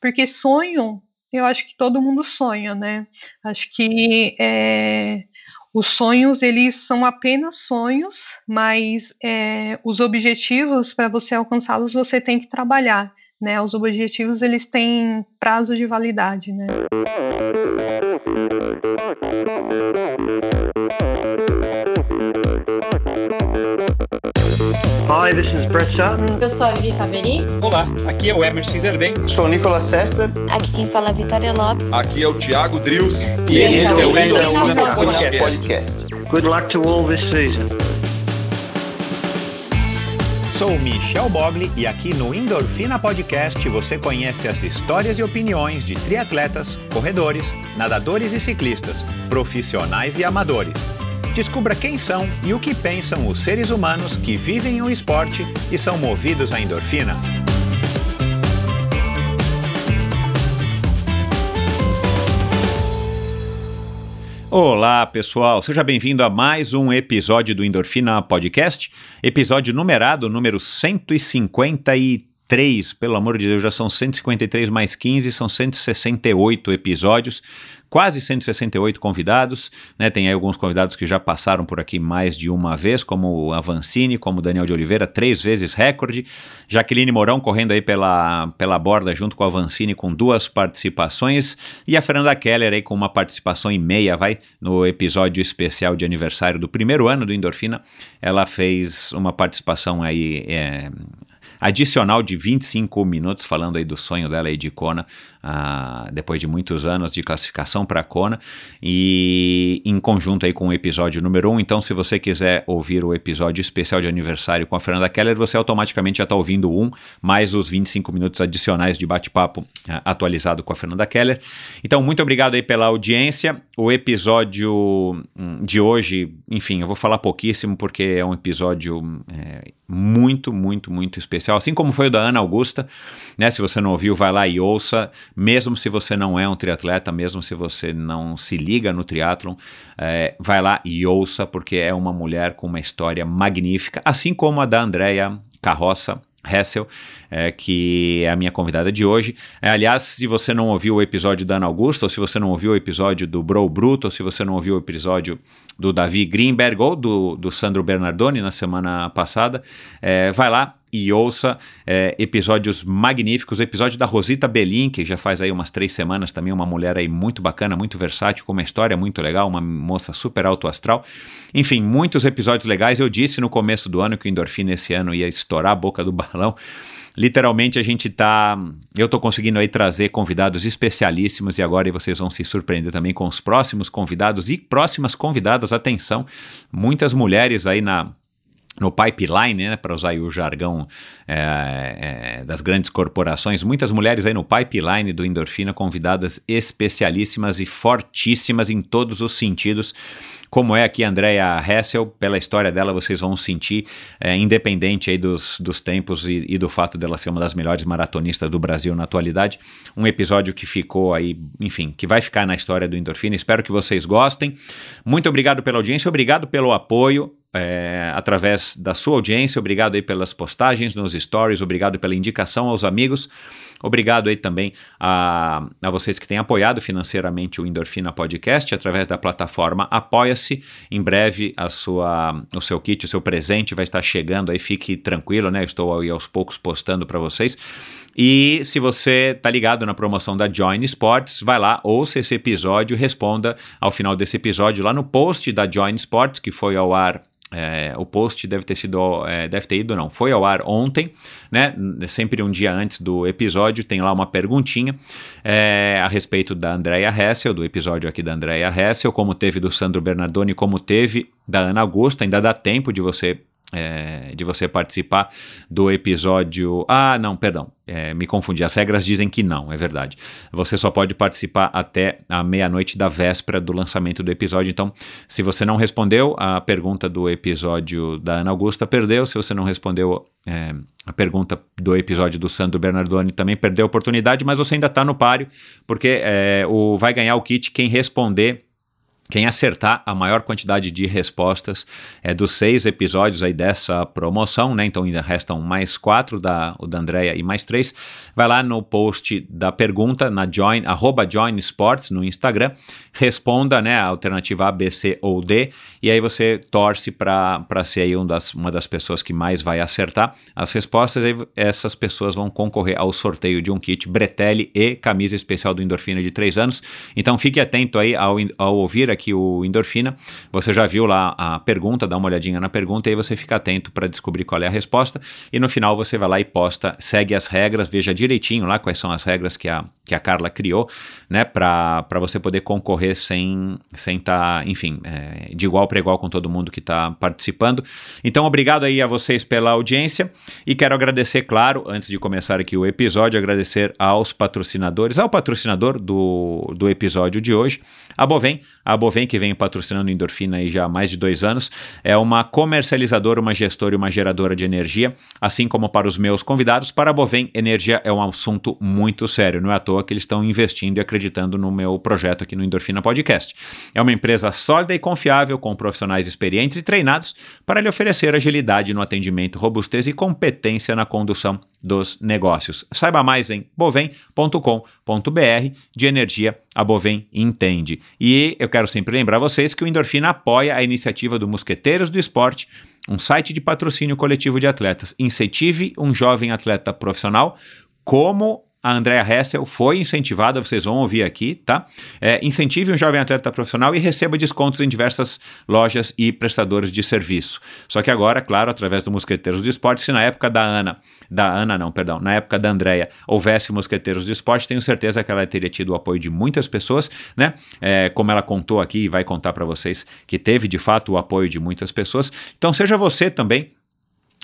Porque sonho, eu acho que todo mundo sonha, né? Acho que é, os sonhos, eles são apenas sonhos, mas é, os objetivos, para você alcançá-los, você tem que trabalhar, né? Os objetivos, eles têm prazo de validade, né? Hi, this is Brett Sutton. Eu sou a Vivi Faveri. Olá, aqui é o Emerson Zerben. Sou o Nicolas Sessler. Aqui quem fala é a Vitória Lopes. Aqui é o Thiago Drius. E, esse, esse é o Endorfina Podcast. Podcast. Good luck to all this season. Sou Michel Bogli e aqui no Endorfina Podcast você conhece as histórias e opiniões de triatletas, corredores, nadadores e ciclistas, profissionais e amadores. Descubra quem são e o que pensam os seres humanos que vivem o esporte e são movidos à endorfina. Olá, pessoal. Seja bem-vindo a mais um episódio do Endorfina Podcast, episódio numerado número 153. Pelo amor de Deus, já são 153 mais 15, são 168 episódios quase 168 convidados, né? Tem aí alguns convidados que já passaram por aqui mais de uma vez, como a Vancini, como Daniel de Oliveira, três vezes recorde. Jaqueline Mourão correndo aí pela, pela borda junto com a Vancini com duas participações e a Fernanda Keller aí com uma participação e meia, vai no episódio especial de aniversário do primeiro ano do Endorfina. Ela fez uma participação aí é, adicional de 25 minutos, falando aí do sonho dela aí de Kona, uh, depois de muitos anos de classificação para Kona, e em conjunto aí com o episódio número 1. Então, se você quiser ouvir o episódio especial de aniversário com a Fernanda Keller, você automaticamente já está ouvindo um, mais os 25 minutos adicionais de bate-papo uh, atualizado com a Fernanda Keller. Então, muito obrigado aí pela audiência. O episódio hum, de hoje, enfim, eu vou falar pouquíssimo porque é um episódio é, muito, muito, muito especial, assim como foi o da Ana Augusta, né? Se você não ouviu, vai lá e ouça, mesmo se você não é um triatleta, mesmo se você não se liga no triatlon, é, vai lá e ouça, porque é uma mulher com uma história magnífica, assim como a da Andrea Carroça, Hessel, é, que é a minha convidada de hoje. É, aliás, se você não ouviu o episódio da Ana Augusta, ou se você não ouviu o episódio do Bro Bruto, ou se você não ouviu o episódio do Davi Greenberg ou do, do Sandro Bernardoni na semana passada, é, vai lá e ouça é, episódios magníficos. O episódio da Rosita Belin, que já faz aí umas três semanas também, uma mulher aí muito bacana, muito versátil, com uma história muito legal, uma moça super alto astral. Enfim, muitos episódios legais. Eu disse no começo do ano que o Endorfina esse ano ia estourar a boca do balão. Literalmente a gente tá. Eu tô conseguindo aí trazer convidados especialíssimos e agora vocês vão se surpreender também com os próximos convidados e próximas convidadas. Atenção, muitas mulheres aí na no pipeline, né, para usar o jargão é, é, das grandes corporações, muitas mulheres aí no pipeline do Endorfina, convidadas especialíssimas e fortíssimas em todos os sentidos, como é aqui a Andrea Hessel, pela história dela vocês vão sentir, é, independente aí dos, dos tempos e, e, do fato dela ser uma das melhores maratonistas do Brasil na atualidade, um episódio que ficou aí, enfim, que vai ficar na história do Endorfina, espero que vocês gostem, muito obrigado pela audiência, obrigado pelo apoio, é, através da sua audiência. Obrigado aí pelas postagens nos stories, obrigado pela indicação aos amigos. Obrigado aí também a, a vocês que têm apoiado financeiramente o Endorfina Podcast através da plataforma Apoia-se. Em breve a sua, o seu kit, o seu presente vai estar chegando aí, fique tranquilo, né? estou aí aos poucos postando para vocês. E se você está ligado na promoção da Join Sports, vai lá, ouça esse episódio, responda ao final desse episódio lá no post da Join Sports, que foi ao ar é, o post deve ter sido, é, deve ter ido, não, foi ao ar ontem, né? Sempre um dia antes do episódio, tem lá uma perguntinha é, a respeito da Andrea Hessel, do episódio aqui da Andrea Hessel, como teve do Sandro Bernardoni, como teve da Ana Augusta, ainda dá tempo de você é, de você participar do episódio. Ah, não, perdão, é, me confundi. As regras dizem que não, é verdade. Você só pode participar até a meia-noite da véspera do lançamento do episódio. Então, se você não respondeu a pergunta do episódio da Ana Augusta, perdeu. Se você não respondeu é, a pergunta do episódio do Sandro Bernardoni, também perdeu a oportunidade, mas você ainda está no páreo, porque é, o, vai ganhar o kit quem responder Quem acertar a maior quantidade de respostas é dos seis episódios aí dessa promoção, né? Então ainda restam mais quatro da, o da Andrea e mais três. Vai lá no post da pergunta na join, arroba join sports no Instagram, responda, né? A alternativa A, B, C ou D, e aí você torce para ser aí um das, uma das pessoas que mais vai acertar as respostas. Aí essas pessoas vão concorrer ao sorteio de um kit Bretelli e camisa especial do Endorfina de três anos. Então fique atento aí ao, ao ouvir aqui o Endorfina. Você já viu lá a pergunta, dá uma olhadinha na pergunta e aí você fica atento para descobrir qual é a resposta. E no final você vai lá e posta, segue as regras, veja direitinho lá quais são as regras que a, que a Carla criou, né, para você poder concorrer sem sem estar, tá, enfim, é, de igual para igual com todo mundo que está participando. Então, obrigado aí a vocês pela audiência e quero agradecer, claro, antes de começar aqui o episódio, agradecer aos patrocinadores, ao patrocinador do, do episódio de hoje, a Bovem, a Bovem que vem patrocinando Endorfina aí já há mais de dois anos, é uma comercializadora, uma gestora e uma geradora de energia, assim como para os meus convidados, para a Bovem, energia é um assunto muito sério, não é à toa que eles estão investindo e acreditando no meu projeto aqui no Endorfina Podcast. É uma empresa sólida e confiável, com profissionais experientes e treinados para lhe oferecer agilidade no atendimento, robustez e competência na condução dos negócios. Saiba mais em bovem.com.br de energia a Bovem entende. E eu quero sempre lembrar vocês que o Endorfina apoia a iniciativa do Mosqueteiros do Esporte, um site de patrocínio coletivo de atletas. Incentive um jovem atleta profissional como a Andrea Hessel foi incentivada, vocês vão ouvir aqui, tá? É, incentive um jovem atleta profissional e receba descontos em diversas lojas e prestadores de serviço. Só que agora, claro, através do Mosqueteiros do Esporte, se na época da Ana, da Ana não, perdão, na época da Andrea houvesse Mosqueteiros do Esporte, tenho certeza que ela teria tido o apoio de muitas pessoas, né? É, como ela contou aqui e vai contar para vocês que teve de fato o apoio de muitas pessoas. Então seja você também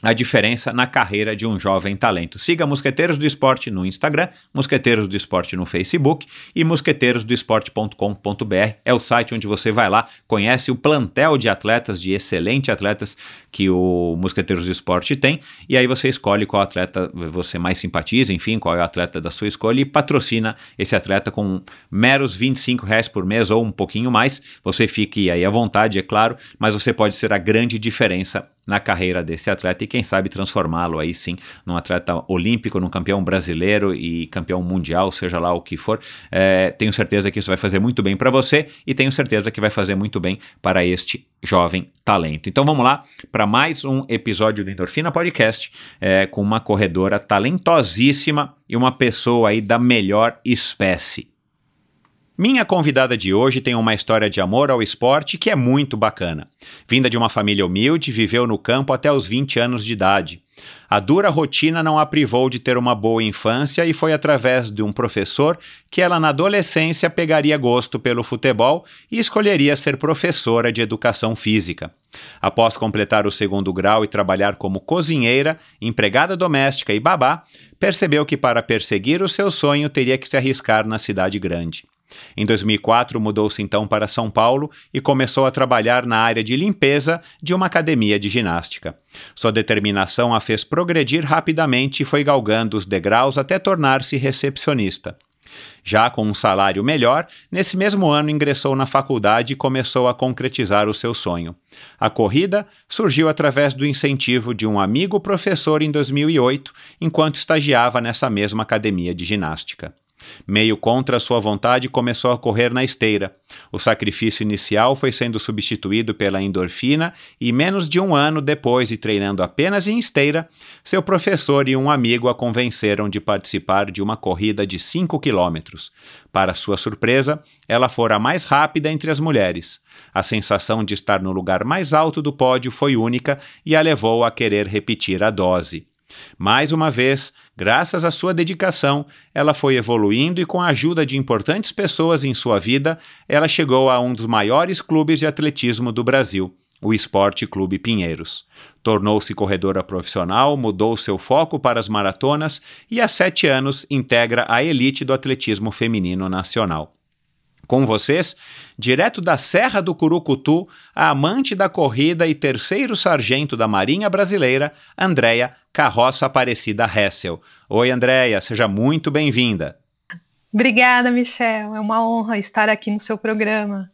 a diferença na carreira de um jovem talento. Siga Mosqueteiros do Esporte no Instagram, Mosqueteiros do Esporte no Facebook e mosqueteirosdoesporte.com.br é o site onde você vai lá, conhece o plantel de atletas, de excelentes atletas que o Mosqueteiros do Esporte tem, e aí você escolhe qual atleta você mais simpatiza, enfim, qual é o atleta da sua escolha e patrocina esse atleta com meros 25 reais por mês ou um pouquinho mais. Você fique aí à vontade, é claro, mas você pode ser a grande diferença na carreira desse atleta e quem sabe transformá-lo aí sim num atleta olímpico, num campeão brasileiro e campeão mundial, seja lá o que for. É, tenho certeza que isso vai fazer muito bem para você e tenho certeza que vai fazer muito bem para este jovem talento. Então vamos lá para mais um episódio do Endorfina Podcast é, com uma corredora talentosíssima e uma pessoa aí da melhor espécie. Minha convidada de hoje tem uma história de amor ao esporte que é muito bacana. Vinda de uma família humilde, viveu no campo até os 20 anos de idade. A dura rotina não a privou de ter uma boa infância e foi através de um professor que ela, na adolescência, pegaria gosto pelo futebol e escolheria ser professora de educação física. Após completar o segundo grau e trabalhar como cozinheira, empregada doméstica e babá, percebeu que para perseguir o seu sonho teria que se arriscar na cidade grande. Em 2004, mudou-se então para São Paulo e começou a trabalhar na área de limpeza de uma academia de ginástica. Sua determinação a fez progredir rapidamente e foi galgando os degraus até tornar-se recepcionista. Já com um salário melhor, nesse mesmo ano ingressou na faculdade e começou a concretizar o seu sonho. A corrida surgiu através do incentivo de um amigo professor em 2008, enquanto estagiava nessa mesma academia de ginástica. Meio contra sua vontade, começou a correr na esteira. O sacrifício inicial foi sendo substituído pela endorfina e, menos de um ano depois de treinando apenas em esteira, seu professor e um amigo a convenceram de participar de uma corrida de 5 quilômetros. Para sua surpresa, ela fora a mais rápida entre as mulheres. A sensação de estar no lugar mais alto do pódio foi única e a levou a querer repetir a dose. Mais uma vez, graças à sua dedicação, ela foi evoluindo e, com a ajuda de importantes pessoas em sua vida, ela chegou a um dos maiores clubes de atletismo do Brasil, o Esporte Clube Pinheiros. Tornou-se corredora profissional, mudou seu foco para as maratonas e, há sete anos, integra a elite do atletismo feminino nacional. Com vocês, direto da Serra do Curucutu, a amante da corrida e terceiro sargento da Marinha Brasileira, Andréia Carroça Aparecida Hessel. Oi, Andréia, seja muito bem-vinda. Obrigada, Michel. É uma honra estar aqui no seu programa.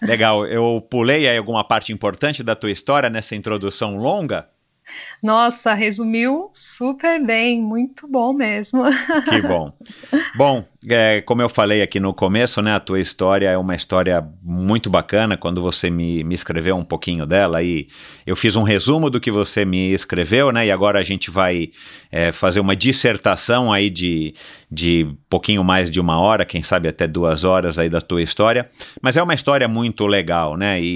Legal. Eu pulei aí alguma parte importante da tua história nessa introdução longa? Nossa, resumiu super bem, muito bom mesmo. Que bom. Bom, é, como eu falei aqui no começo, né, a tua história é uma história muito bacana. Quando você me, me escreveu um pouquinho dela, e eu fiz um resumo do que você me escreveu, né, e agora a gente vai é, fazer uma dissertação aí de, de pouquinho mais de uma hora, quem sabe até duas horas aí da tua história. Mas é uma história muito legal, né, e,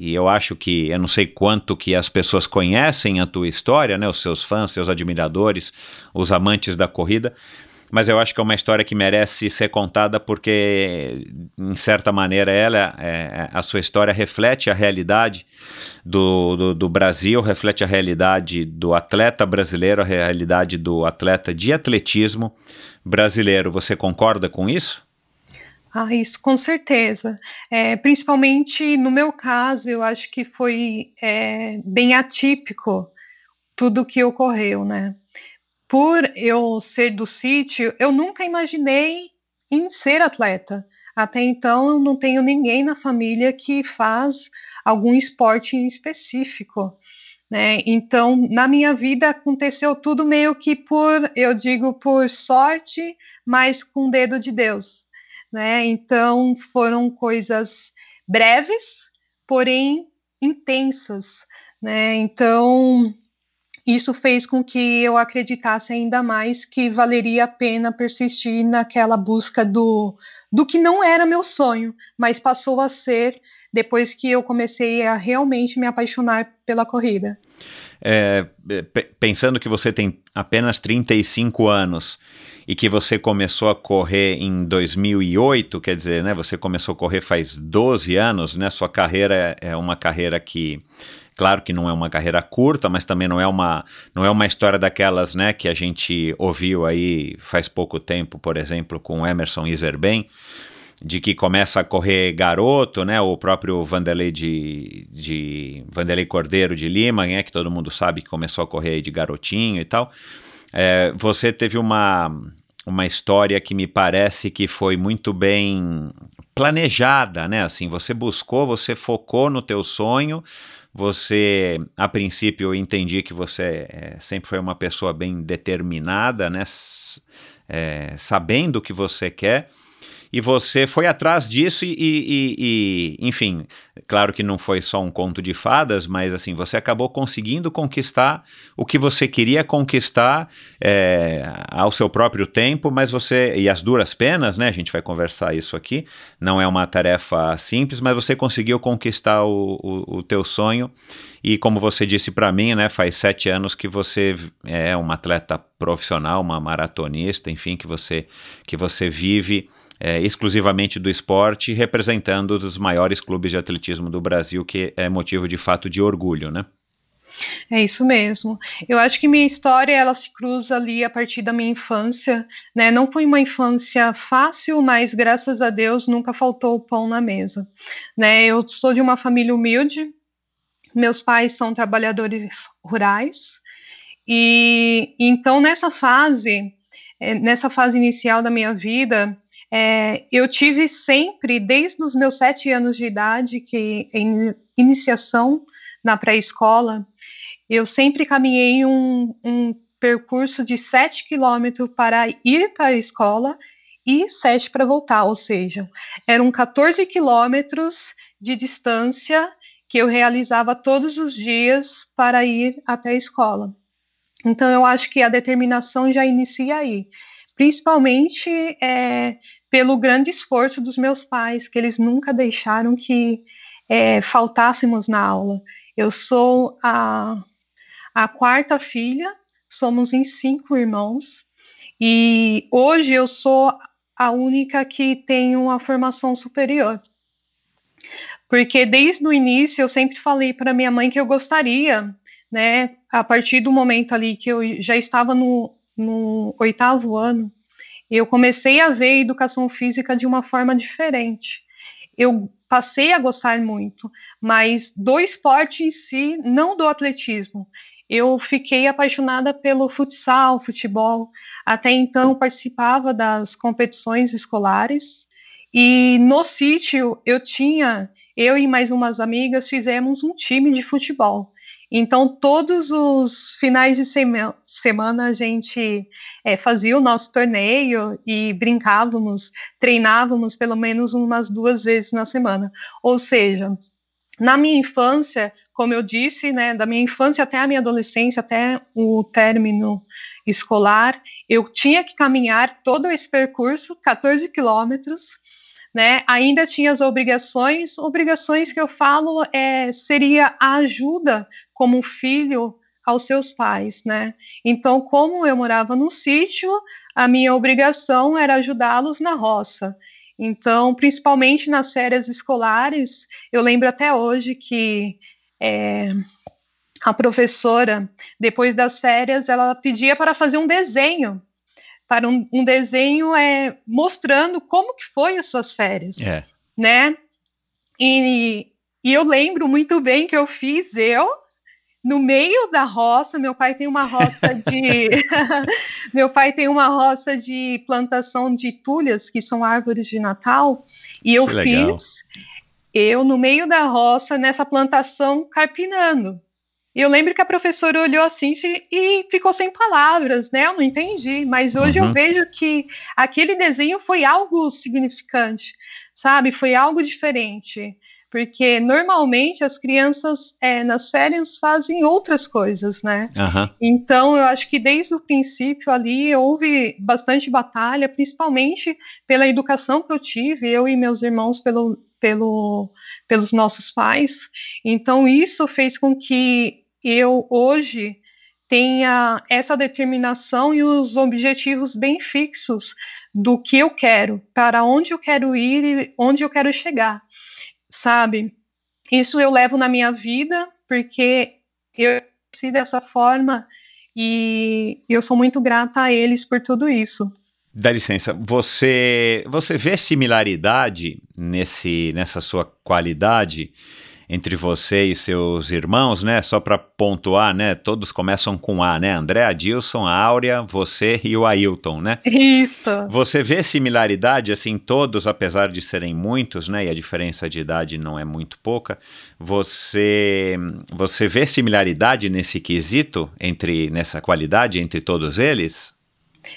e, e eu acho que, eu não sei quanto que as pessoas conhecem a tua história, né, os seus fãs, seus admiradores, os amantes da corrida mas eu acho que é uma história que merece ser contada porque, em certa maneira, ela, é, é, a sua história reflete a realidade do, do, do, Brasil, reflete a realidade do atleta brasileiro, a realidade do atleta de atletismo brasileiro. Você concorda com isso? Ah, isso com certeza. É, principalmente no meu caso, eu acho que foi é, bem atípico tudo o que ocorreu, né? Por eu ser do sítio, eu nunca imaginei em ser atleta. Até então, eu não tenho ninguém na família que faz algum esporte em específico. Né? Então, na minha vida aconteceu tudo meio que por, eu digo, por sorte, mas com o dedo de Deus. Né? Então, foram coisas breves, porém intensas. Né? Então, isso fez com que eu acreditasse ainda mais que valeria a pena persistir naquela busca do, do que não era meu sonho, mas passou a ser depois que eu comecei a realmente me apaixonar pela corrida. É, pensando que você tem apenas 35 anos e que você começou a correr em 2008, quer dizer, né, você começou a correr faz 12 anos, né, sua carreira é uma carreira que Claro que não é uma carreira curta, mas também não é uma, não é uma história daquelas né, que a gente ouviu aí faz pouco tempo, por exemplo, com Emerson Iserben, de que começa a correr garoto, né? O próprio Vanderlei de, de Vanderlei Cordeiro de Lima, né, que todo mundo sabe que começou a correr de garotinho e tal. É, você teve uma, uma história que me parece que foi muito bem planejada, né? Assim, você buscou, você focou no teu sonho, você, a princípio, eu entendi que você é, sempre foi uma pessoa bem determinada, né? S é, sabendo o que você quer e você foi atrás disso e, e, e, enfim, claro que não foi só um conto de fadas, mas assim, você acabou conseguindo conquistar o que você queria conquistar é, ao seu próprio tempo, mas você, e as duras penas, né, a gente vai conversar isso aqui, não é uma tarefa simples, mas você conseguiu conquistar o, o, o teu sonho. E como você disse para mim, né, faz sete anos que você é uma atleta profissional, uma maratonista, enfim, que você, que você vive é, exclusivamente do esporte, representando os maiores clubes de atletismo do Brasil, que é motivo de fato de orgulho, né? É isso mesmo. Eu acho que minha história ela se cruza ali a partir da minha infância, né? Não foi uma infância fácil, mas graças a Deus nunca faltou o pão na mesa, né? Eu sou de uma família humilde. Meus pais são trabalhadores rurais e então nessa fase, é, nessa fase inicial da minha vida, é, eu tive sempre, desde os meus sete anos de idade, que em iniciação na pré-escola, eu sempre caminhei um, um percurso de sete quilômetros para ir para a escola e sete para voltar, ou seja, eram 14 quilômetros de distância que eu realizava todos os dias para ir até a escola. Então, eu acho que a determinação já inicia aí, principalmente é, pelo grande esforço dos meus pais, que eles nunca deixaram que é, faltássemos na aula. Eu sou a, a quarta filha, somos em cinco irmãos, e hoje eu sou a única que tem uma formação superior. Porque desde o início eu sempre falei para minha mãe que eu gostaria, né, a partir do momento ali que eu já estava no, no oitavo ano, eu comecei a ver a educação física de uma forma diferente. Eu passei a gostar muito, mas do esporte em si, não do atletismo. Eu fiquei apaixonada pelo futsal, futebol. Até então participava das competições escolares e no sítio eu tinha eu e mais umas amigas fizemos um time de futebol. Então, todos os finais de sema semana a gente é, fazia o nosso torneio e brincávamos, treinávamos pelo menos umas duas vezes na semana. Ou seja, na minha infância, como eu disse, né, da minha infância até a minha adolescência, até o término escolar, eu tinha que caminhar todo esse percurso, 14 quilômetros, né? Ainda tinha as obrigações, obrigações que eu falo é, seria a ajuda como filho aos seus pais, né? Então, como eu morava no sítio, a minha obrigação era ajudá-los na roça. Então, principalmente nas férias escolares, eu lembro até hoje que é, a professora, depois das férias, ela pedia para fazer um desenho para um, um desenho é, mostrando como que foi as suas férias, é. né? E, e eu lembro muito bem que eu fiz eu no meio da roça. Meu pai tem uma roça de meu pai tem uma roça de plantação de tulhas que são árvores de Natal e eu fiz eu no meio da roça nessa plantação carpinando. Eu lembro que a professora olhou assim e ficou sem palavras, né? Eu não entendi, mas hoje uhum. eu vejo que aquele desenho foi algo significante, sabe? Foi algo diferente. Porque normalmente as crianças é, nas férias fazem outras coisas, né? Uhum. Então eu acho que desde o princípio ali houve bastante batalha, principalmente pela educação que eu tive, eu e meus irmãos, pelo, pelo, pelos nossos pais. Então, isso fez com que eu hoje tenha essa determinação e os objetivos bem fixos do que eu quero, para onde eu quero ir e onde eu quero chegar, sabe? Isso eu levo na minha vida porque eu cresci dessa forma e eu sou muito grata a eles por tudo isso. Dá licença, você você vê similaridade nesse nessa sua qualidade entre você e seus irmãos, né? Só para pontuar, né? Todos começam com A, né? André, Adilson, a Áurea, você e o Ailton, né? Isso. Você vê similaridade, assim, todos, apesar de serem muitos, né? E a diferença de idade não é muito pouca. Você, você vê similaridade nesse quesito, entre nessa qualidade entre todos eles?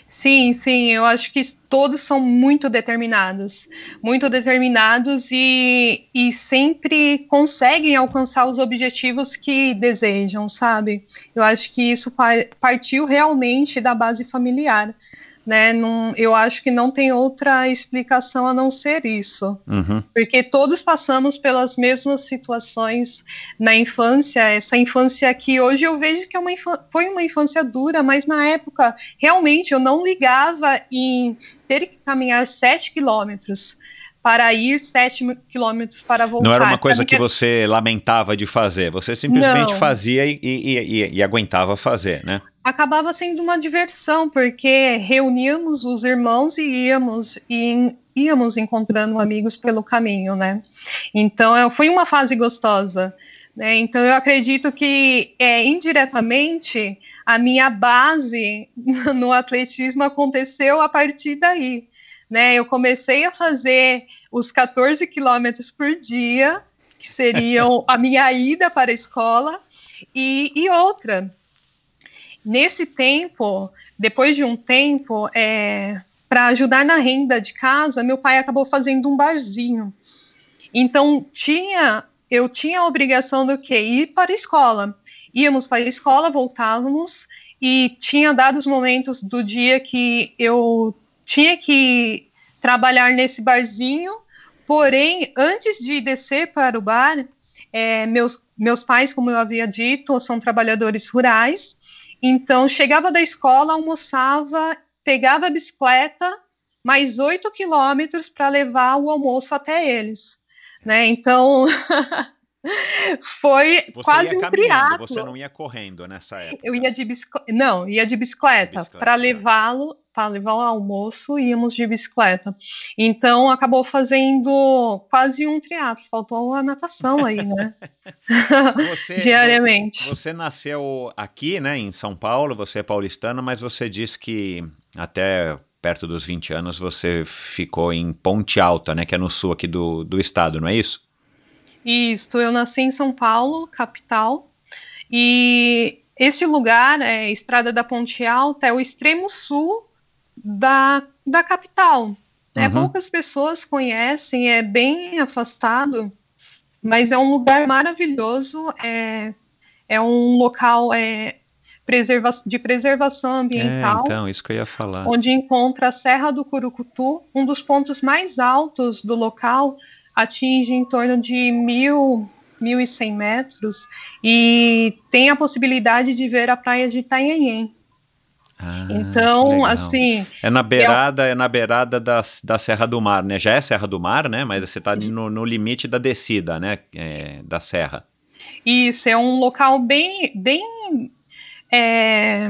Sim, sim, eu acho que todos são muito determinados, muito determinados e, e sempre conseguem alcançar os objetivos que desejam, sabe? Eu acho que isso partiu realmente da base familiar né? Não, eu acho que não tem outra explicação a não ser isso, uhum. porque todos passamos pelas mesmas situações na infância, essa infância que hoje eu vejo que é uma foi uma infância dura, mas na época realmente eu não ligava em ter que caminhar sete quilômetros para ir sete quilômetros para voltar. Não era uma coisa que você lamentava de fazer, você simplesmente não. fazia e, e, e, e, aguentava fazer, né? Acabava sendo uma diversão, porque reuníamos os irmãos e íamos, e íamos encontrando amigos pelo caminho, né? Então, foi uma fase gostosa. Né? Então, eu acredito que é, indiretamente a minha base no atletismo aconteceu a partir daí né? Eu comecei a fazer os 14 quilômetros por dia, que seriam a minha ida para a escola, e, e outra. Nesse tempo, depois de um tempo, é, para ajudar na renda de casa, meu pai acabou fazendo um barzinho. Então tinha, eu tinha a obrigação do que ir para a escola. Íamos para a escola, voltávamos e tinha dados momentos do dia que eu tinha que trabalhar nesse barzinho, porém, antes de descer para o bar, é, meus, meus pais, como eu havia dito, são trabalhadores rurais, então chegava da escola, almoçava, pegava a bicicleta, mais oito quilômetros para levar o almoço até eles, né? Então foi você quase um triatlo. Você não ia correndo nessa época? Eu ia de bicicleta, não, ia de bicicleta, bicicleta para levá-lo, para levar o almoço, íamos de bicicleta. Então acabou fazendo quase um triatlo, faltou a natação aí, né? Você, Diariamente. Você nasceu aqui, né, em São Paulo, você é paulistana, mas você disse que até perto dos 20 anos você ficou em Ponte Alta, né, que é no sul aqui do, do estado, não é isso? Isso, eu nasci em São Paulo, capital, e esse lugar, é Estrada da Ponte Alta, é o extremo sul da, da capital. Né? Uhum. Poucas pessoas conhecem, é bem afastado, mas é um lugar maravilhoso, é, é um local é, preserva de preservação É, ambiental, então, isso que eu ia falar. onde encontra a Serra do Curucutu, um dos pontos mais altos do local, atinge em torno de mil, mil e cem metros, e tem a possibilidade de ver a praia de Itanhaém. Ah, Então, assim, É na beirada, é na beirada da, da Serra do Mar, né? Já é Serra do Mar, né? Mas você tá no, no limite da descida, né? É, da serra. Isso, é um local bem, bem é,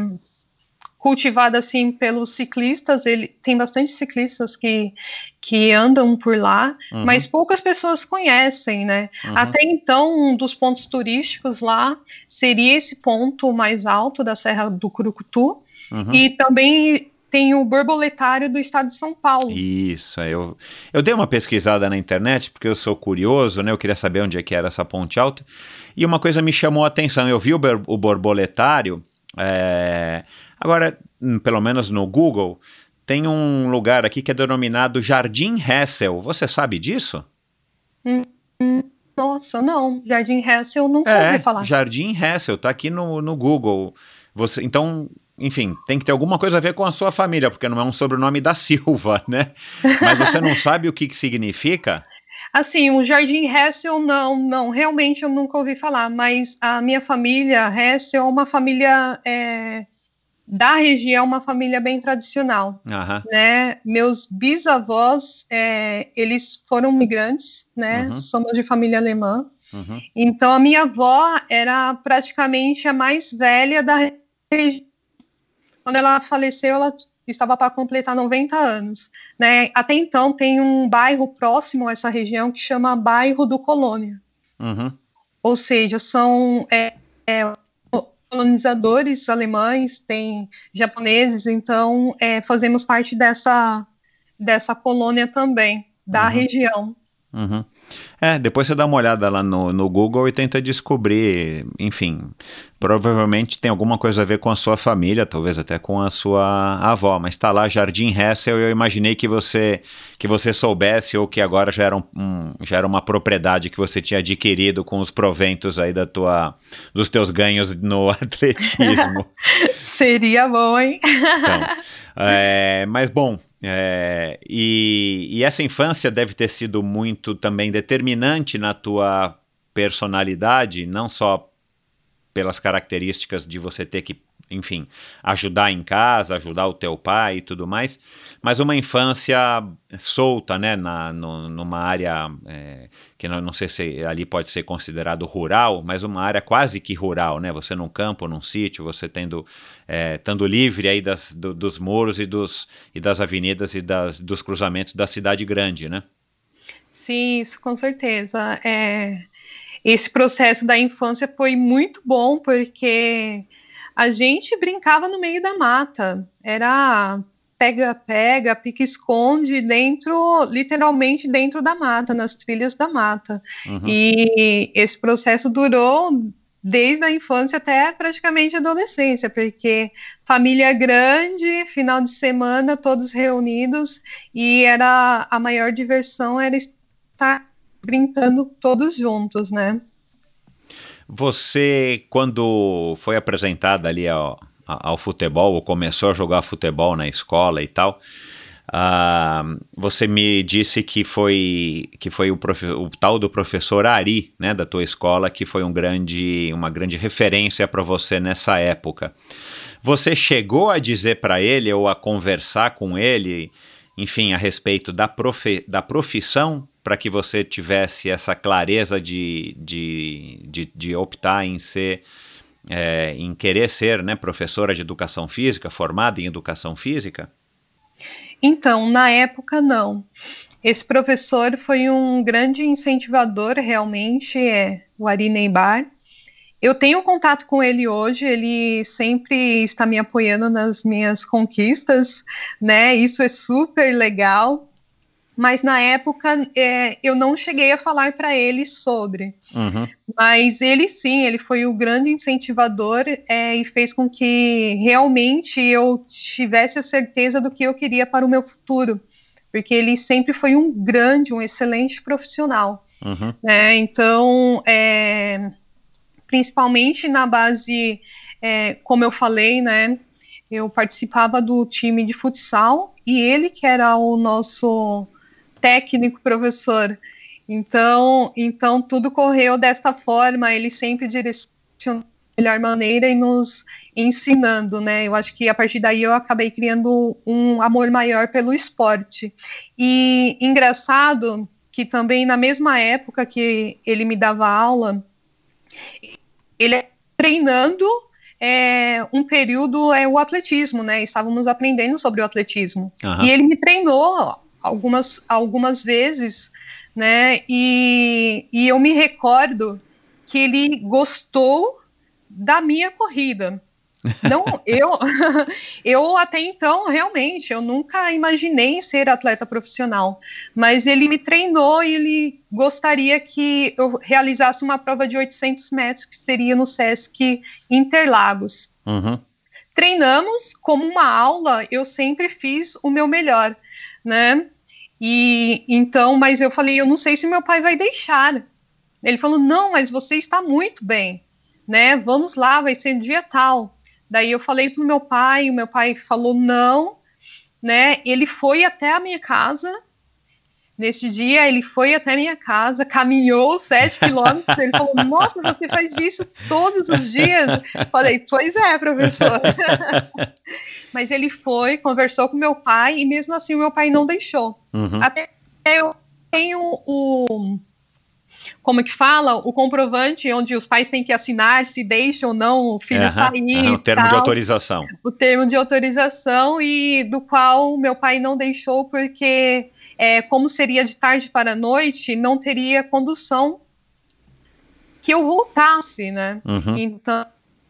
cultivado assim pelos ciclistas. Ele tem bastante ciclistas que, que andam por lá, Uhum. mas poucas pessoas conhecem, né? Uhum. Até então, um dos pontos turísticos lá seria esse ponto mais alto da Serra do Curucutu Uhum. e também tem o borboletário do estado de São Paulo. Isso, é, eu, eu dei uma pesquisada na internet, porque eu sou curioso, né? Eu queria saber onde é que era essa ponte alta. E uma coisa me chamou a atenção. Eu vi o, o borboletário. é, agora, hum, pelo menos no Google, tem um lugar aqui que é denominado Jardim Hessel. Você sabe disso? Nossa, não, Jardim Hessel nunca É, ouvi falar. Jardim Hessel, tá aqui no, no Google. Você, então, enfim, tem que ter alguma coisa a ver com a sua família, porque não é um sobrenome da Silva, né? Mas você não sabe o que, que significa? Assim, o Jardim Hessel, não, não, realmente eu nunca ouvi falar, mas a minha família, Hessel, é uma família é, da região, uma família bem tradicional, Aham. né? Meus bisavós, é, eles foram migrantes, né? Uhum. Somos de família alemã, Uhum. então a minha avó era praticamente a mais velha da região. Quando ela faleceu, ela estava para completar 90 anos. Né? Até então tem um bairro próximo a essa região que chama Bairro do Colônia. Uhum. Ou seja, são é, é, colonizadores alemães, tem japoneses, então é, fazemos parte dessa, dessa colônia também, da Uhum. região. Uhum. É, depois você dá uma olhada lá no, no Google e tenta descobrir, enfim, provavelmente tem alguma coisa a ver com a sua família, talvez até com a sua avó, mas tá lá Jardim Hessel e eu imaginei que você que você soubesse ou que agora já era, um- já era uma propriedade que você tinha adquirido com os proventos aí da tua, dos teus ganhos no atletismo. Seria bom, hein? Então, é, mas bom, é, e, e essa infância deve ter sido muito também determinante na tua personalidade, não só pelas características de você ter que, enfim, ajudar em casa, ajudar o teu pai e tudo mais, mas uma infância solta, né, na, no- numa área é, que não, não sei se ali pode ser considerado rural, mas uma área quase que rural, né, você num campo, num sítio, você tendo, é, estando livre aí das, do- dos muros e, dos, e das avenidas e das, dos cruzamentos da cidade grande, né? Sim, isso com certeza. É, esse processo da infância foi muito bom porque a gente brincava no meio da mata. Era pega-pega, pique-esconde dentro, literalmente dentro da mata, nas trilhas da mata. Uhum. E esse processo durou desde a infância até praticamente a adolescência, porque família grande, final de semana, todos reunidos, e era a maior diversão era estar brincando todos juntos, né? Você, quando foi apresentada ali ao, ao futebol, ou começou a jogar futebol na escola e tal, ah, você me disse que foi, que foi o, o tal do professor Ari, né, da tua escola, que foi um grande, uma grande referência para você nessa época. Você chegou a dizer para ele ou a conversar com ele, enfim, a respeito da, profe, da profissão para que você tivesse essa clareza de, de, de, de optar em ser, é, em querer ser né, professora de educação física, formada em educação física? Então, na época, não. Esse professor foi um grande incentivador, realmente, é o Ari Neibar. Eu tenho contato com ele hoje, ele sempre está me apoiando nas minhas conquistas, né? Isso é super legal. Mas na época é, eu não cheguei a falar para ele sobre. Uhum. Mas ele sim, ele foi o grande incentivador é, e fez com que realmente eu tivesse a certeza do que eu queria para o meu futuro. Porque ele sempre foi um grande, um excelente profissional. Uhum. Né? Então, é, principalmente na base, é, como eu falei, né? Eu participava do time de futsal e ele que era o nosso técnico professor. Então, então tudo correu desta forma, ele sempre direcionou da melhor maneira e nos ensinando, né? Eu acho que a partir daí eu acabei criando um amor maior pelo esporte. E engraçado que também na mesma época que ele me dava aula, ele treinando é, um período é o atletismo, né? Estávamos aprendendo sobre o atletismo. Uhum. E ele me treinou algumas, algumas vezes, né? E, e eu me recordo que ele gostou da minha corrida. Não, eu, eu até então, realmente, eu nunca imaginei ser atleta profissional, mas ele me treinou e ele gostaria que eu realizasse uma prova de 800 metros, que seria no Sesc Interlagos. Uhum. Treinamos como uma aula, eu sempre fiz o meu melhor, né? E então, mas eu falei, eu não sei se meu pai vai deixar. Ele falou, não, mas você está muito bem, né? Vamos lá, vai ser dia tal. Daí eu falei pro meu pai, o meu pai falou não, né? Ele foi até a minha casa. Neste dia, ele foi até minha casa, caminhou sete quilômetros. Ele falou: Nossa, você faz isso todos os dias? Falei: Pois é, professor. Mas ele foi, conversou com meu pai e mesmo assim o meu pai não deixou. Uhum. Até eu tenho o como é que fala, o comprovante onde os pais têm que assinar se deixam ou não o filho uhum, sair. Uhum, o termo tal, de autorização. O termo de autorização e do qual meu pai não deixou porque é, como seria de tarde para noite, não teria condução que eu voltasse, né? Uhum. Então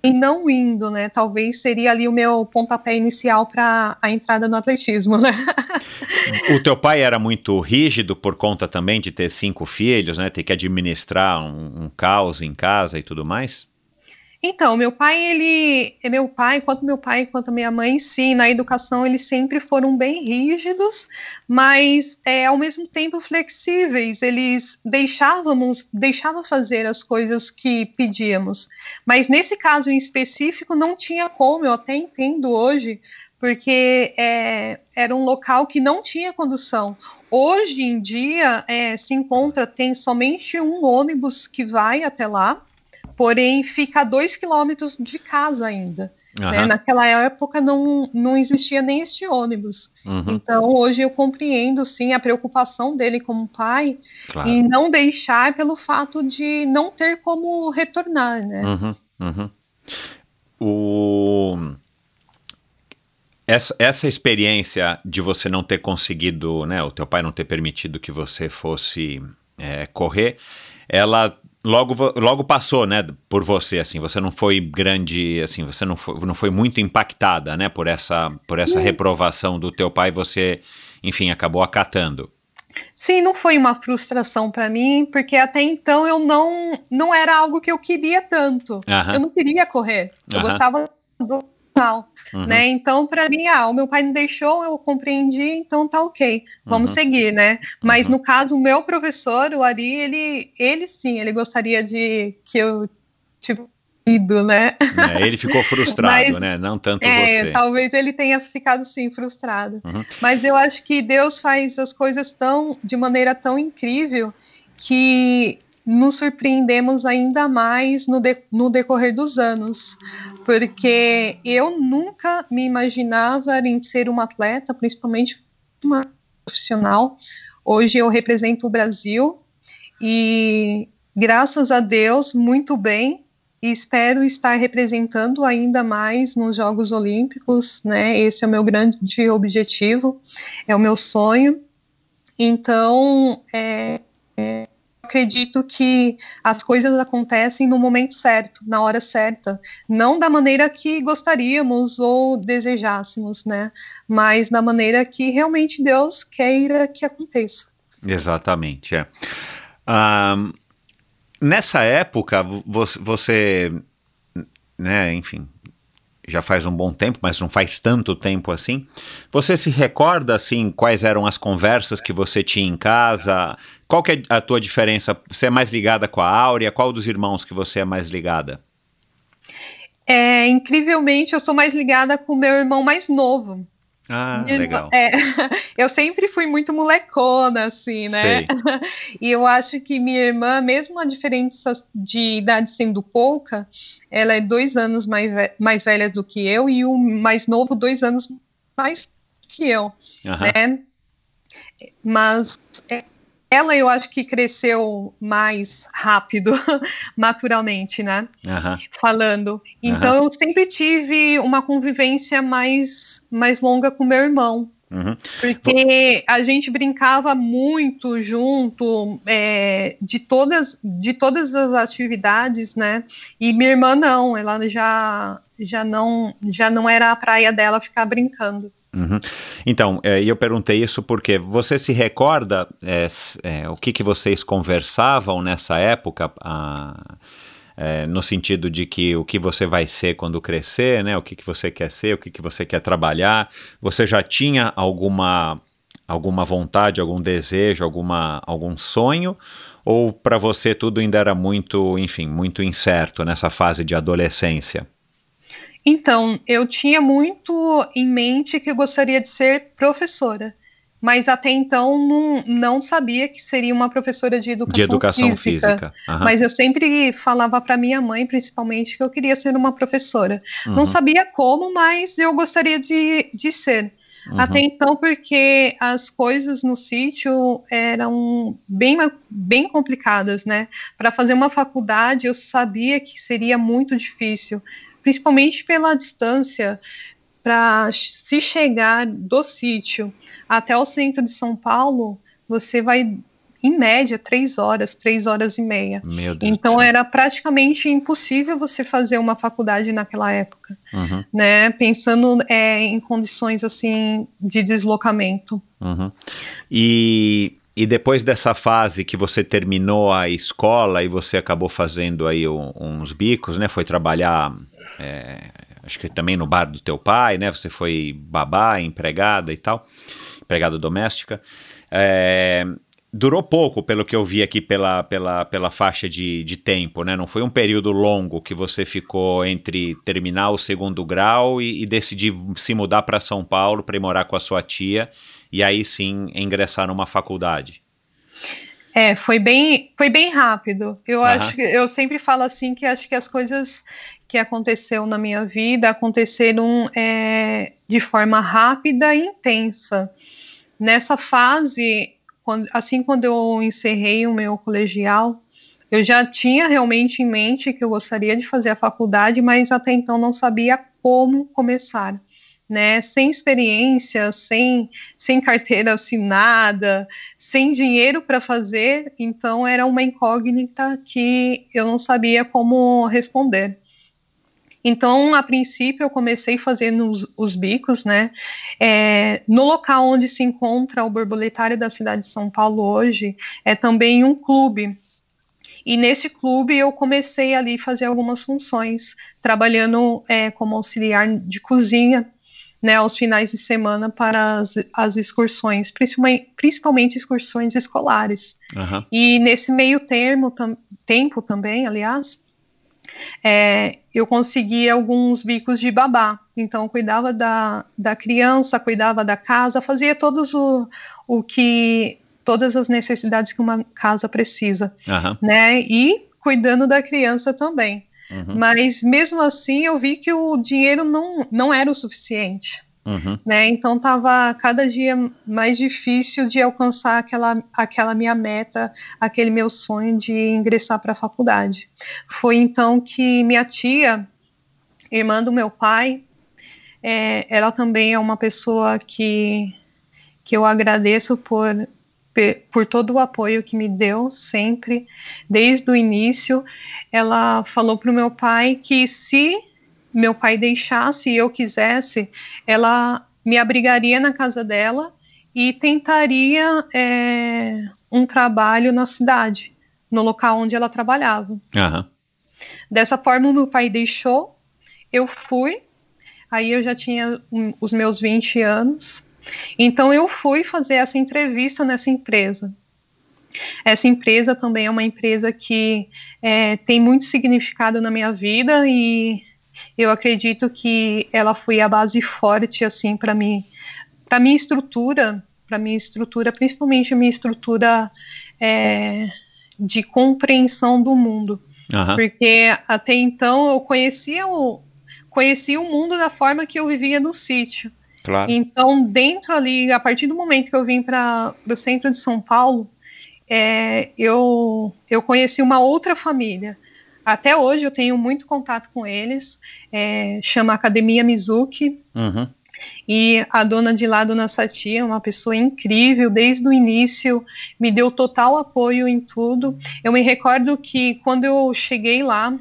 e não indo, né? Talvez seria ali o meu pontapé inicial para a entrada no atletismo, né? O teu pai era muito rígido por conta também de ter cinco filhos, né? Ter que administrar um, um caos em casa e tudo mais? Então, meu pai, ele, meu pai, quanto meu pai quanto minha mãe, sim, na educação eles sempre foram bem rígidos, mas é, ao mesmo tempo flexíveis. Eles deixávamos, deixavam fazer as coisas que pedíamos. Mas nesse caso em específico não tinha como. Eu até entendo hoje, porque é, era um local que não tinha condução. Hoje em dia é, se encontra tem somente um ônibus que vai até lá porém fica a dois quilômetros de casa ainda. Uhum. Né? Naquela época não, não existia nem este ônibus. Uhum. Então hoje eu compreendo sim a preocupação dele como pai claro. e não deixar pelo fato de não ter como retornar, né? Uhum. uhum. O... Essa, essa experiência de você não ter conseguido, né, o teu pai não ter permitido que você fosse é, correr, ela logo, logo passou, né, por você, assim, você não foi grande, assim, você não foi, não foi muito impactada, né, por essa, por essa reprovação do teu pai, você, enfim, acabou acatando. Sim, não foi uma frustração para mim, porque até então eu não, não era algo que eu queria tanto. Eu não queria correr. Eu gostava do uhum. né? Então, para mim, ah, o meu pai não deixou, eu compreendi, então tá ok, vamos uhum. seguir, né? Mas uhum. no caso, o meu professor, o Ari, ele, ele sim, ele gostaria de que eu tipo ido, né? É, ele ficou frustrado, Mas, né? Não tanto é, você. Talvez ele tenha ficado sim frustrado. Uhum. Mas eu acho que Deus faz as coisas tão de maneira tão incrível que nos surpreendemos ainda mais no, de, no decorrer dos anos, porque eu nunca me imaginava em ser uma atleta, principalmente uma profissional. Hoje eu represento o Brasil e, graças a Deus, muito bem, e espero estar representando ainda mais nos Jogos Olímpicos, né? Esse é o meu grande objetivo, é o meu sonho. Então, é, acredito que as coisas acontecem no momento certo, na hora certa, não da maneira que gostaríamos ou desejássemos, né? Mas da maneira que realmente Deus queira que aconteça. Exatamente, é. Um, nessa época, você, né, enfim, já faz um bom tempo, mas não faz tanto tempo assim. Você se recorda assim quais eram as conversas que você tinha em casa? Qual que é a tua diferença? Você é mais ligada com a Áurea? Qual dos irmãos que você é mais ligada? É, incrivelmente, eu sou mais ligada com o meu irmão mais novo. Ah, legal. É, eu sempre fui muito molecona, assim, né? E eu acho que minha irmã, mesmo a diferença de idade sendo pouca, ela é dois anos mais, mais velha do que eu e o mais novo dois anos mais que eu, né? Mas é, ela eu acho que cresceu mais rápido, naturalmente, né? Uhum. Falando. Então uhum. eu sempre tive uma convivência mais, mais longa com meu irmão. Uhum. Porque a gente brincava muito junto é, de, todas, de todas as atividades, né? E minha irmã não, ela já, já, não, já não era a praia dela ficar brincando. Uhum. Então, é, eu perguntei isso porque você se recorda é, é, o que, que vocês conversavam nessa época, a, é, no sentido de que o que você vai ser quando crescer, né? O que, que você quer ser, o que, que você quer trabalhar. Você já tinha alguma, alguma vontade, algum desejo, alguma, algum sonho? Ou para você tudo ainda era muito, enfim, muito incerto nessa fase de adolescência? Então, eu tinha muito em mente que eu gostaria de ser professora, mas até então não, não sabia que seria uma professora de educação, de educação física. física. Uhum. Mas eu sempre falava para minha mãe, principalmente, que eu queria ser uma professora. Uhum. Não sabia como, mas eu gostaria de, de ser. Uhum. Até então, porque as coisas no sítio eram bem, bem complicadas, né? Para fazer uma faculdade, eu sabia que seria muito difícil principalmente pela distância para se chegar do sítio até o centro de São Paulo, você vai em média três horas, três horas e meia. então era praticamente impossível você fazer uma faculdade naquela época, uhum. né? Pensando é, em condições assim de deslocamento. Uhum. E e depois dessa fase que você terminou a escola e você acabou fazendo aí uns bicos, né? Foi trabalhar é, acho que também no bar do teu pai, né? Você foi babá, empregada e tal, empregada doméstica. É, durou pouco, pelo que eu vi aqui pela, pela, pela faixa de, de tempo, né? Não foi um período longo que você ficou entre terminar o segundo grau e, e decidir se mudar para São Paulo para ir morar com a sua tia e aí sim ingressar numa faculdade. É, foi bem, foi bem rápido. Eu uhum. acho, eu sempre falo assim que acho que as coisas que aconteceu na minha vida aconteceram é, de forma rápida e intensa. Nessa fase, quando, assim quando eu encerrei o meu colegial, eu já tinha realmente em mente que eu gostaria de fazer a faculdade, mas até então não sabia como começar. Né, sem experiência, sem, sem carteira assinada, sem dinheiro para fazer, então era uma incógnita que eu não sabia como responder. Então, a princípio, eu comecei fazendo os, os bicos, né? É, no local onde se encontra o borboletário da cidade de São Paulo hoje, é também um clube. E nesse clube eu comecei ali a fazer algumas funções, trabalhando é, como auxiliar de cozinha, né, aos finais de semana para as, as excursões, principalmente, principalmente excursões escolares. Uhum. E nesse meio termo, tam, tempo também, aliás, é, eu conseguia alguns bicos de babá. Então, cuidava da, da criança, cuidava da casa, fazia todos o, o que todas as necessidades que uma casa precisa, uhum. né? E cuidando da criança também. Uhum. Mas mesmo assim, eu vi que o dinheiro não, não era o suficiente. Uhum. Né? Então estava cada dia mais difícil de alcançar aquela, aquela minha meta, aquele meu sonho de ingressar para a faculdade. Foi então que minha tia, irmã do meu pai, é, ela também é uma pessoa que, que eu agradeço por por todo o apoio que me deu sempre, desde o início. Ela falou para o meu pai que se meu pai deixasse e eu quisesse, ela me abrigaria na casa dela e tentaria é, um trabalho na cidade, no local onde ela trabalhava. Aham. Dessa forma, meu pai deixou, eu fui, aí eu já tinha hum, os meus 20 anos, então eu fui fazer essa entrevista nessa empresa. Essa empresa também é uma empresa que é, tem muito significado na minha vida e eu acredito que ela foi a base forte assim para mim, para minha estrutura, para minha estrutura, principalmente a minha estrutura é, de compreensão do mundo. Aham. Porque até então eu conhecia o, conhecia o mundo da forma que eu vivia no sítio. Claro. Então, dentro ali, a partir do momento que eu vim para o centro de São Paulo, é, eu, eu conheci uma outra família. Até hoje eu tenho muito contato com eles, é, chama Academia Mizuki, Uhum. e a dona de lá, dona Sati, é uma pessoa incrível, desde o início me deu total apoio em tudo. Eu me recordo que quando eu cheguei lá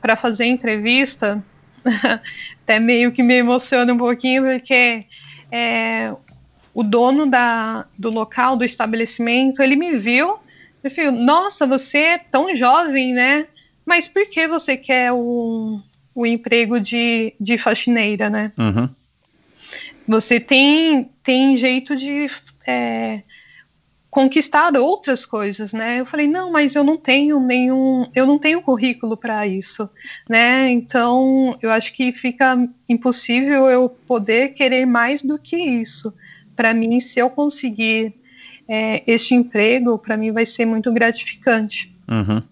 para fazer a entrevista, até meio que me emociona um pouquinho, porque é, o dono da, do local, do estabelecimento, ele me viu e falou, nossa, você é tão jovem, né? Mas por que você quer o, o emprego de, de faxineira, né? Uhum. Você tem, tem jeito de é, conquistar outras coisas, né? Eu falei, não, mas eu não tenho nenhum, eu não tenho currículo para isso, né? Então, eu acho que fica impossível eu poder querer mais do que isso. Para mim, se eu conseguir é, este emprego, para mim vai ser muito gratificante. Uhum.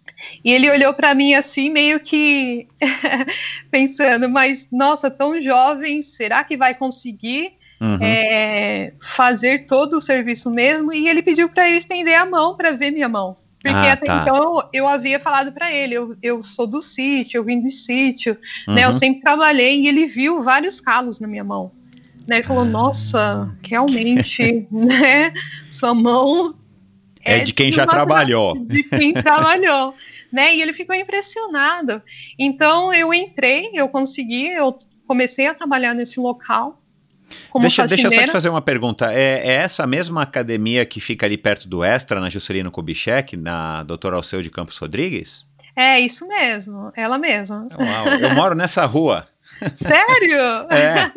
E ele olhou para mim assim, meio que pensando, mas nossa, tão jovem, será que vai conseguir Uhum. é, fazer todo o serviço mesmo? E ele pediu para eu estender a mão para ver minha mão. Porque Ah, até tá. então eu havia falado para ele, eu, eu sou do sítio, eu vim do sítio, né? Eu Uhum. sempre trabalhei e ele viu vários calos na minha mão. Né, ele Ah. falou, nossa, realmente, né? Sua mão É de quem já trabalhou. De quem trabalhou, né? E ele ficou impressionado. Então eu entrei, eu consegui, eu comecei a trabalhar nesse local como Deixa, deixa eu só te fazer uma pergunta. É, é essa mesma academia que fica ali perto do Extra, na Juscelino Kubitschek, na Doutor Alceu de Campos Rodrigues? É isso mesmo, ela mesma. Uau, eu moro nessa rua. Sério? É.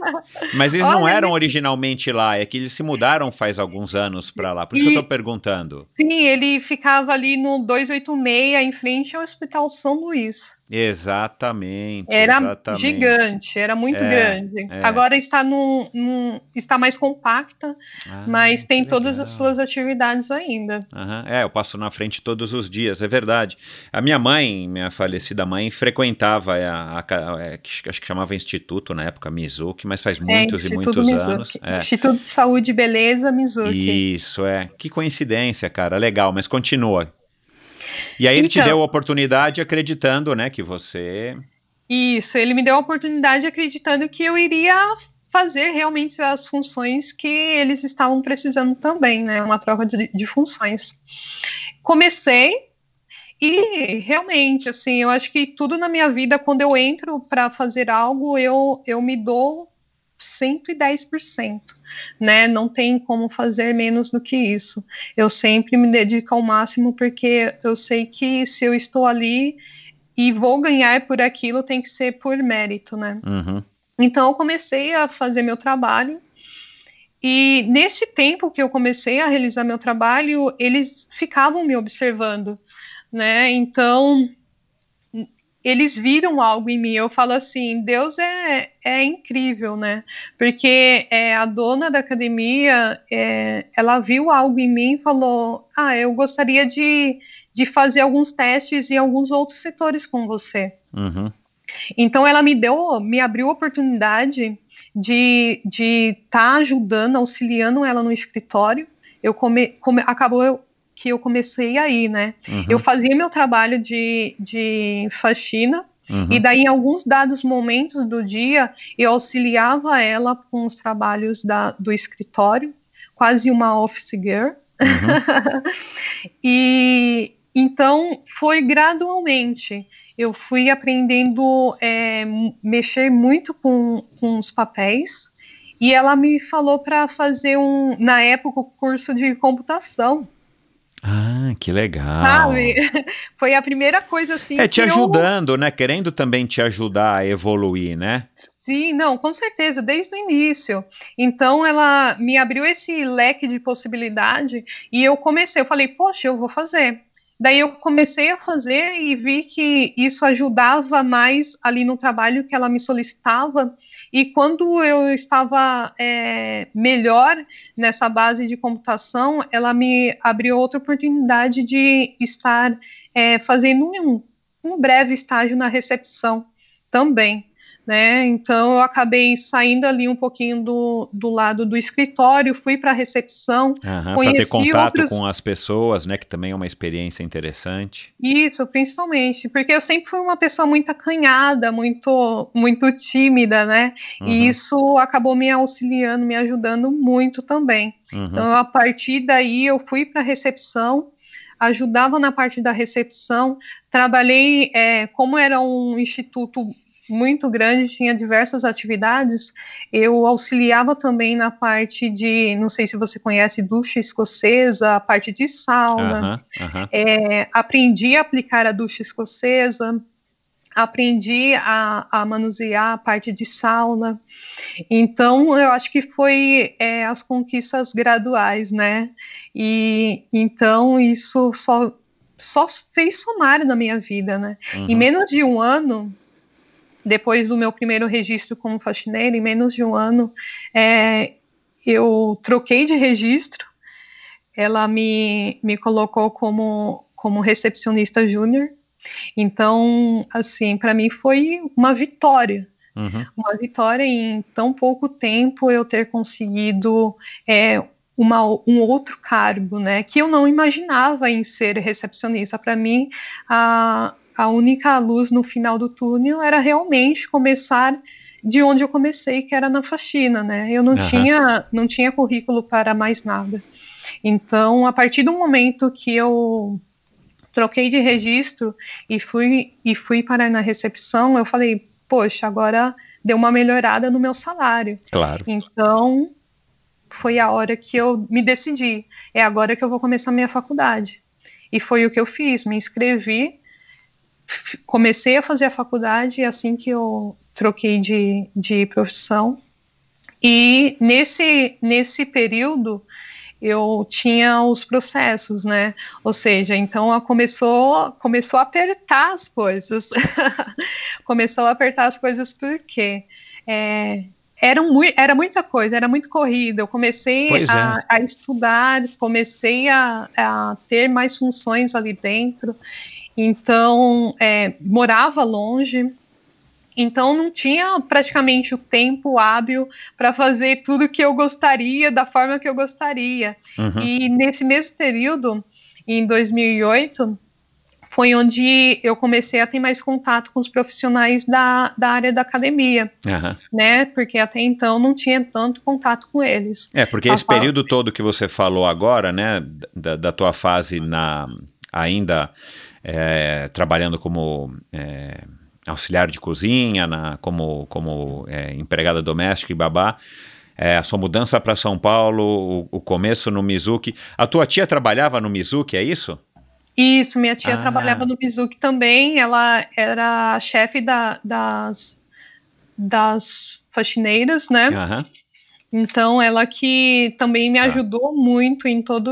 Mas eles não Olha, eram nesse- originalmente lá, é que eles se mudaram faz alguns anos pra lá. Por isso E- que eu tô perguntando. Sim, ele ficava ali no 286, em frente ao Hospital São Luís. Exatamente. Era exatamente. gigante, era muito É, grande. é. Agora está num, num- está mais compacta, Ah, mas tem que todas legal. as suas atividades ainda. Aham, É, eu passo na frente todos os dias, é verdade. A minha mãe, minha falecida mãe, frequentava a, a- a- é, que- acho que chamava Instituto na época, Mizuki, mas faz muitos é, e muitos Mizuki. anos. É. Instituto de Saúde e Beleza Mizuki. Isso, é. Que coincidência, cara. Legal, mas continua. E aí ele te Então. deu a oportunidade acreditando, né, que você... Isso, ele me deu a oportunidade acreditando que eu iria fazer realmente as funções que eles estavam precisando também, né? Uma troca de, de funções. Comecei e realmente, assim, eu acho que tudo na minha vida, quando eu entro para fazer algo, eu, eu me dou 110%, né? Não tem como fazer menos do que isso. Eu sempre me dedico ao máximo porque eu sei que se eu estou ali e vou ganhar por aquilo, tem que ser por mérito, né? Uhum. Então eu comecei a fazer meu trabalho e nesse tempo que eu comecei a realizar meu trabalho, eles ficavam me observando, né? Então eles viram algo em mim. Eu falo assim, Deus é, é incrível, né? Porque é, a dona da academia, é, ela viu algo em mim e falou, ah, eu gostaria de, de fazer alguns testes em alguns outros setores com você. Uhum. Então ela me deu, me abriu a oportunidade de estar de tá ajudando, auxiliando ela no escritório. Eu come, come, acabou que eu comecei aí, né? Uhum. Eu fazia meu trabalho de, de faxina Uhum. e daí em alguns dados momentos do dia eu auxiliava ela com os trabalhos da, do escritório, quase uma office girl. e então foi gradualmente. Eu fui aprendendo é, mexer muito com, com os papéis e ela me falou para fazer um, na época, o curso de computação. Ah, que legal. Sabe? Foi a primeira coisa assim. É te que eu- ajudando, né? Querendo também te ajudar a evoluir, né? Sim, não, com certeza, desde o início. Então ela me abriu esse leque de possibilidade e eu comecei, eu falei, poxa, eu vou fazer. Daí eu comecei a fazer e vi que isso ajudava mais ali no trabalho que ela me solicitava. E quando eu estava é, melhor nessa base de computação, ela me abriu outra oportunidade de estar é, fazendo um, um breve estágio na recepção também. Né? Então eu acabei saindo ali um pouquinho do, do lado do escritório, fui para a recepção, Aham, para ter Conheci contato outros- com as pessoas, né? Que também é uma experiência interessante. Isso, principalmente, porque eu sempre fui uma pessoa muito acanhada, muito, muito tímida, né? Uhum, E isso acabou me auxiliando, me ajudando muito também. uhum. Então, a partir daí, eu fui para a recepção, ajudava na parte da recepção, trabalhei, é, como era um instituto muito grande, tinha diversas atividades, eu auxiliava também na parte de, não sei se você conhece, ducha escocesa, a parte de sauna, Aham, aham. é, aprendi a aplicar a ducha escocesa, aprendi a, a manusear a parte de sauna. Então, eu acho que foi é, as conquistas graduais, né? E então isso só, só fez somar na minha vida, né? Em uhum. menos de um ano, depois do meu primeiro registro como faxineira, em menos de um ano, é, eu troquei de registro. Ela me, me colocou como, como recepcionista júnior. Então, assim, para mim foi uma vitória. Uhum. Uma vitória em tão pouco tempo eu ter conseguido é, uma, um outro cargo, né? Que eu não imaginava em ser recepcionista. Para mim, a, a única luz no final do túnel era realmente começar de onde eu comecei, que era na faxina, né? Eu não Aham. tinha não tinha currículo para mais nada. Então, a partir do momento que eu troquei de registro e fui e fui parar na recepção, eu falei, poxa, agora deu uma melhorada no meu salário. Claro. Então, foi a hora que eu me decidi. É agora que eu vou começar minha faculdade. E foi o que eu fiz, me inscrevi, comecei a fazer a faculdade assim que eu troquei de, de profissão. E nesse, nesse período eu tinha os processos, né? Ou seja, então ela começou, começou a apertar as coisas. começou a apertar as coisas porque é, eram mui- era muita coisa, era muito corrida. Eu comecei Pois a, é. a estudar, comecei a, a ter mais funções ali dentro. Então, é, morava longe, então não tinha praticamente o tempo hábil para fazer tudo que eu gostaria, da forma que eu gostaria. Uhum. E nesse mesmo período, em 2008, foi onde eu comecei a ter mais contato com os profissionais da, da área da academia, Aham. né? Porque até então não tinha tanto contato com eles. É, porque A esse fala- período todo que você falou agora, né, da, da tua fase na ainda é, trabalhando como é, auxiliar de cozinha, na, como, como é, empregada doméstica e babá, é, a sua mudança para São Paulo, o, o começo no Mizuki. A tua tia trabalhava no Mizuki, é isso? Isso, minha tia Ah. trabalhava no Mizuki também, ela era chefe da- das, das faxineiras, né? Aham. Então, ela que também me Tá. ajudou muito em todo,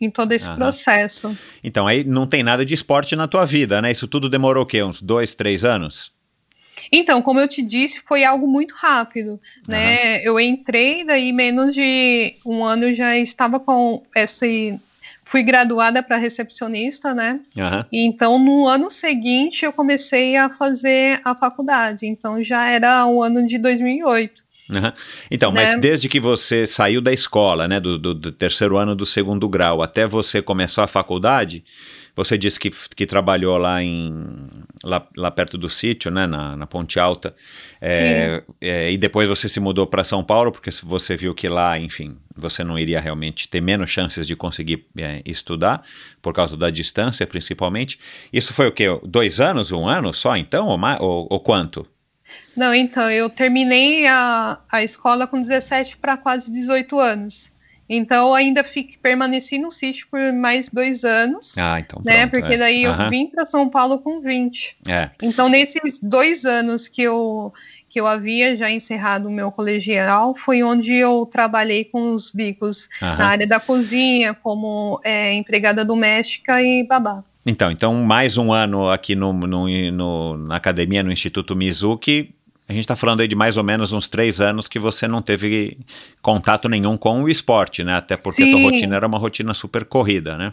em todo esse Aham. processo. Então aí não tem nada de esporte na tua vida, né? Isso tudo demorou o quê? Uns dois, três anos? Então, como eu te disse, foi algo muito rápido, né? Eu entrei, daí menos de um ano eu já estava com esse... Fui graduada para recepcionista, né? E Então, no ano seguinte, eu comecei a fazer a faculdade. Então, já era o ano de 2008. Aham. Então, Né? mas desde que você saiu da escola, né, do, do- do terceiro ano do segundo grau, até você começar a faculdade, você disse que, que trabalhou lá em, lá, lá perto do sítio, né, na, na Ponte Alta. É, é, e depois você se mudou para São Paulo, porque você viu que lá, enfim, você não iria realmente ter menos chances de conseguir é, estudar, por causa da distância, principalmente. Isso foi o quê? Dois anos, um ano só, então? Ou, mais, ou, ou quanto? Não, então, eu terminei a, a escola com 17 para quase 18 anos. Então, eu ainda fiquei, permaneci no sítio por mais dois anos. Ah, então. né? pronto, Porque é. daí eu Aham. vim para São Paulo com 20. É. Então, nesses dois anos que eu, que eu havia já encerrado o meu colegial, foi onde eu trabalhei com os bicos Aham. na área da cozinha, como é, empregada doméstica e babá. Então, então, mais um ano aqui no, no- no- na academia, no Instituto Mizuki. A gente está falando aí de mais ou menos uns três anos que você não teve contato nenhum com o esporte, né? Até porque a tua Sim. rotina era uma rotina super corrida, né?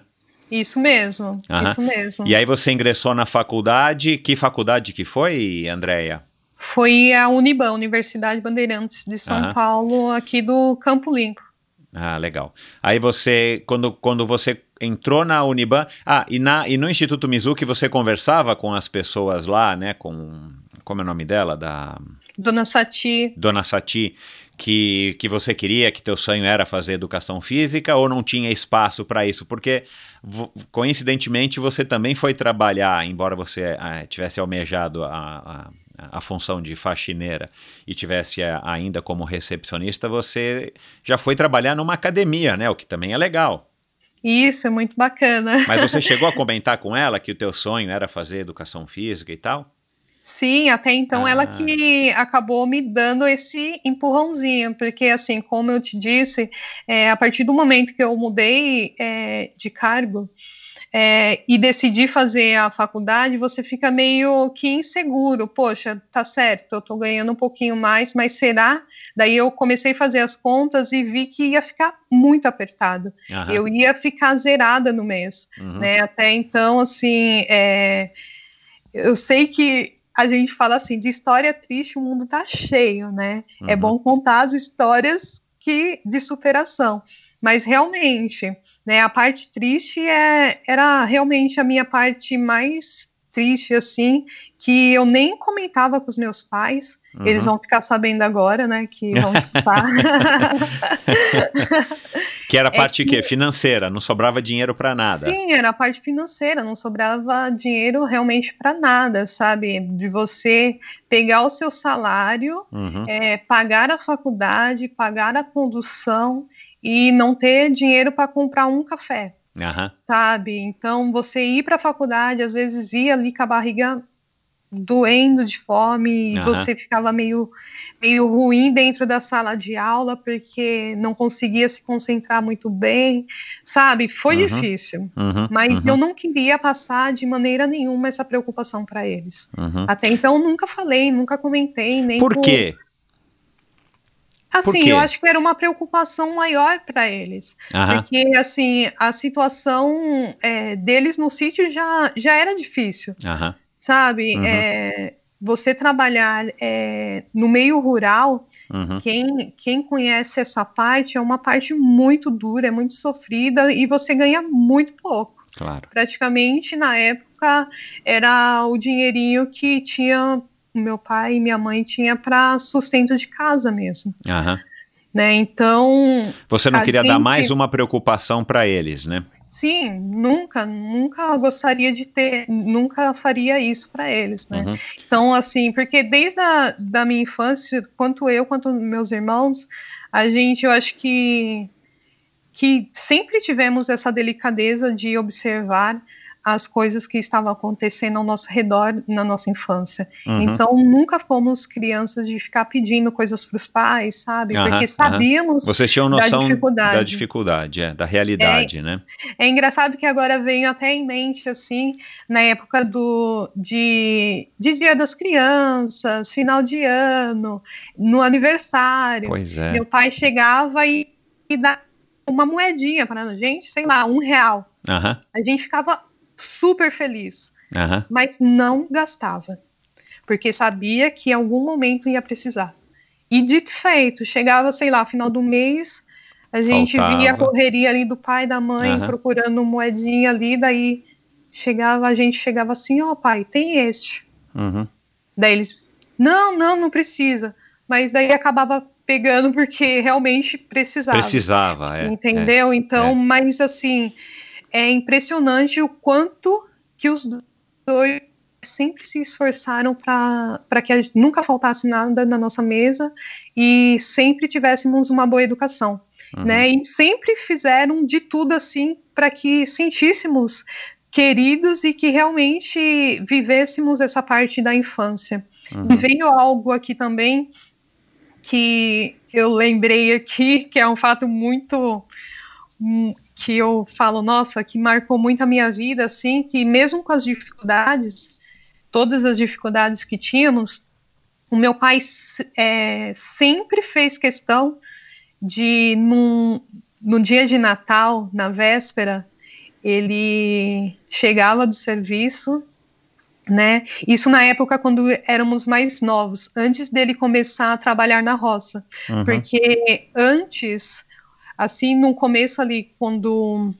Isso mesmo, Aham. isso mesmo. E aí você ingressou na faculdade. Que faculdade que foi, Andréia? Foi a Uniban, Universidade Bandeirantes de São Aham. Paulo, aqui do Campo Limpo. Ah, legal. Aí você, quando, quando você entrou na Uniban, ah, e, na, e no Instituto Mizuki você conversava com as pessoas lá, né, com, como é o nome dela, da Dona Sati. Dona Sati, que, que você queria, que teu sonho era fazer educação física ou não tinha espaço para isso? Porque, coincidentemente, você também foi trabalhar, embora você ah, tivesse almejado a, a, a função de faxineira e tivesse ah, ainda como recepcionista, você já foi trabalhar numa academia, né? O que também é legal. Isso, é muito bacana. Mas você chegou a comentar com ela que o teu sonho era fazer educação física e tal? Sim, até então Ah. ela que acabou me dando esse empurrãozinho, porque assim, como eu te disse, é, a partir do momento que eu mudei é, de cargo é, e decidi fazer a faculdade, você fica meio que inseguro. Poxa, tá certo, eu tô ganhando um pouquinho mais, mas será? Daí eu comecei a fazer as contas e vi que ia ficar muito apertado. Aham. Eu ia ficar zerada no mês Uhum. né? Até então, assim, é, eu sei que a gente fala assim, de história triste o mundo tá cheio, né? É Uhum. bom contar as histórias que de superação, mas realmente, né? A parte triste é, era realmente a minha parte mais triste, assim, que eu nem comentava com os meus pais. Eles Uhum. vão ficar sabendo agora, né? Que vão escutar. Que era a é parte que- que... financeira, não sobrava dinheiro para nada. Sim, era a parte financeira, não sobrava dinheiro realmente para nada, sabe? De você pegar o seu salário, Uhum. é, pagar a faculdade, pagar a condução e não ter dinheiro para comprar um café, Aham. sabe? Então você ir para a faculdade, às vezes ir ali com a barriga doendo de fome, e Aham. você ficava meio, meio ruim dentro da sala de aula porque não conseguia se concentrar muito bem, sabe? Foi Uhum. difícil. Uhum. Mas uhum. eu não queria passar de maneira nenhuma essa preocupação para eles. Uhum. Até então nunca falei, nunca comentei, nem Por quê? Por quê? eu acho que era uma preocupação maior para eles, Aham. porque assim a situação é, deles no sítio já já era difícil, Aham. sabe? Uhum. É, você trabalhar é, no meio rural, Uhum. quem, quem conhece essa parte é uma parte muito dura, é muito sofrida e você ganha muito pouco. Claro. praticamente na época era o dinheirinho que tinha o meu pai e minha mãe tinha para sustento de casa mesmo, né? Então, Você não queria dar gente- mais uma preocupação para eles, né? sim, nunca, nunca gostaria de ter, nunca faria isso para eles, né? Uhum. Então, assim, porque desde a da minha infância, quanto eu quanto meus irmãos, a gente, eu acho que que sempre tivemos essa delicadeza de observar as coisas que estavam acontecendo ao nosso redor na nossa infância. Uhum. Então, nunca fomos crianças de ficar pedindo coisas para os pais, sabe? Aham, Porque sabíamos. Vocês tinham da noção dificuldade. da dificuldade, é, da realidade, né? É engraçado que agora venho até em mente, assim, na época do, de, de Dia das Crianças, final de ano, no aniversário. Pois é. Meu pai chegava e, e dava uma moedinha para a gente, sei lá, um real. A gente ficava super feliz, aham. mas não gastava, porque sabia que em algum momento ia precisar. E dito feito, chegava, sei lá, final do mês, a gente Faltava. via a correria ali do pai e da mãe Aham. procurando moedinha ali, daí chegava, a gente chegava assim, ó oh, pai, tem este. Uhum. Daí eles, não, não, não precisa. Mas daí acabava pegando porque realmente precisava. Precisava, é. Entendeu? é, então, é. mas assim, é impressionante o quanto que os dois sempre se esforçaram para que nunca faltasse nada na nossa mesa e sempre tivéssemos uma boa educação, Uhum. né? E sempre fizeram de tudo assim para que sentíssemos queridos e que realmente vivêssemos essa parte da infância. Uhum. E veio algo aqui também que eu lembrei aqui, que é um fato muito que eu falo, nossa, que marcou muito a minha vida, assim, que mesmo com as dificuldades, todas as dificuldades que tínhamos, o meu pai é, sempre fez questão de, num, no dia de Natal, na véspera, ele chegava do serviço, né? Isso na época quando éramos mais novos, antes dele começar a trabalhar na roça, Uhum. porque antes, assim, no começo ali, quando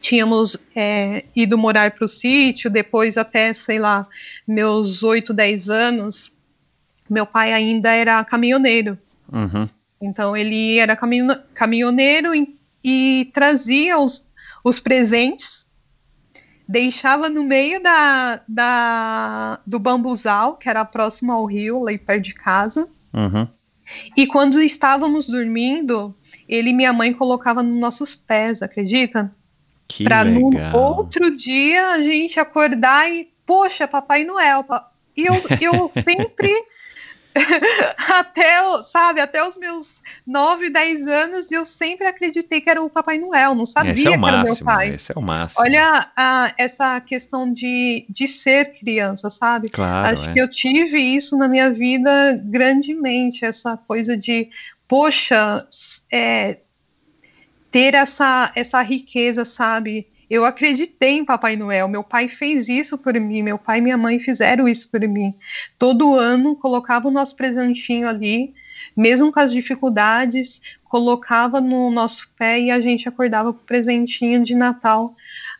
tínhamos é, ido morar para o sítio, depois até, sei lá, meus 8, 10 anos, meu pai ainda era caminhoneiro. Uhum. Então ele era caminho, caminhoneiro e, e trazia os, os presentes, deixava no meio da, da, do bambuzal, que era próximo ao rio, lá perto de casa. Uhum. E quando estávamos dormindo, ele e minha mãe colocava nos nossos pés, acredita? Que Para no legal. outro dia a gente acordar e, poxa, Papai Noel. pa- E eu, eu sempre, até, sabe, até os meus 9, 10 anos, eu sempre acreditei que era o Papai Noel, não sabia Esse é o que era o meu máximo, pai. esse é o máximo. Olha a- essa questão de, de ser criança, sabe? claro, Acho é. que eu tive isso na minha vida grandemente, essa coisa de, poxa, é, ter essa, essa riqueza, sabe? Eu acreditei em Papai Noel, meu pai fez isso por mim, meu pai e minha mãe fizeram isso por mim. Todo ano colocava o nosso presentinho ali, mesmo com as dificuldades, colocava no nosso pé e a gente acordava com o presentinho de Natal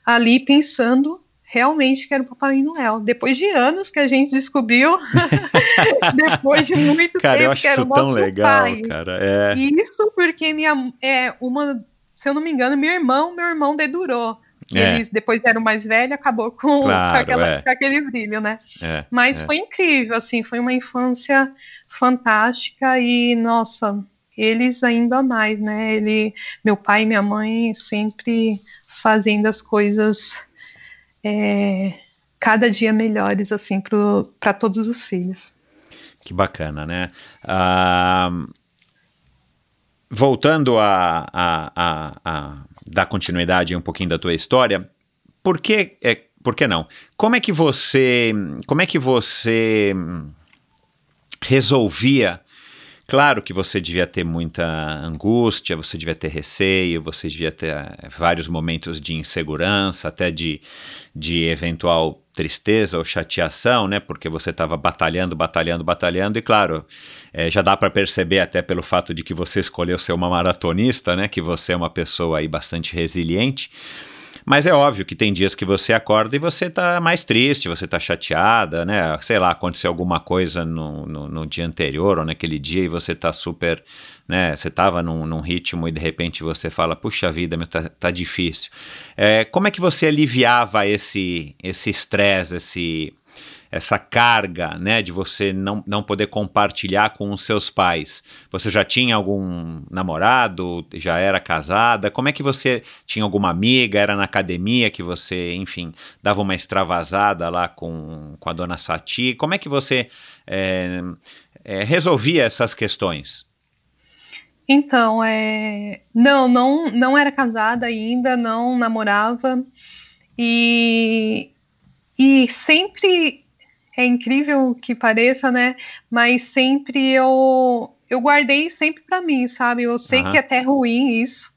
ali pensando realmente que era o Papai Noel. Depois de anos que a gente descobriu, depois de muito Cara, tempo eu acho que era isso o tão nosso legal, pai. cara. É. Isso porque minha é uma, se eu não me engano, meu irmão, meu irmão dedurou. É. eles depois eram mais velhos, acabou com, Claro, com, aquela- é. com aquele brilho, né? é, Mas é. foi incrível, assim, foi uma infância fantástica e, nossa, eles ainda mais, né? Ele, meu pai e minha mãe sempre fazendo as coisas é, cada dia melhores, assim, para todos os filhos. Que bacana, né? Ah, voltando a, a, a, a dar continuidade um pouquinho da tua história, por que, é, por que não? Como é que você, como é que você resolvia? Claro que você devia ter muita angústia, você devia ter receio, você devia ter eh, vários momentos de insegurança, até de, de eventual tristeza ou chateação, né? Porque você estava batalhando, batalhando, batalhando, e claro, eh, já dá para perceber até pelo fato de que você escolheu ser uma maratonista, né? Que você é uma pessoa aí bastante resiliente. Mas é óbvio que tem dias que você acorda e você tá mais triste, você tá chateada, né? Sei lá, aconteceu alguma coisa no, no, no dia anterior ou naquele dia e você tá super, né? Você tava num, num ritmo e de repente você fala, puxa vida, meu, tá, tá difícil. É, como é que você aliviava esse esse estresse, esse essa carga, né, de você não, não poder compartilhar com os seus pais. Você já tinha algum namorado? Já era casada? Como é que você tinha alguma amiga? Era na academia que você, enfim, dava uma extravasada lá com, com a dona Sati? Como é que você é, é, resolvia essas questões? Então, é... não, não, não era casada ainda, não namorava e, e sempre é incrível que pareça, né? Mas sempre eu eu guardei sempre para mim, sabe? Eu sei Aham. que é até ruim isso.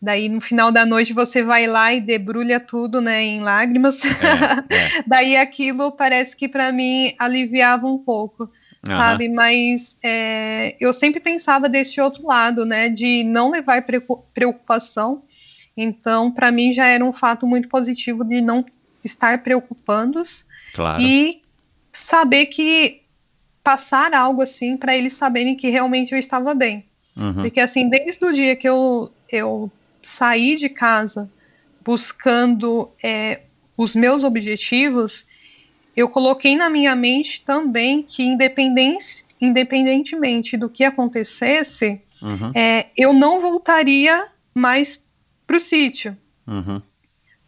Daí no final da noite você vai lá e debrulha tudo, né, em lágrimas. É, é. Daí aquilo parece que para mim aliviava um pouco Aham. sabe? Mas é, eu sempre pensava desse outro lado, né? De não levar preocu- preocupação. Então, para mim já era um fato muito positivo de não estar preocupando-os Claro. e saber que passar algo assim para eles saberem que realmente eu estava bem. Uhum. Porque assim, desde o dia que eu, eu saí de casa buscando é, os meus objetivos, eu coloquei na minha mente também que independente, independentemente do que acontecesse, Uhum. é, eu não voltaria mais para o sítio, Uhum.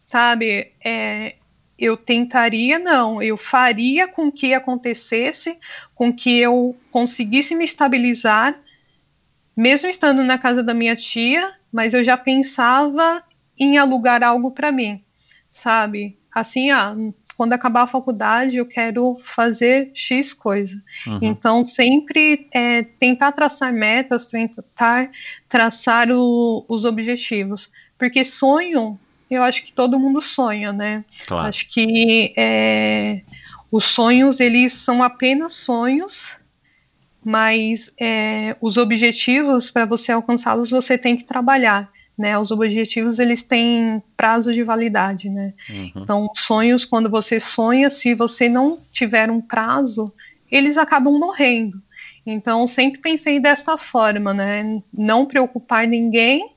sabe? É, eu tentaria, não, eu faria com que acontecesse, com que eu conseguisse me estabilizar, mesmo estando na casa da minha tia, mas eu já pensava em alugar algo para mim, sabe? Assim, ah, quando acabar a faculdade, eu quero fazer X coisa. Uhum. Então, sempre é, tentar traçar metas, tentar traçar o- os objetivos. Porque sonho, eu acho que todo mundo sonha, né? Claro. Acho que é, os sonhos, eles são apenas sonhos, mas é, os objetivos, para você alcançá-los, você tem que trabalhar. Né, os objetivos eles têm prazo de validade, né? Uhum. Então, sonhos, quando você sonha, se você não tiver um prazo, eles acabam morrendo. Então, sempre pensei dessa forma, né? Não preocupar ninguém.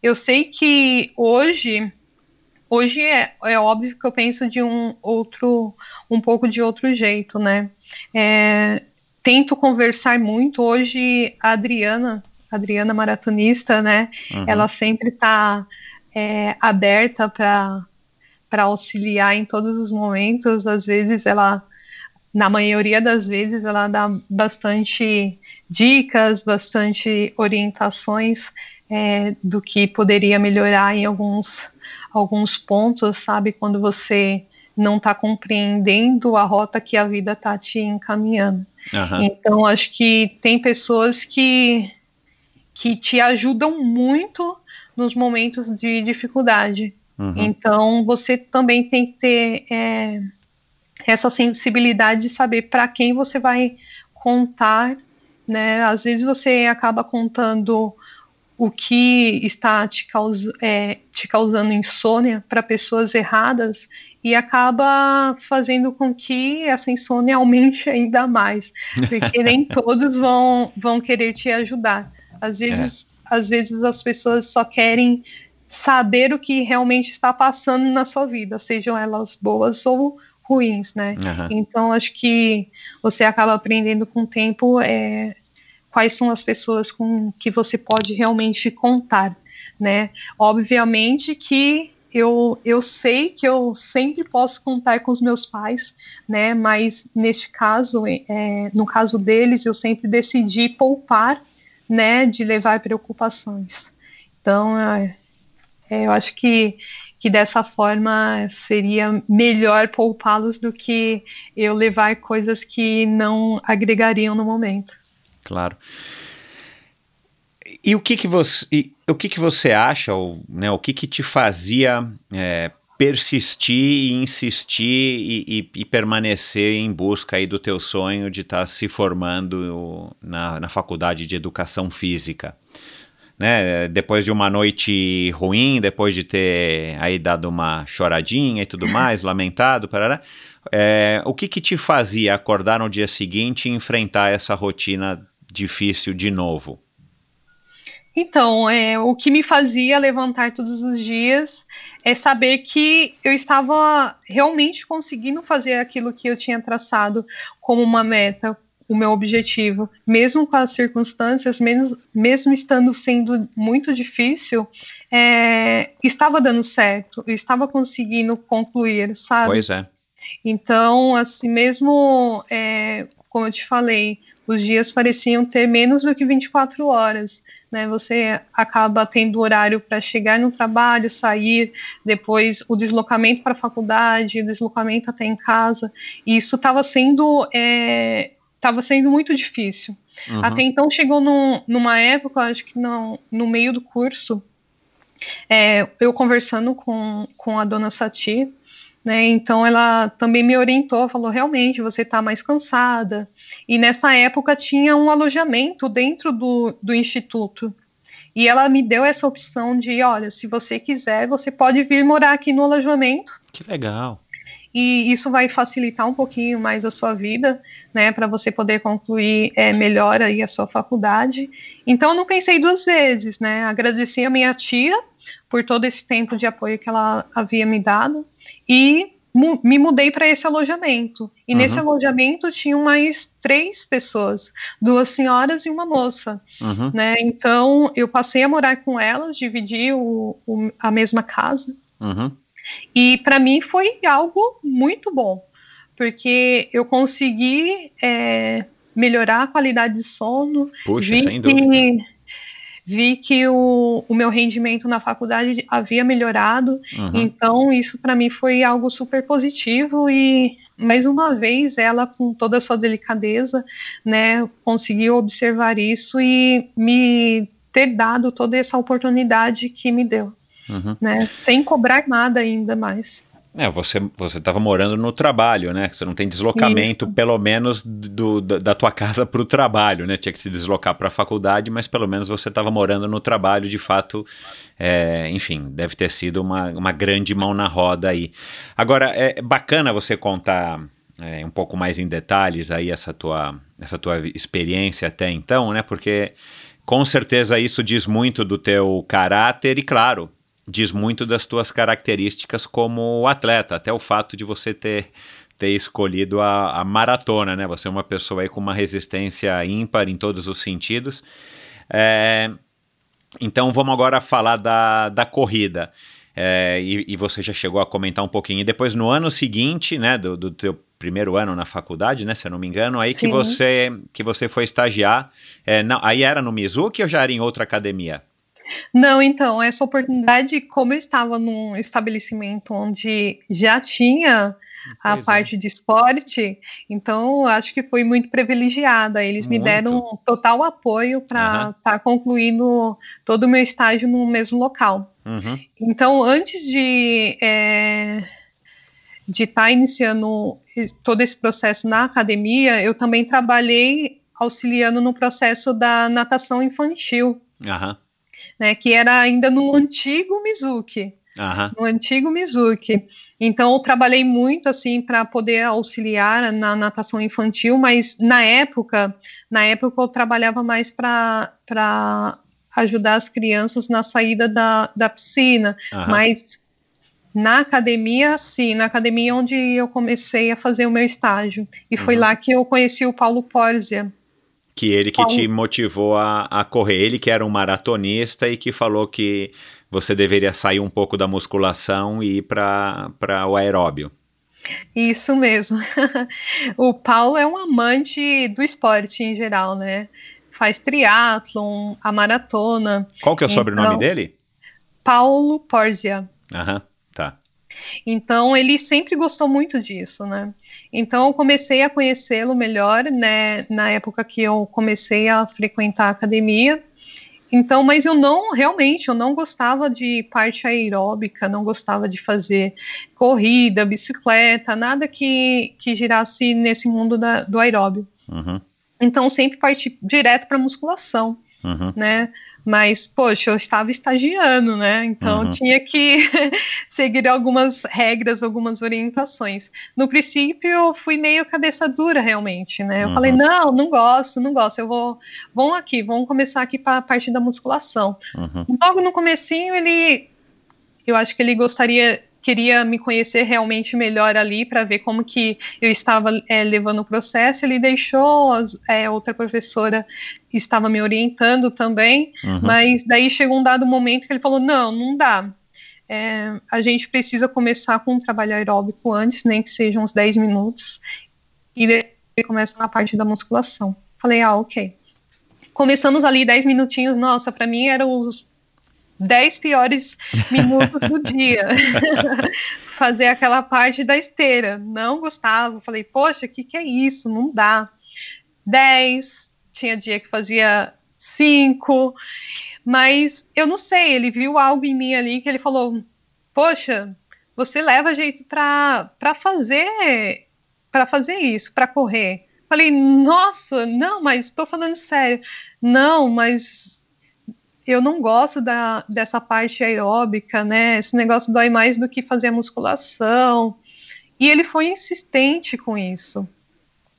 Eu sei que hoje, hoje é, é óbvio que eu penso de um outro, um pouco de outro jeito, né? É, tento conversar muito. Hoje, a Adriana, a Adriana maratonista, né? Uhum. Ela sempre está é, aberta para para auxiliar em todos os momentos. Às vezes ela, na maioria das vezes, ela dá bastante dicas, bastante orientações é, do que poderia melhorar em alguns, alguns pontos, sabe? Quando você não está compreendendo a rota que a vida está te encaminhando. Aham. Então, acho que tem pessoas que, que te ajudam muito nos momentos de dificuldade. Uhum. Então, você também tem que ter é, essa sensibilidade de saber para quem você vai contar, né? Às vezes você acaba contando o que está te, causa, é, te causando insônia para pessoas erradas e acaba fazendo com que essa insônia aumente ainda mais, porque nem todos vão, vão querer te ajudar. Às vezes, é. às vezes as pessoas só querem saber o que realmente está passando na sua vida, sejam elas boas ou ruins, né? Uhum. Então acho que você acaba aprendendo com o tempo é, quais são as pessoas com que você pode realmente contar, né? Obviamente que eu, eu sei que eu sempre posso contar com os meus pais, né? Mas neste caso, é, no caso deles, eu sempre decidi poupar, né? De levar preocupações. Então, é, é, eu acho que que dessa forma seria melhor poupá-los do que eu levar coisas que não agregariam no momento. Claro. E o que que você, e, o que que você acha, ou, né, o que que te fazia é, persistir e insistir e, e, e, permanecer em busca aí do teu sonho de estar tá se formando na, na faculdade de educação física? Né, depois de uma noite ruim, depois de ter aí dado uma choradinha e tudo mais, lamentado, parará, é, o que que te fazia acordar no dia seguinte e enfrentar essa rotina difícil de novo? Então, é, o que me fazia levantar todos os dias é saber que eu estava realmente conseguindo fazer aquilo que eu tinha traçado como uma meta, o meu objetivo, mesmo com as circunstâncias, mesmo, mesmo estando sendo muito difícil, é, estava dando certo, eu estava conseguindo concluir, sabe? Pois é. Então, assim, mesmo, é, como eu te falei, os dias pareciam ter menos do que 24 horas, né? Você acaba tendo horário para chegar no trabalho, sair, depois o deslocamento para a faculdade, o deslocamento até em casa, e isso estava sendo é, sendo muito difícil. Uhum. Até então chegou num, numa época, acho que não, no meio do curso, é, eu conversando com, com a dona Sati, né, então ela também me orientou, falou, realmente, você está mais cansada. E nessa época tinha um alojamento dentro do, do instituto. E ela me deu essa opção de, olha, se você quiser, você pode vir morar aqui no alojamento. Que legal. e isso vai facilitar um pouquinho mais a sua vida, né, para você poder concluir é, melhor aí a sua faculdade. Então, eu não pensei duas vezes, né, agradeci a minha tia por todo esse tempo de apoio que ela havia me dado e mu me mudei para esse alojamento. E uhum. nesse alojamento tinham mais três pessoas, duas senhoras e uma moça, uhum. né, então eu passei a morar com elas, dividi o, o a mesma casa, Uhum. E para mim foi algo muito bom, porque eu consegui é, melhorar a qualidade de sono. Puxa, vi sem dúvida. Que, vi que o, o meu rendimento na faculdade havia melhorado, uhum. então isso para mim foi algo super positivo e mais uma vez ela com toda a sua delicadeza, né, conseguiu observar isso e me ter dado toda essa oportunidade que me deu uhum. né? Sem cobrar nada ainda mais. É, você você estava morando no trabalho, né? Você não tem deslocamento, Isso. pelo menos do, da, da tua casa para o trabalho, né? Tinha que se deslocar para a faculdade, mas pelo menos você estava morando no trabalho, de fato. É, enfim, deve ter sido uma, uma grande mão na roda aí. Agora, é bacana você contar é, um pouco mais em detalhes aí essa tua, essa tua experiência até então, né? Porque com certeza isso diz muito do teu caráter e, claro, diz muito das tuas características como atleta, até o fato de você ter ter escolhido a, a, maratona, né? Você é uma pessoa aí com uma resistência ímpar em todos os sentidos. É, então vamos agora falar da, da corrida. É, e, e, você já chegou a comentar um pouquinho. E depois, no ano seguinte, né, do, do teu primeiro ano na faculdade, né, se eu não me engano, aí que você que você foi estagiar. É, não, aí era no Mizuki ou já era em outra academia? Não, então, essa oportunidade, como eu estava num estabelecimento onde já tinha a pois é. parte é. de esporte, então acho que foi muito privilegiada. Eles muito. me deram total apoio para estar uhum. tá concluindo todo o meu estágio no mesmo local. Uhum. Então, antes de é, de estar tá iniciando todo esse processo na academia, eu também trabalhei auxiliando no processo da natação infantil. Uhum né, que era ainda no antigo Mizuki. Uhum. No antigo Mizuki. Então, eu trabalhei muito assim para poder auxiliar na natação infantil, mas na época, na época eu trabalhava mais para ajudar as crianças na saída da, da piscina, uhum. mas na academia, sim, na academia onde eu comecei a fazer o meu estágio. E uhum. foi lá que eu conheci o Paulo Porzia. Que ele que te motivou a, a correr. Ele que era um maratonista e que falou que você deveria sair um pouco da musculação e ir para o aeróbio. Isso mesmo. o Paulo é um amante do esporte em geral, né? Faz triatlon, a maratona. Qual que é o então, sobrenome dele? Paulo Porzia. Aham. Então ele sempre gostou muito disso, né? Então eu comecei a conhecê-lo melhor, né? Na época que eu comecei a frequentar a academia. Então, mas eu não realmente eu não gostava de parte aeróbica, não gostava de fazer corrida, bicicleta, nada que, que girasse nesse mundo da, do aeróbio. Uhum. Então sempre parti direto para musculação, uhum. né? Mas, poxa, eu estava estagiando, né? Então uhum. tinha que seguir algumas regras, algumas orientações. No princípio, eu fui meio cabeça dura, realmente, né? Eu uhum. falei, não, não gosto, não gosto. Eu vou. Vamos aqui, vamos começar aqui para a parte da musculação. Uhum. Logo no comecinho, ele. Eu acho que ele gostaria queria me conhecer realmente melhor ali para ver como que eu estava é, levando o processo. Ele deixou, é, outra professora estava me orientando também, uhum. mas daí chegou um dado momento que ele falou: não, não dá. É, a gente precisa começar com um trabalho aeróbico antes, nem que sejam uns 10 minutos, e daí começa na parte da musculação. Falei, ah, ok. Começamos ali 10 minutinhos, nossa, para mim eram os 10 piores minutos do dia. Fazer aquela parte da esteira. Não gostava. Falei, poxa, o que, que é isso? Não dá. 10, tinha dia que fazia 5, mas eu não sei, ele viu algo em mim ali que ele falou: Poxa, você leva jeito para fazer para fazer isso, para correr. Falei, nossa, não, mas estou falando sério. Não, mas eu não gosto da, dessa parte aeróbica, né? Esse negócio dói mais do que fazer a musculação. E ele foi insistente com isso.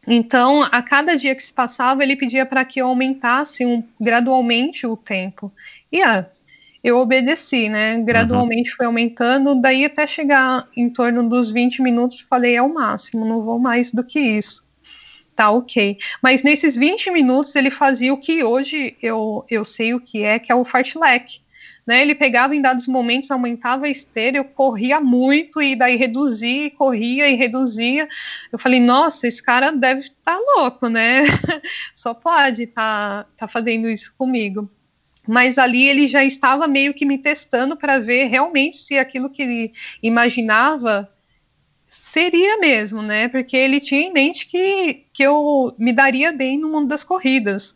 Então, a cada dia que se passava, ele pedia para que eu aumentasse um, gradualmente o tempo. E ah, eu obedeci, né? Gradualmente uhum. foi aumentando, daí até chegar em torno dos 20 minutos, falei, é o máximo, não vou mais do que isso. Tá, ok. Mas nesses 20 minutos ele fazia o que hoje eu, eu sei o que é, que é o fartlek. Né, ele pegava em dados momentos, aumentava a esteira, eu corria muito e daí reduzia, corria e reduzia. Eu falei, nossa, esse cara deve estar tá louco, né? Só pode estar tá, tá fazendo isso comigo mas ali ele já estava meio que me testando para ver realmente se aquilo que ele imaginava seria mesmo, né? Porque ele tinha em mente que, que eu me daria bem no mundo das corridas.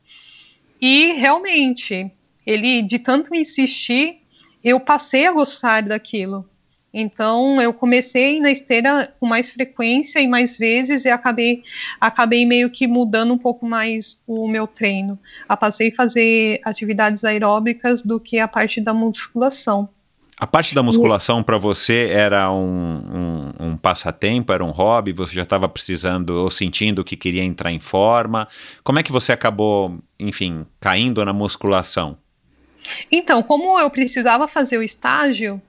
E realmente, ele de tanto insistir, eu passei a gostar daquilo. Então eu comecei na esteira com mais frequência e mais vezes e acabei, acabei meio que mudando um pouco mais o meu treino. A passei a fazer atividades aeróbicas do que a parte da musculação. A parte da musculação para você era um, um, um, passatempo, era um hobby? Você já estava precisando ou sentindo que queria entrar em forma? Como é que você acabou, enfim, caindo na musculação? Então, como eu precisava fazer o estágio,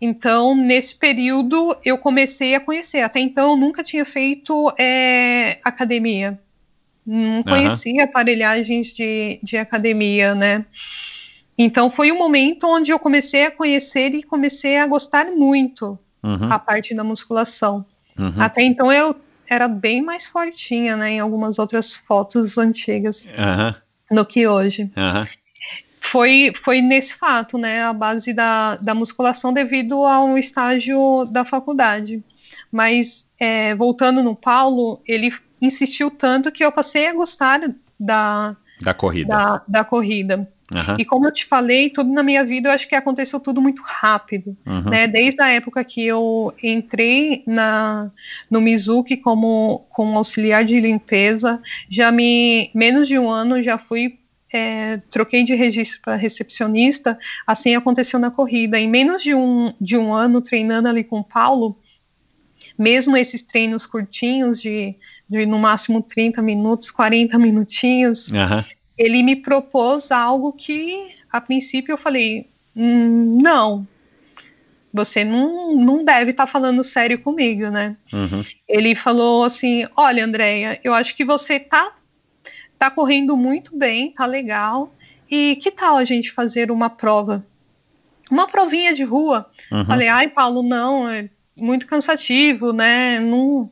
então, nesse período, eu comecei a conhecer. Até então, eu nunca tinha feito é, academia. Não conhecia uhum. aparelhagens de, de academia, né? Então, foi um momento onde eu comecei a conhecer e comecei a gostar muito uhum. a parte da musculação. Uhum. Até então, eu era bem mais fortinha, né? Em algumas outras fotos antigas do que hoje foi, foi nesse fato, né, a base da, da musculação devido ao estágio da faculdade. Mas, é, voltando no Paulo, ele insistiu tanto que eu passei a gostar da, da corrida. Da, da corrida. Uhum. E como eu te falei, tudo na minha vida eu acho que aconteceu tudo muito rápido, uhum. né? Desde a época que eu entrei na no Mizuki como, como auxiliar de limpeza, já me menos de um ano já fui é, troquei de registro para recepcionista, assim aconteceu na corrida. Em menos de um, de um ano treinando ali com o Paulo, mesmo esses treinos curtinhos, de, de no máximo 30 minutos, 40 minutinhos, uhum. Ele me propôs algo que, a princípio, eu falei: hum, não, você não, não deve estar tá falando sério comigo, né? Uhum. Ele falou assim: olha, Andréia, eu acho que você tá tá correndo muito bem, tá legal. E que tal a gente fazer uma prova? Uma provinha de rua. Uhum. Falei, ai, Paulo, não, é muito cansativo, né? Não,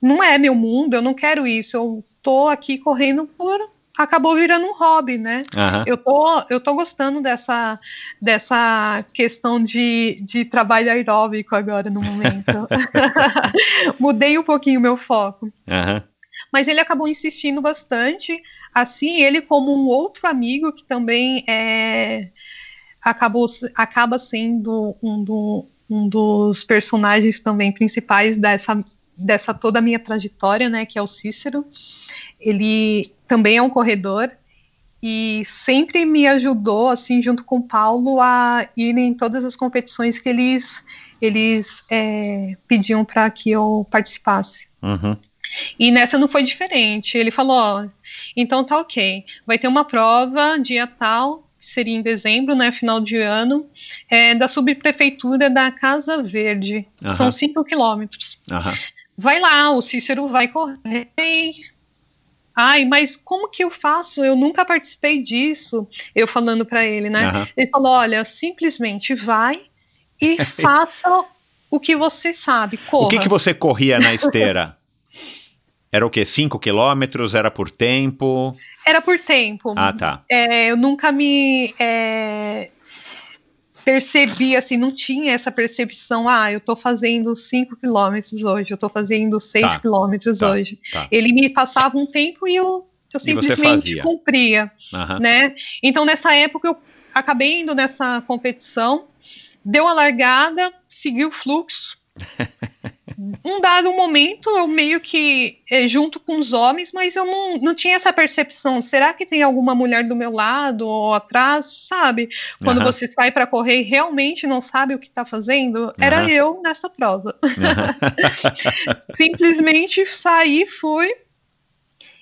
não é meu mundo, eu não quero isso. Eu tô aqui correndo por. Acabou virando um hobby, né? Uhum. Eu, tô, eu tô gostando dessa, dessa questão de, de trabalho aeróbico agora no momento. Mudei um pouquinho o meu foco. Uhum mas ele acabou insistindo bastante. Assim, ele como um outro amigo que também é, acabou acaba sendo um, do, um dos personagens também principais dessa dessa toda a minha trajetória, né, que é o Cícero. Ele também é um corredor e sempre me ajudou, assim, junto com o Paulo, a ir em todas as competições que eles eles é, pediam para que eu participasse. Uhum. E nessa não foi diferente. Ele falou: ó, então tá ok, vai ter uma prova dia tal, que seria em dezembro, né, final de ano, é, da subprefeitura da Casa Verde. Uhum. São cinco quilômetros. Uhum. Vai lá, o Cícero vai correr. Ai, mas como que eu faço? Eu nunca participei disso. Eu falando para ele, né? Uhum. Ele falou: olha, simplesmente vai e faça o que você sabe. Corra. O que, que você corria na esteira? Era o quê? 5 quilômetros? Era por tempo? Era por tempo. Ah, tá. É, eu nunca me é, percebi, assim, não tinha essa percepção, ah, eu tô fazendo 5 quilômetros hoje, eu tô fazendo 6 tá, quilômetros tá, hoje. Tá. Ele me passava um tempo e eu, eu simplesmente cumpria, uhum. né? Então, nessa época, eu acabei indo nessa competição, deu a largada, segui o fluxo, um dado momento, eu meio que é, junto com os homens, mas eu não, não tinha essa percepção. Será que tem alguma mulher do meu lado ou atrás? Sabe? Quando você sai para correr e realmente não sabe o que está fazendo, era eu nessa prova. Simplesmente saí, fui.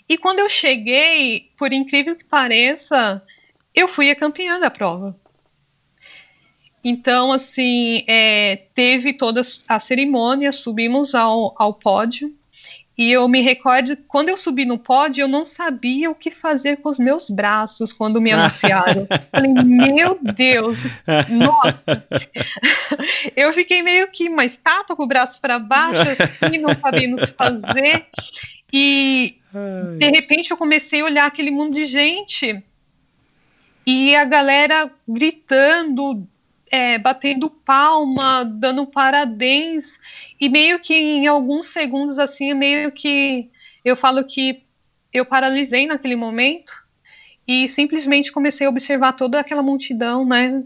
E quando eu cheguei, por incrível que pareça, eu fui a campeã da prova. Então, assim, é, teve toda a cerimônia, subimos ao, ao pódio. E eu me recordo, quando eu subi no pódio, eu não sabia o que fazer com os meus braços quando me anunciaram. Falei, meu Deus, nossa. Eu fiquei meio que uma estátua com o braço para baixo, assim, não sabendo o que fazer. E de repente eu comecei a olhar aquele mundo de gente e a galera gritando, é, batendo palma, dando parabéns, e meio que em alguns segundos assim, meio que eu falo que eu paralisei naquele momento e simplesmente comecei a observar toda aquela multidão, né?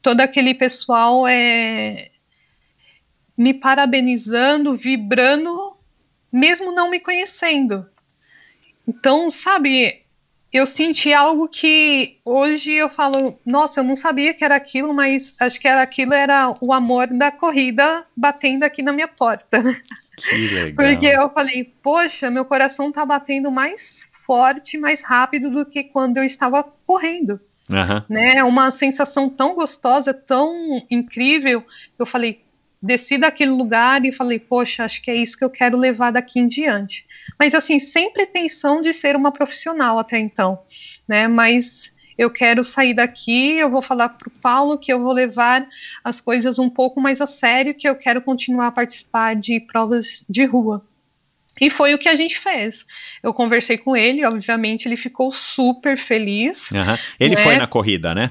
Todo aquele pessoal é, me parabenizando, vibrando, mesmo não me conhecendo. Então, sabe, eu senti algo que hoje eu falo, nossa, eu não sabia que era aquilo, mas acho que era aquilo era o amor da corrida batendo aqui na minha porta. Que legal. Porque eu falei, poxa, meu coração tá batendo mais forte, mais rápido do que quando eu estava correndo, Aham. né? Uma sensação tão gostosa, tão incrível. Eu falei, desci daquele lugar e falei, poxa, acho que é isso que eu quero levar daqui em diante. Mas assim, sem pretensão de ser uma profissional até então, né? Mas eu quero sair daqui, eu vou falar para o Paulo que eu vou levar as coisas um pouco mais a sério, que eu quero continuar a participar de provas de rua. E foi o que a gente fez. Eu conversei com ele, obviamente ele ficou super feliz. Aham. Ele Né? foi na corrida, né?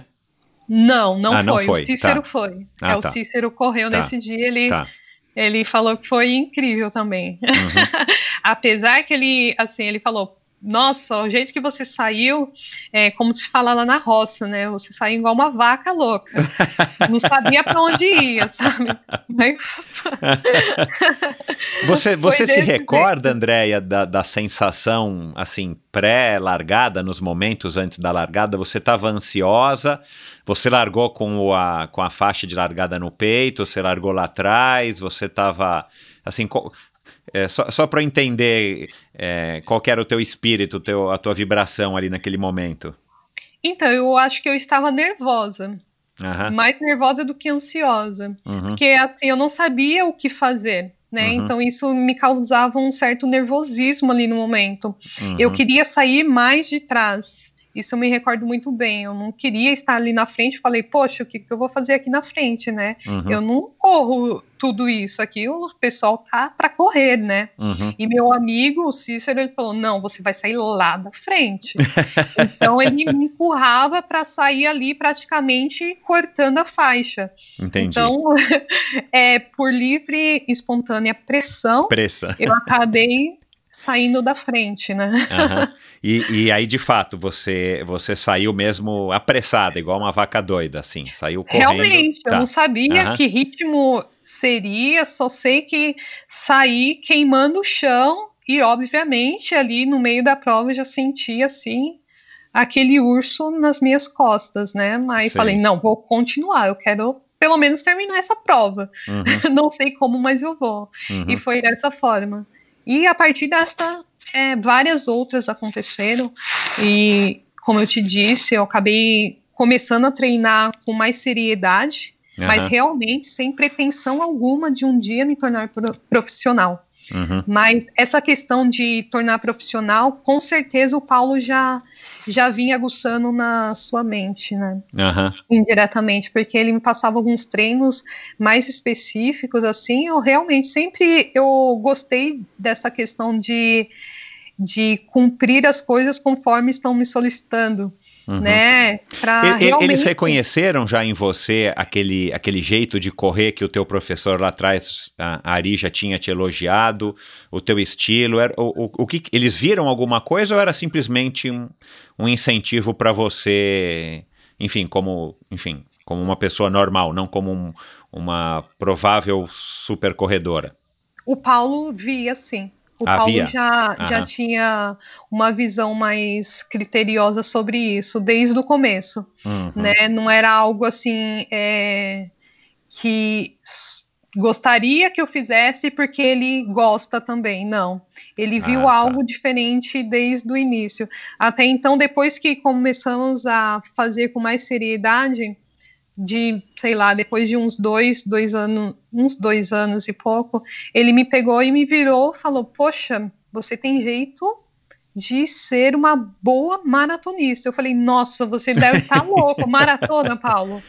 Não, não, Ah, não foi. foi, O Cícero tá. foi. Ah, é, tá. O Cícero correu Tá. nesse dia, ele, Tá. Ele falou que foi incrível também. Uhum. Apesar que ele, assim, ele falou, nossa, o jeito que você saiu, é como se fala lá na roça, né? Você saiu igual uma vaca louca. Não sabia para onde ia, sabe? Você, você se recorda, Andréia, da, da sensação, assim, pré-largada, nos momentos antes da largada? Você estava ansiosa? Você largou com, a, com a faixa de largada no peito? Você largou lá atrás? Você estava, assim, co- é, só, só para entender é, qual era o teu espírito, teu, a tua vibração ali naquele momento. então, eu acho que eu estava nervosa. Aham, Mais nervosa do que ansiosa. uhum, Porque assim, eu não sabia o que fazer, né? Uhum. Então isso me causava um certo nervosismo ali no momento. uhum. Eu queria sair mais de trás. Isso eu me recordo muito bem. Eu não queria estar ali na frente. Falei, poxa, o que, que eu vou fazer aqui na frente, né? Uhum, Eu não corro tudo isso aqui. O pessoal tá para correr, né? uhum. E meu amigo, o Cícero, ele falou: não, você vai sair lá da frente. então ele me empurrava para sair ali praticamente cortando a faixa. Entendi. Então, é, por livre e espontânea pressão, Pressa. eu acabei saindo da frente, né? Aham. E, e aí, de fato, você, você saiu mesmo apressada, igual uma vaca doida, assim. Saiu correndo. Realmente, eu Tá. não sabia Aham. que ritmo seria, só sei que saí queimando o chão e, obviamente, ali no meio da prova eu já senti assim aquele urso nas minhas costas, né? Mas falei, não, vou continuar, eu quero pelo menos terminar essa prova. Uhum, não sei como, mas eu vou. uhum. E foi dessa forma. E a partir desta, é, várias outras aconteceram. E, como eu te disse, eu acabei começando a treinar com mais seriedade, mas Aham, realmente sem pretensão alguma de um dia me tornar pro- profissional. uhum. Mas essa questão de tornar profissional, com certeza o Paulo já já vinha aguçando na sua mente, né? Aham. indiretamente, porque ele me passava alguns treinos mais específicos, assim, eu realmente sempre eu gostei dessa questão de, de cumprir as coisas conforme estão me solicitando, Uhum. né, pra E- realmente... Eles reconheceram já em você aquele, aquele jeito de correr que o teu professor lá atrás, a a Ari, já tinha te elogiado, o teu estilo, era, o, o, o que, eles viram alguma coisa ou era simplesmente um, um incentivo para você, enfim, como, enfim, como uma pessoa normal, não como um- uma provável super corredora? O Paulo via, sim. O Ah, Paulo via? já, já tinha uma visão mais criteriosa sobre isso desde o começo, Uhum. né? Não era algo assim é, que gostaria que eu fizesse porque ele gosta também, não. Ele viu Ah, tá. algo diferente desde o início. Até então, depois que começamos a fazer com mais seriedade, de, sei lá, depois de uns dois, dois anos, uns dois anos e pouco, ele me pegou e me virou, falou, poxa, você tem jeito de ser uma boa maratonista. Eu falei, nossa, você deve estar louco, maratona, Paulo.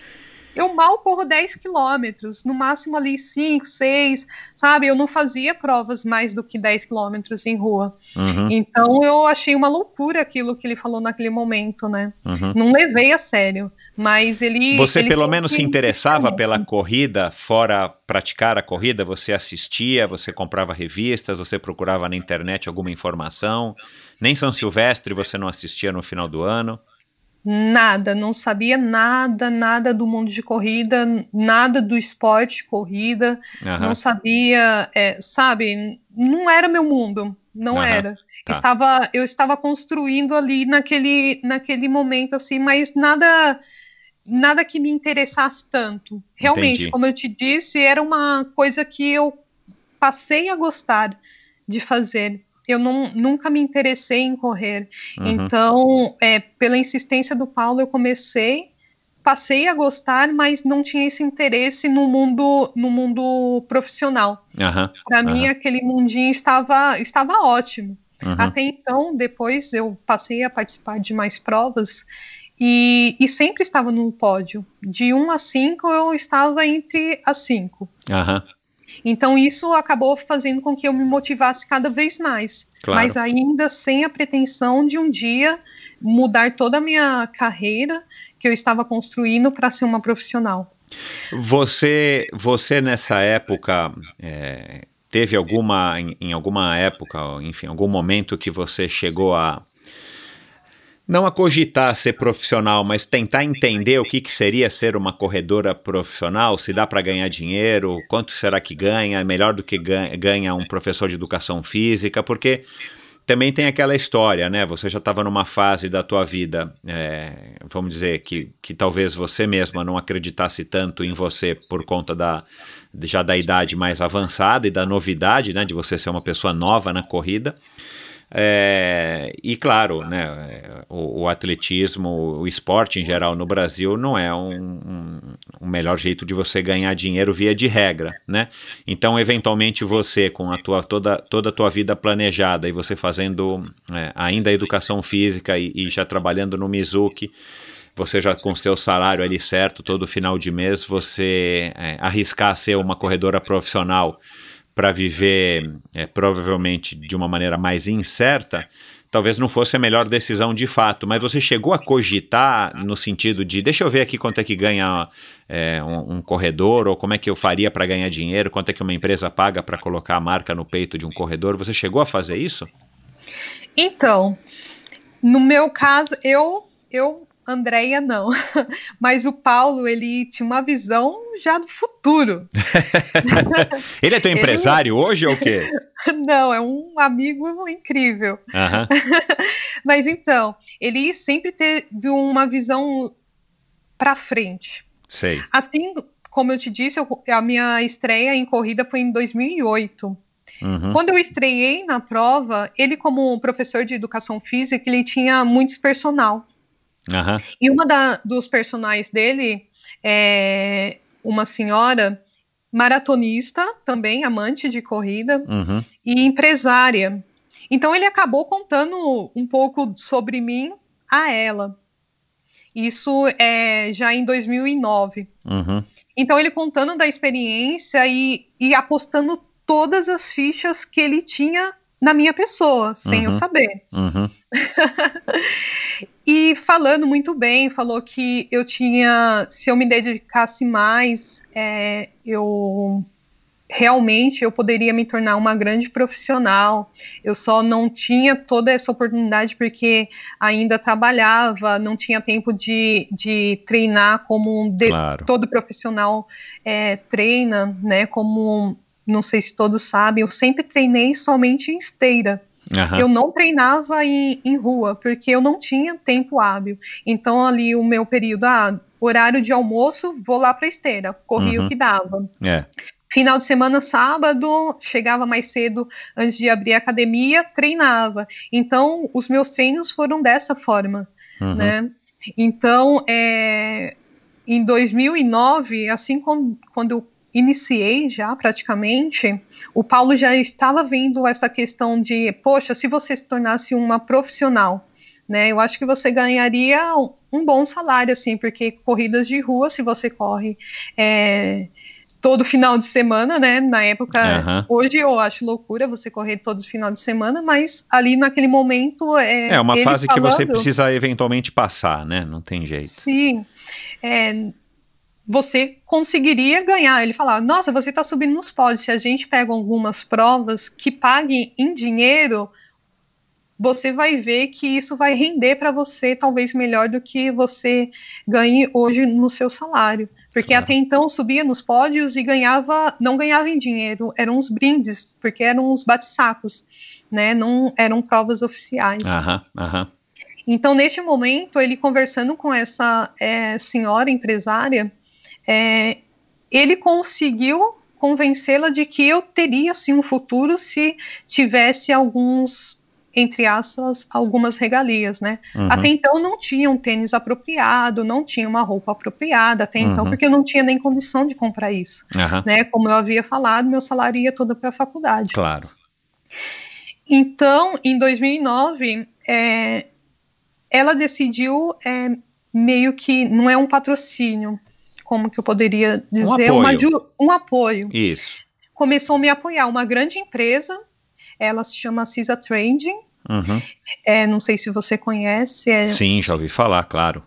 Eu mal corro 10 quilômetros, no máximo ali 5, 6, sabe? Eu não fazia provas mais do que 10 quilômetros em rua. Uhum. Então eu achei uma loucura aquilo que ele falou naquele momento, né? Uhum. Não levei a sério, mas ele. Você ele pelo menos se interessava pela corrida, fora praticar a corrida, você assistia, você comprava revistas, você procurava na internet alguma informação. Nem São Silvestre você não assistia no final do ano. Nada, não sabia nada, nada do mundo de corrida, nada do esporte corrida, Aham. não sabia, é, sabe? Não era meu mundo, não Aham, era. tá. Estava, eu estava construindo ali naquele, naquele momento assim, mas nada, nada que me interessasse tanto. Realmente, Entendi. como eu te disse, era uma coisa que eu passei a gostar de fazer. Eu não, nunca me interessei em correr. Uhum. Então, é, pela insistência do Paulo, eu comecei, passei a gostar, mas não tinha esse interesse no mundo, no mundo profissional. Aham. Para mim, aquele mundinho estava, estava ótimo. Uhum. Até então, depois eu passei a participar de mais provas e, e sempre estava no pódio. De 1 a 5, eu estava entre as 5. Aham. Então isso acabou fazendo com que eu me motivasse cada vez mais, Claro. mas ainda sem a pretensão de um dia mudar toda a minha carreira que eu estava construindo para ser uma profissional. Você, você nessa época é, teve alguma, em, em alguma época, enfim, algum momento que você chegou a não a cogitar ser profissional, mas tentar entender o que, que seria ser uma corredora profissional, se dá para ganhar dinheiro, quanto será que ganha, é melhor do que ganha, um professor de educação física, porque também tem aquela história, né? Você já estava numa fase da tua vida, é, vamos dizer, que, que talvez você mesma não acreditasse tanto em você por conta da já da idade mais avançada e da novidade, né? De você ser uma pessoa nova na corrida. É, e claro, né, o, o atletismo, o esporte em geral no Brasil não é um, um, um melhor jeito de você ganhar dinheiro via de regra, né? Então, eventualmente, você com a tua, toda, toda a tua vida planejada e você fazendo é, ainda educação física e, e já trabalhando no Mizuki, você já com seu salário ali certo, todo final de mês, você é, arriscar ser uma corredora profissional para viver é, provavelmente de uma maneira mais incerta, talvez não fosse a melhor decisão de fato. Mas você chegou a cogitar no sentido de deixa eu ver aqui quanto é que ganha é, um, um corredor ou como é que eu faria para ganhar dinheiro, quanto é que uma empresa paga para colocar a marca no peito de um corredor. Você chegou a fazer isso? Então, no meu caso, eu, eu Andréia não, mas o Paulo ele tinha uma visão já do futuro. Ele é teu Ele- empresário hoje ou o quê? Não, é um amigo incrível. Mas então, ele sempre teve uma visão para frente. sei. Assim como eu te disse, eu- a minha estreia em corrida foi em 2008. Uhum, Quando eu estreiei na prova, ele como professor de educação física, ele tinha muitos personal. Aham, E uma da- dos personagens dele é uma senhora maratonista, também amante de corrida uhum, e empresária. Então ele acabou contando um pouco sobre mim a ela. Isso é já em 2009. uhum. Então ele contando da experiência e, e apostando todas as fichas que ele tinha na minha pessoa, sem eu Uhum. saber. Uhum, E falando muito bem, falou que eu tinha, se eu me dedicasse mais, é, eu realmente eu poderia me tornar uma grande profissional. Eu só não tinha toda essa oportunidade porque ainda trabalhava, não tinha tempo de, de treinar como um de- claro. todo profissional é, treina, né? Como não sei se todos sabem, eu sempre treinei somente em esteira. Aham. Eu não treinava em, em rua, porque eu não tinha tempo hábil. Então, ali, o meu período, ah, horário de almoço, vou lá para esteira, corria Uhum. o que dava. É. Final de semana, sábado, chegava mais cedo antes de abrir a academia, treinava. Então, os meus treinos foram dessa forma, Uhum. né? Então, é, em 2009, assim como, quando eu iniciei já praticamente, o Paulo já estava vendo essa questão de, poxa, se você se tornasse uma profissional, né? Eu acho que você ganharia um- bom salário, assim, porque corridas de rua, se você corre é, todo final de semana, né? Na época, Aham. hoje eu acho loucura você correr todos os finais de semana, mas ali naquele momento é. É uma fase que você falando- precisa eventualmente passar, né? Não tem jeito. Sim. É, você conseguiria ganhar. Ele falava, nossa, você está subindo nos pódios. Se a gente pega algumas provas que paguem em dinheiro, você vai ver que isso vai render para você talvez melhor do que você ganhe hoje no seu salário. Porque Claro. até então subia nos pódios e ganhava, não ganhava em dinheiro, eram uns brindes, porque eram uns bate-sacos, né? Não eram provas oficiais. Aham, aham. Então, neste momento, ele conversando com essa é, senhora empresária, é, ele conseguiu convencê-la de que eu teria sim um futuro se tivesse alguns, entre aspas, algumas regalias, né? Uhum. Até então não tinha um tênis apropriado, não tinha uma roupa apropriada, até então, Uhum. porque eu não tinha nem condição de comprar isso, Aham. né? Como eu havia falado, meu salário ia todo para a faculdade. Claro. Então, em 2009, é, ela decidiu é, meio que não é um patrocínio, como que eu poderia dizer, uma apoio. um apoio. Isso. Começou a me apoiar uma grande empresa, ela se chama Cisa Trading, Uhum. é, não sei se você conhece. é- Sim, já ouvi falar, claro.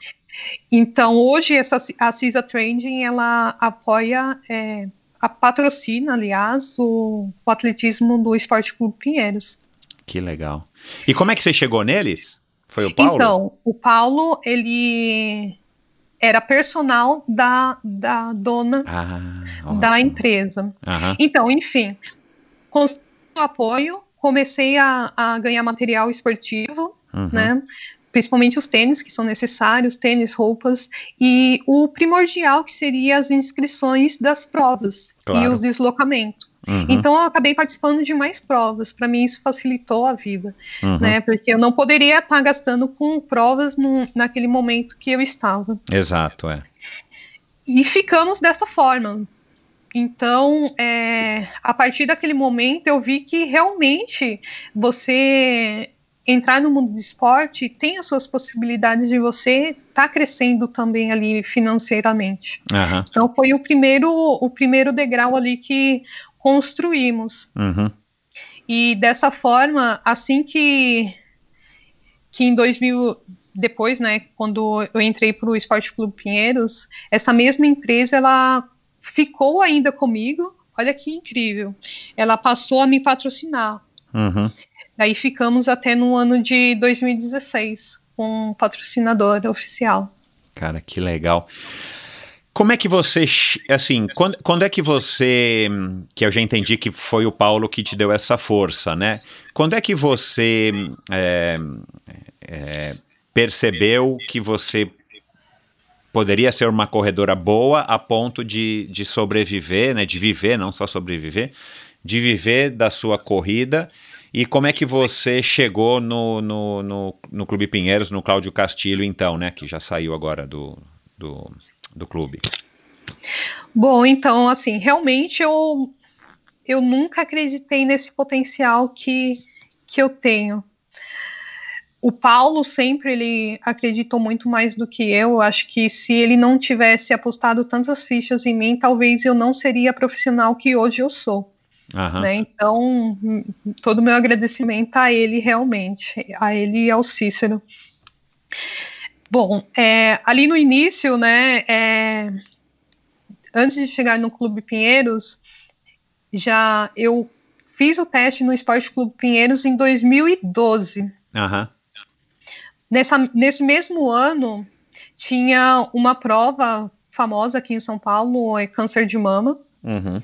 Então, hoje essa, a Cisa Trading ela apoia, é, a patrocina, aliás, o, o atletismo do Esporte Clube Pinheiros. Que legal. E como é que você chegou neles? Foi o Paulo? Então, o Paulo, ele era personal da, da dona Ah, da empresa. Aham. Então, enfim, com o apoio, comecei a, a ganhar material esportivo, Uhum. né? Principalmente os tênis que são necessários, tênis, roupas, e o primordial que seria as inscrições das provas Claro. e os deslocamentos. Uhum. Então eu acabei participando de mais provas. Para mim isso facilitou a vida, Uhum. né? Porque eu não poderia estar gastando com provas no, naquele momento que eu estava. Exato, é. E ficamos dessa forma. Então, é, a partir daquele momento, eu vi que realmente você entrar no mundo do esporte tem as suas possibilidades de você estar crescendo também ali financeiramente. Aham. Então, foi o primeiro, o primeiro degrau ali que construímos. Uhum. E dessa forma, assim que, que em 2000, depois, né, quando eu entrei para o Esporte Clube Pinheiros, essa mesma empresa, ela ficou ainda comigo, olha que incrível, ela passou a me patrocinar. Uhum. Daí ficamos até no ano de 2016 com um patrocinador oficial. Cara, que legal. Como é que você, assim, quando, quando é que você, que eu já entendi que foi o Paulo que te deu essa força, né? Quando é que você é, é, percebeu que você poderia ser uma corredora boa a ponto de, de sobreviver, né? De viver, não só sobreviver, de viver da sua corrida. E como é que você chegou no, no, no, no Clube Pinheiros, no Cláudio Castilho, então, né? Que já saiu agora do, do, do clube. Bom, então, assim, realmente eu, eu nunca acreditei nesse potencial que, que eu tenho. O Paulo sempre ele acreditou muito mais do que eu. Acho que se ele não tivesse apostado tantas fichas em mim, talvez eu não seria a profissional que hoje eu sou. Aham. Né? Então, todo o meu agradecimento a ele realmente, a ele e ao Cícero. Bom, é, ali no início, né, é, antes de chegar no Clube Pinheiros, já eu fiz o teste no Esporte Clube Pinheiros em 2012. Aham. Nessa, nesse mesmo ano, tinha uma prova famosa aqui em São Paulo, é câncer de mama. Uhum.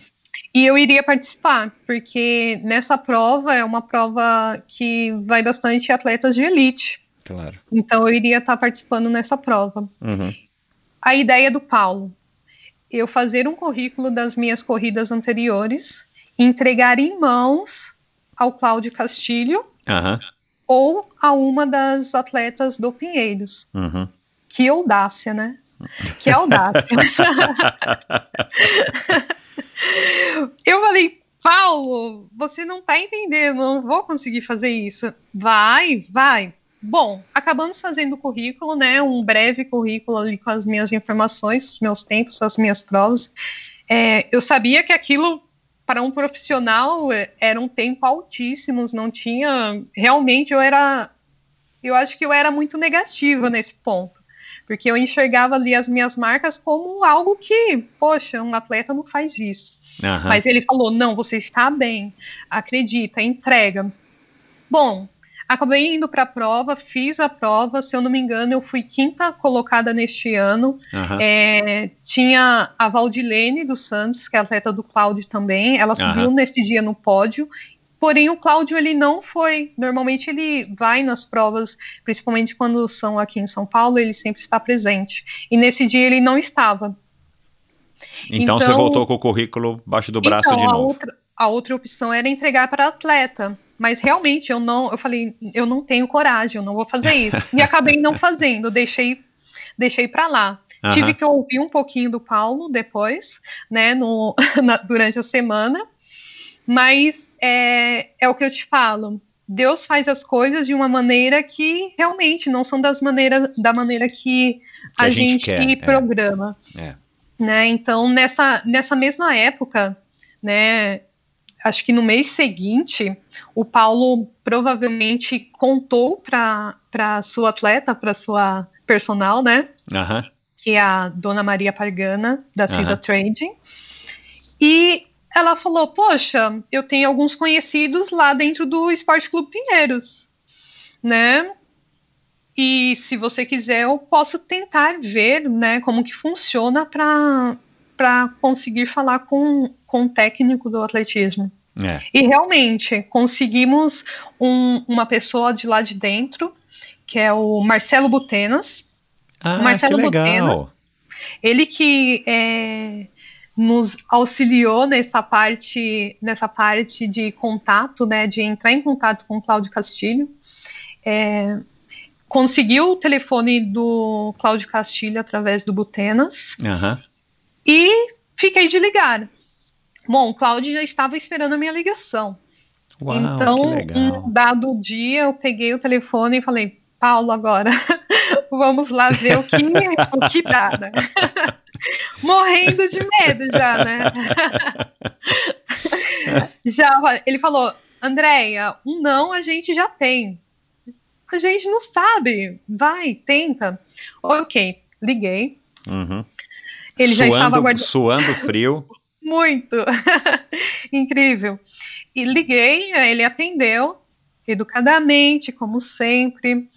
E eu iria participar, porque nessa prova é uma prova que vai bastante atletas de elite. Claro. Então eu iria estar participando nessa prova. Uhum. A ideia do Paulo, eu fazer um currículo das minhas corridas anteriores, entregar em mãos ao Cláudio Castilho Aham. ou a uma das atletas do Pinheiros. Uhum. Que audácia, né? Que audácia. eu falei, Paulo, você não tá entendendo, não vou conseguir fazer isso. Vai, vai. Bom, acabamos fazendo o currículo, né? Um breve currículo ali com as minhas informações, os meus tempos, as minhas provas. É, eu sabia que aquilo para um profissional era um tempo altíssimos, não tinha. Realmente eu era. Eu acho que eu era muito negativa nesse ponto. Porque eu enxergava ali as minhas marcas como algo que, poxa, um atleta não faz isso. Aham. Mas ele falou: não, você está bem, acredita, entrega. Bom, acabei indo para a prova, fiz a prova, se eu não me engano, eu fui quinta colocada neste ano. Aham. É, tinha a Valdilene dos Santos, que é atleta do Cláudio também, ela subiu Aham. neste dia no pódio. Porém, o Cláudio ele não foi. Normalmente ele vai nas provas, principalmente quando são aqui em São Paulo, ele sempre está presente. E nesse dia ele não estava. Então, você Então- voltou com o currículo baixo do braço então, de a novo. outra, a outra opção era entregar para atleta. Mas realmente eu não, eu falei, eu não tenho coragem, eu não vou fazer isso. e acabei não fazendo, deixei, deixei para lá. Aham. Tive que ouvir um pouquinho do Paulo depois, né, no, na- durante a semana. Mas é, é o que eu te falo. Deus faz as coisas de uma maneira que realmente não são das maneiras, da maneira que, a, a gente gente, quer, é. programa. É. Né? Então, nessa, nessa mesma época, né, acho que no mês seguinte, o Paulo provavelmente contou para sua atleta, para sua personal, né? Aham. que é a Dona Maria Pargana, da Cisa Aham. Trading. E ela falou: Poxa, eu tenho alguns conhecidos lá dentro do Esporte Clube Pinheiros, né? E se você quiser, eu posso tentar ver, né, como que funciona para para conseguir falar com, com o técnico do atletismo. É. E realmente conseguimos um- uma pessoa de lá de dentro, que é o Marcelo Butenas, Ah, Marcelo que legal. ele que é, nos auxiliou nessa parte, nessa parte de contato, né, de entrar em contato com o Cláudio Castilho. É, conseguiu o telefone do Cláudio Castilho através do Butenas Aham. E fiquei de ligar. Bom, o Cláudio já estava esperando a minha ligação. Uau, então, um dado dia, eu peguei o telefone e falei, Paulo, agora vamos lá ver o que, o que dá, né? Morrendo de medo já, né? já, ele falou, Andréia, um não a gente já tem. A gente não sabe. Vai, tenta. Ok, liguei. Uhum. Ele já suando, estava aguardando. suando frio. Muito. Incrível. E liguei, ele atendeu educadamente, como sempre.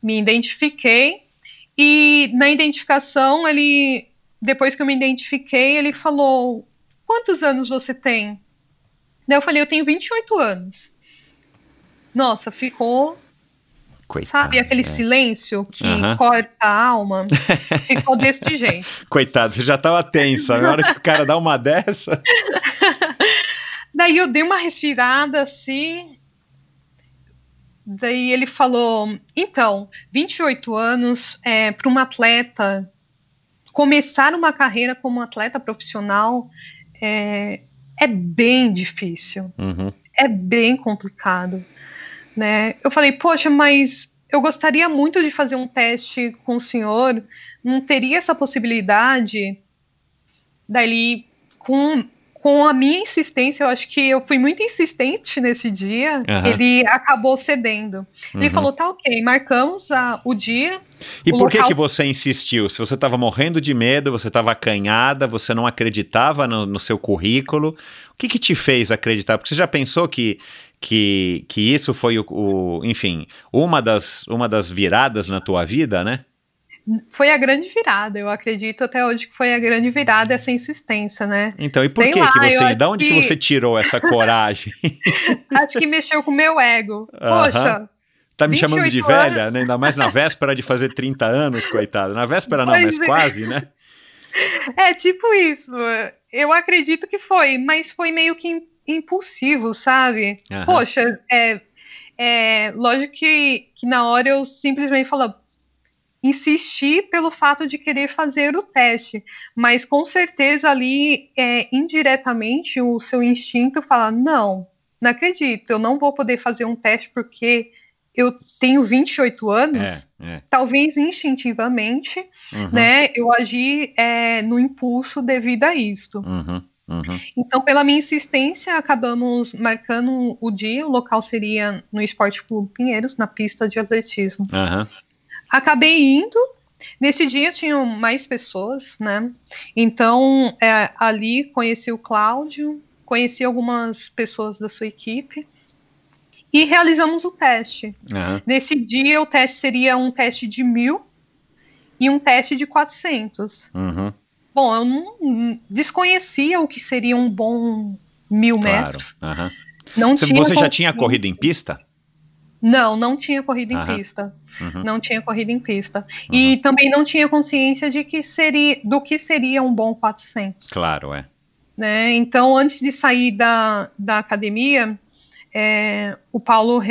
Me identifiquei. E na identificação, ele, depois que eu me identifiquei, ele falou: Quantos anos você tem? Daí eu falei: Eu tenho 28 anos. Nossa, ficou, Coitado. sabe, aquele é. silêncio que corta a alma. Ficou desse jeito. Coitado, você já tava tensa. Na hora que o cara dá uma dessa. Daí eu dei uma respirada assim. Daí ele falou: então, 28 anos é, para uma atleta começar uma carreira como atleta profissional é, é bem difícil, Uhum. é bem complicado. Né? Eu falei: poxa, mas eu gostaria muito de fazer um teste com o senhor, não teria essa possibilidade? Daí ele, com com a minha insistência, eu acho que eu fui muito insistente nesse dia, Aham. ele acabou cedendo. Ele Uhum. falou, tá ok, marcamos a- o dia. E O por que, local- que você insistiu? Se você estava morrendo de medo, você estava acanhada, você não acreditava no, no seu currículo, o que, que te fez acreditar? Porque você já pensou que, que, que isso foi o, o- enfim, uma das, uma das viradas na tua vida, né? foi a grande virada. Eu acredito até hoje que foi a grande virada essa insistência, né? Então, e por Sei que lá, que você, da onde que... que- você tirou essa coragem? Acho que mexeu com o meu ego. Poxa, Tá me chamando de 28 anos. velha, né? Ainda mais na véspera de fazer 30 anos, coitada. Na véspera não, Pois mas é. quase, né? é tipo isso. Eu acredito que foi, mas foi meio que impulsivo, sabe? Aham. Poxa, é, é, lógico que, que na hora eu simplesmente falo, insisti pelo fato de querer fazer o teste, mas com certeza ali, é, indiretamente, o seu instinto fala, não, não acredito, eu não vou poder fazer um teste porque eu tenho 28 anos, É, é. talvez instintivamente, Uhum, né, eu agi é, no impulso devido a isto. uhum, uhum. Então, pela minha insistência, acabamos marcando o dia. O local seria no Esporte Clube Pinheiros, na pista de atletismo. Aham. Acabei indo. Nesse dia tinham mais pessoas, né? Então, é, ali conheci o Cláudio, conheci algumas pessoas da sua equipe e realizamos o teste. aham. Nesse dia, o teste seria um teste de mil e um teste de 400. Uhum. Bom, eu não desconhecia o que seria um bom mil Claro. metros. aham. Não Você, tinha você já tinha corrido em pista? Não, não tinha corrida em pista. Uhum. Não tinha corrida em pista. E também não tinha consciência de que seria do que seria um bom 400. Claro, é. Né? Então, antes de sair da, da academia, é, o Paulo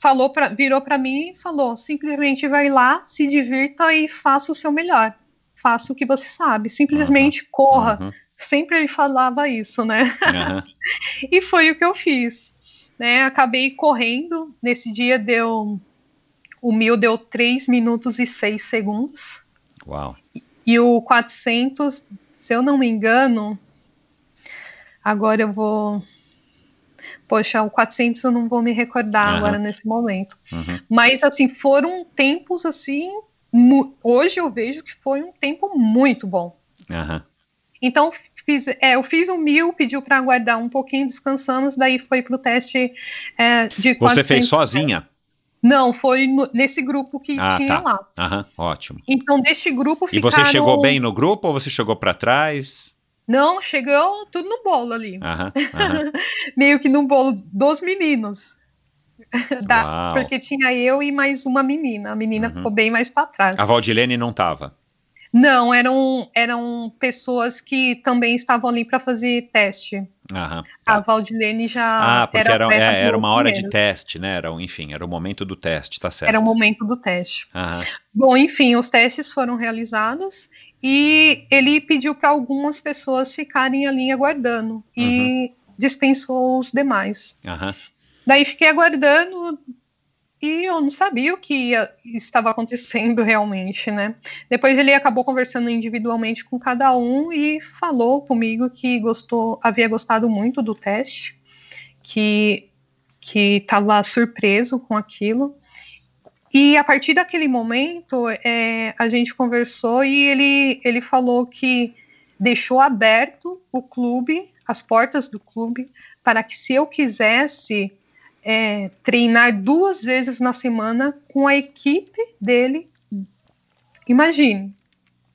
falou pra, virou para mim e falou: simplesmente vai lá, se divirta e faça o seu melhor. Faça o que você sabe. Simplesmente corra. Uhum. Sempre ele falava isso, né? Aham. E foi o que eu fiz. Né? Acabei correndo. Nesse dia deu. O mil deu 3 minutos e 6 segundos. Uau. E o 400, se eu não me engano. Agora eu vou. Poxa, o 400 eu não vou me recordar Aham. agora nesse momento. Uhum. Mas, assim, foram tempos assim. Hoje eu vejo que foi um tempo muito bom. Aham. Então, fiz, é, eu fiz um mil, pediu para aguardar um pouquinho, descansamos, daí foi pro teste é, de Você 400. fez sozinha? Não, foi no- nesse grupo que Ah, tinha tá. lá. Aham, ótimo. Então, deste grupo E ficaram... você chegou bem no grupo ou você chegou pra trás? Não, chegou tudo no bolo ali. Aham, aham. Meio que no bolo dos meninos. Da- porque tinha eu e mais uma menina. A menina Uhum. ficou bem mais para trás. A Valdilene não tava. Não, eram, eram pessoas que também estavam ali para fazer teste. Aham. A tá. Valdilene já Ah, porque era, atleta é, era uma hora de primeiro. teste, né? Era, enfim, era o momento do teste, tá certo. Era o momento do teste. Aham. Bom, enfim, os testes foram realizados e ele pediu para algumas pessoas ficarem ali aguardando e dispensou os demais. Aham. Daí fiquei aguardando e eu não sabia o que ia- estava acontecendo realmente, né? Depois ele acabou conversando individualmente com cada um e falou comigo que gostou, havia gostado muito do teste, que que estava surpreso com aquilo. E a partir daquele momento, é, a gente conversou e ele, ele falou que deixou aberto o clube, as portas do clube, para que se eu quisesse é, treinar duas vezes na semana com a equipe dele, imagine.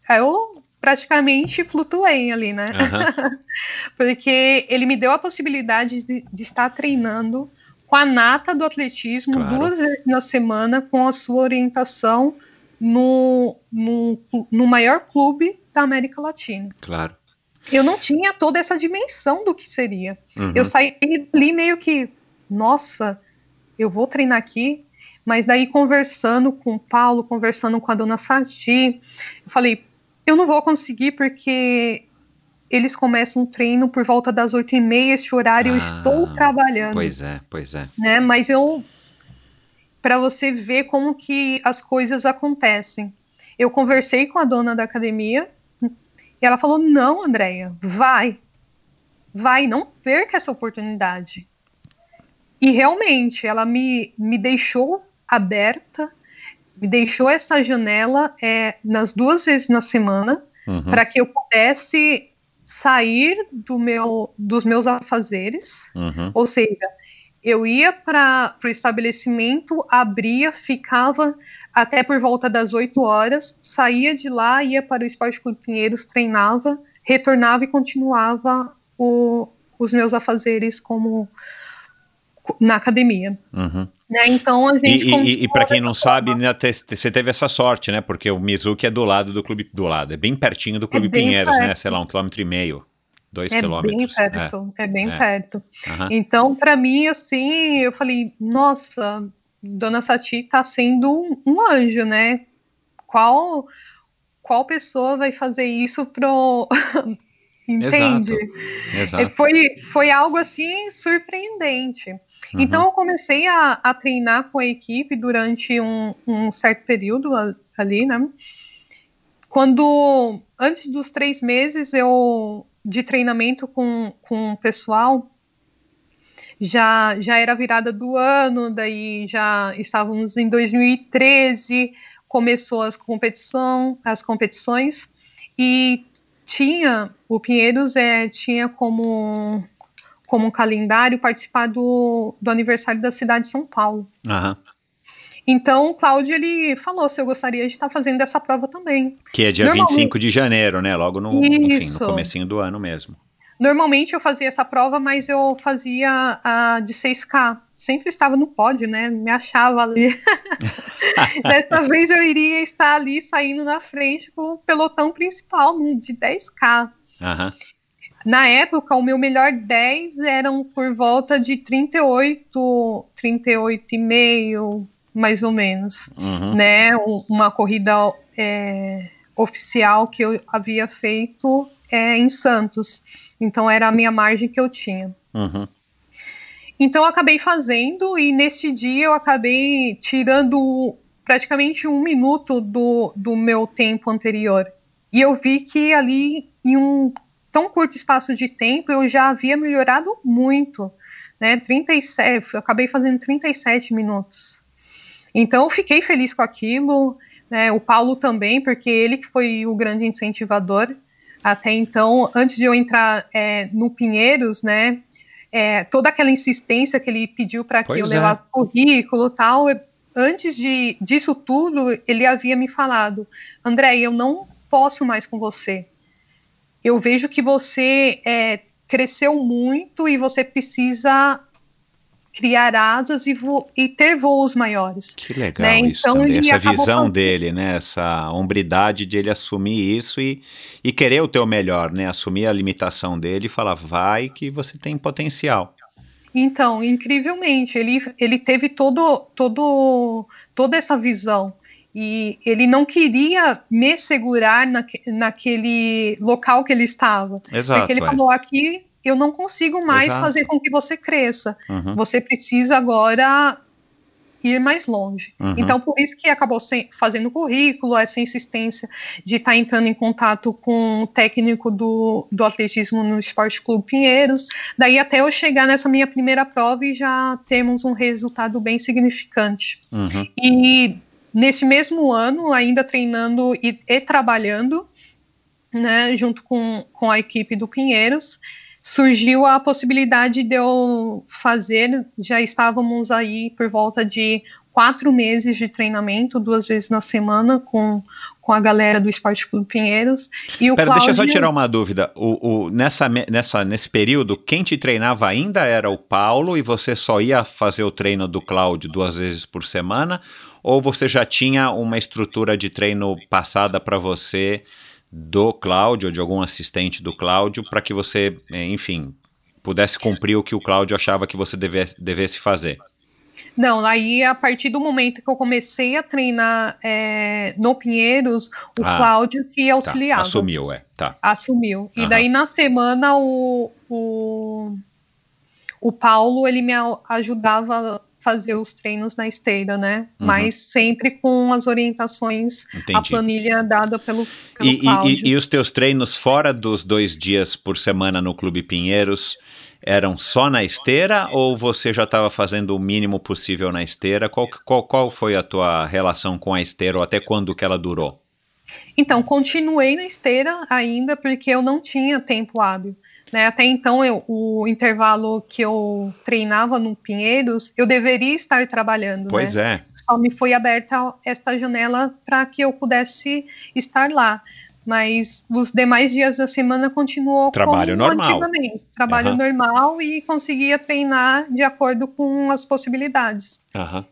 Eu praticamente flutuei ali, né? Aham. Porque ele me deu a possibilidade de, de estar treinando com a nata do atletismo Claro. duas vezes na semana, com a sua orientação no, no, no maior clube da América Latina. Claro. Eu não tinha toda essa dimensão do que seria. Uhum. Eu saí ali meio que, nossa, eu vou treinar aqui, mas daí conversando com o Paulo, conversando com a dona Sati, eu falei, eu não vou conseguir porque eles começam o treino por volta das oito e meia, este horário eu Ah, estou trabalhando, Pois é, pois é. né? Mas eu, para você ver como que as coisas acontecem, eu conversei com a dona da academia e ela falou, não, Andréia, vai, vai, não perca essa oportunidade. E realmente, ela me, me deixou aberta, me deixou essa janela é, nas duas vezes na semana, Uhum. para que eu pudesse sair do meu, dos meus afazeres, Uhum. ou seja, Eu ia para o estabelecimento, abria, ficava até por volta das 8 horas, saía de lá, ia para o Esporte Clube Pinheiros, treinava, retornava e continuava o, os meus afazeres como na academia. Uhum. Né? Então a gente E, e, para quem não sabe, né, você teve essa sorte, né? Porque o Mizuki é do lado do clube, do lado, é bem pertinho do Clube bem Pinheiros, né? perto. Sei lá, um quilômetro e meio, dois é quilômetros. bem perto, é, bem é. perto. É, aham. Então, para mim, assim, eu falei, nossa, Dona Sati tá sendo um, um anjo, né? Qual qual pessoa vai fazer isso pro entende? Exato. É, Foi, foi algo assim surpreendente. Uhum. Então eu comecei a, a treinar com a equipe durante um, um certo período ali, né? Quando antes dos três meses eu de treinamento com, com o pessoal já já era virada do ano, daí já estávamos em 2013, começou as competição, as competições e tinha o Pinheiros é, tinha como como calendário participar do, do aniversário da cidade de São Paulo. Aham. Então, o Cláudio ele falou se eu gostaria de estar fazendo essa prova também. Que é dia Normalmente- 25 de janeiro, né? Logo no, Isso. no comecinho do ano mesmo. Normalmente eu fazia essa prova, mas eu fazia a de 6K. Sempre estava no pódio, né? Me achava ali. Dessa vez eu iria estar ali saindo na frente com o pelotão principal no- de 10K. Aham. Na época, o meu melhor 10 eram por volta de 38, 38,5, mais ou menos. Uhum. Né? Um- Uma corrida é, oficial que eu havia feito é, em Santos. Então, era a minha margem que eu tinha. Uhum. Então eu acabei fazendo e neste dia eu acabei tirando praticamente um minuto do, do meu tempo anterior. E eu vi que ali, em um tão curto espaço de tempo, eu já havia melhorado muito. Né? 37, eu acabei fazendo 37 minutos. Então eu fiquei feliz com aquilo. Né? O Paulo também, porque ele que foi o grande incentivador. Até então, antes de eu entrar é, no Pinheiros, né, é, toda aquela insistência que ele pediu para que eu é. levasse currículo e tal, eu- antes de, disso tudo, ele havia me falado, André, eu não posso mais com você. Eu vejo que você é, cresceu muito e você precisa criar asas e, vo- e ter voos maiores. Que legal Né, isso então também, essa visão fazendo- dele, né? Essa hombridade de ele assumir isso e, e querer o teu melhor, né? Assumir a limitação dele e falar, vai que você tem potencial. Então, incrivelmente, ele, ele teve todo, todo, toda essa visão. E ele não queria me segurar naque, naquele local que ele estava. Exato. porque ele é. falou: aqui eu não consigo mais Exato. fazer com que você cresça. Uhum. Você precisa agora ir mais longe. Uhum. Então, por isso que acabou sem- fazendo currículo, essa insistência de estar entrando em contato com o técnico do, do atletismo no Esporte Clube Pinheiros. Daí até eu chegar nessa minha primeira prova e já temos um resultado bem significante. Uhum. E nesse mesmo ano, ainda treinando e, e trabalhando, né, junto com, com a equipe do Pinheiros, surgiu a possibilidade de eu fazer, já estávamos aí por volta de quatro meses de treinamento, duas vezes na semana, com, com a galera do Esporte Clube Pinheiros. E o Pera, deixa eu só Cláudio- tirar uma dúvida. O, o- nessa, nessa, nesse período, quem te treinava ainda era o Paulo e você só ia fazer o treino do Cláudio duas vezes por semana? Ou você já tinha uma estrutura de treino passada para você do Cláudio, ou de algum assistente do Cláudio, para que você, eh, enfim, pudesse cumprir o que o Cláudio achava que você devesse, devesse fazer? Não, aí a partir do momento que eu comecei a treinar é, no Pinheiros, o Ah, Cláudio que Tá, auxiliava. assumiu, é. Tá. assumiu. E Aham. daí na semana o, o, o Paulo ele me ajudava fazer os treinos na esteira, né? Uhum. Mas sempre com as orientações, a Entendi. planilha dada pelo, pelo E, e- e os teus treinos fora dos dois dias por semana no Clube Pinheiros eram só na esteira ou você já estava fazendo o mínimo possível na esteira? Qual, qual, qual foi a tua relação com a esteira ou até quando que ela durou? Então, continuei na esteira ainda porque eu não tinha tempo hábil. Né? Até então, eu, o intervalo que eu treinava no Pinheiros, eu deveria estar trabalhando. Pois né? é. Só me foi aberta esta janela para que eu pudesse estar lá. Mas os demais dias da semana continuou Trabalho como normal. antigamente. Trabalho Aham. normal e conseguia treinar de acordo com as possibilidades. Aham.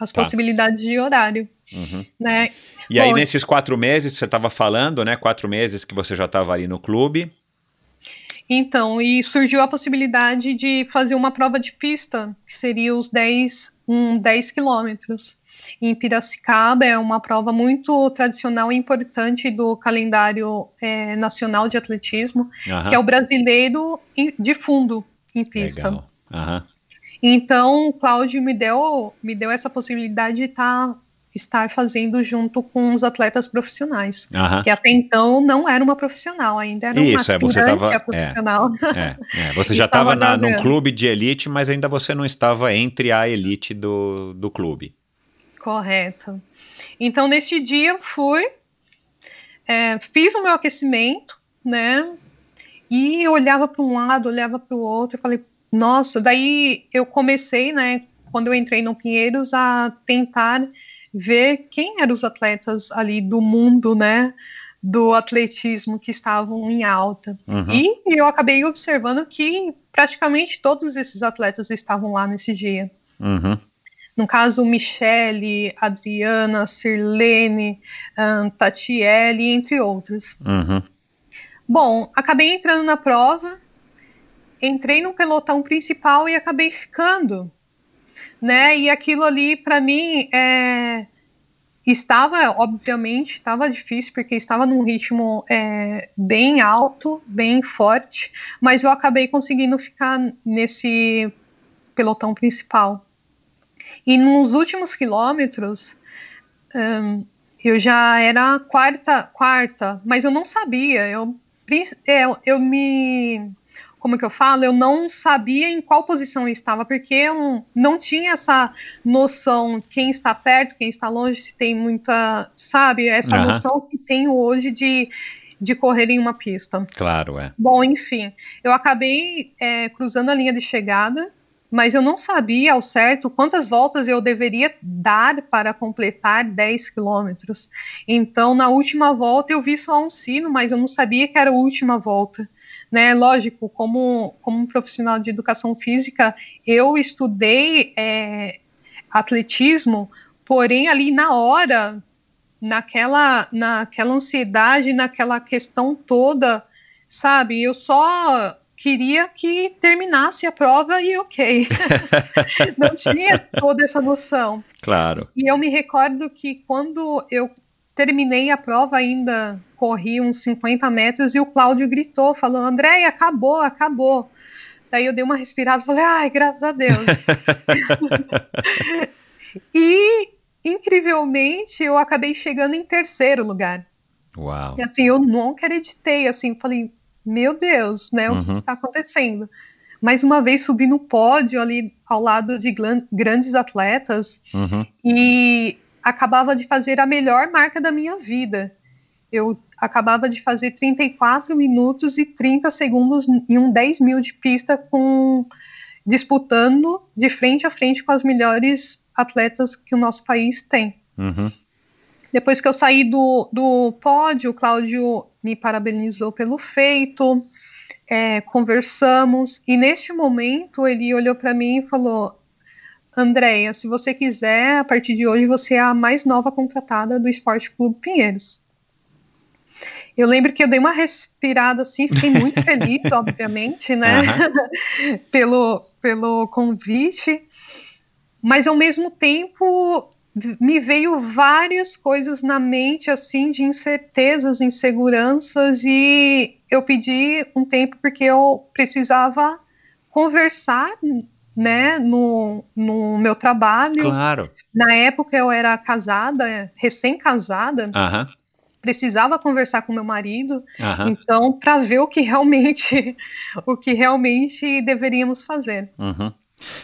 As Tá. possibilidades de horário. Uhum. Né? E aí, Bom, nesses quatro meses, você estava falando, né? Quatro meses que você já estava ali no clube. Então, e surgiu a possibilidade de fazer uma prova de pista, que seria os 10, um 10 quilômetros. Em Piracicaba é uma prova muito tradicional e importante do calendário eh, nacional de atletismo, Aham. que é o brasileiro de fundo em pista. Legal. Aham. Então, o Cláudio me deu, me deu essa possibilidade de tá, estar fazendo junto com os atletas profissionais, que até então não era uma profissional, ainda era uma Isso, é, você aspirante tava- a profissional. É, é. Você já Estava num clube de elite, mas ainda você não estava entre a elite do, do clube. Correto. Então, neste dia, eu fui, é, fiz o meu aquecimento, né? E eu olhava para um lado, olhava para o outro, eu falei, nossa, daí eu comecei, né, quando eu entrei no Pinheiros, a tentar ver quem eram os atletas ali do mundo, né, do atletismo que estavam em alta. Uhum. E eu acabei observando que praticamente todos esses atletas estavam lá nesse dia. Uhum. No caso, Michele, Adriana, Sirlene, ahn, Tatiele, entre outros. Uhum. Bom, acabei entrando na prova, entrei no pelotão principal e acabei ficando, né? E aquilo ali, para mim, é, estava, obviamente, estava difícil, porque estava num ritmo é, bem alto, bem forte, mas eu acabei conseguindo ficar nesse pelotão principal. E nos últimos quilômetros, hum, eu já era quarta, quarta, mas eu não sabia. Eu, prin- é, eu me. Como que eu falo? Eu não sabia em qual posição eu estava, porque eu não, tinha essa noção quem está perto, quem está longe, se tem muita. Sabe? Essa Aham. noção que tenho hoje de, de correr em uma pista. Claro, é. Bom, enfim, eu acabei é, cruzando a linha de chegada, mas eu não sabia ao certo quantas voltas eu deveria dar para completar 10 quilômetros. Então, na última volta, eu vi só um sino, mas eu não sabia que era a última volta. Né? Lógico, como, como um profissional de educação física, eu estudei é, atletismo, porém, ali na hora, naquela, naquela ansiedade, naquela questão toda, sabe? Eu só queria que terminasse a prova e ok. Não tinha toda essa noção. Claro. E eu me recordo que quando eu terminei a prova, ainda corri uns 50 metros e o Cláudio gritou, falou: Andréia, acabou, acabou. Daí eu dei uma respirada e falei: ai, graças a Deus. e, incrivelmente, eu acabei chegando em terceiro lugar. Uau. E assim, eu não acreditei, assim, falei, meu Deus, né, o que Uhum. está acontecendo? Mais uma vez subi no pódio ali ao lado de grandes atletas Uhum. e acabava de fazer a melhor marca da minha vida. Eu acabava de fazer 34 minutos e 30 segundos em um 10 mil de pista com disputando de frente a frente com as melhores atletas que o nosso país tem. Uhum. Depois que eu saí do, do pódio, o Cláudio me parabenizou pelo feito, é, conversamos, e neste momento ele olhou para mim e falou: Andréia, se você quiser, a partir de hoje você é a mais nova contratada do Esporte Clube Pinheiros. Eu lembro que eu dei uma respirada assim, fiquei muito feliz, obviamente, né, pelo, pelo convite, mas ao mesmo tempo me veio várias coisas na mente, assim, de incertezas, inseguranças, e eu pedi um tempo porque eu precisava conversar, né, no, no meu trabalho. Claro. Na época eu era casada, recém-casada, Aham. Precisava conversar com meu marido, Aham. então para ver o que realmente, o que realmente deveríamos fazer. Uhum.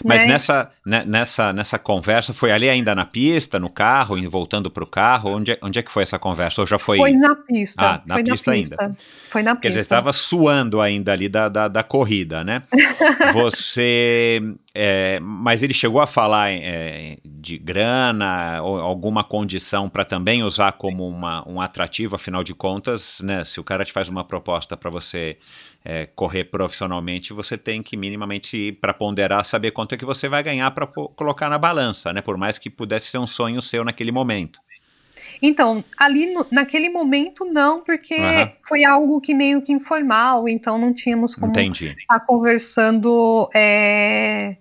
Mas né? nessa, né, nessa, nessa conversa, foi ali ainda na pista, no carro, e voltando para o carro? Onde é, onde é que foi essa conversa? Ou já foi. Foi na pista. Ah, na foi pista na ainda. pista. Foi na Quer dizer, pista. estava suando ainda ali da, da, da corrida, né? Você. é, mas ele chegou a falar é, de grana ou alguma condição para também usar como uma, um atrativo, afinal de contas, né? Se o cara te faz uma proposta para você é, correr profissionalmente, você tem que minimamente, para ponderar, saber quanto é que você vai ganhar para colocar na balança, né? Por mais que pudesse ser um sonho seu naquele momento. Então, ali no- naquele momento não, porque Aham. foi algo que meio que informal, então não tínhamos como Entendi. estar conversando é,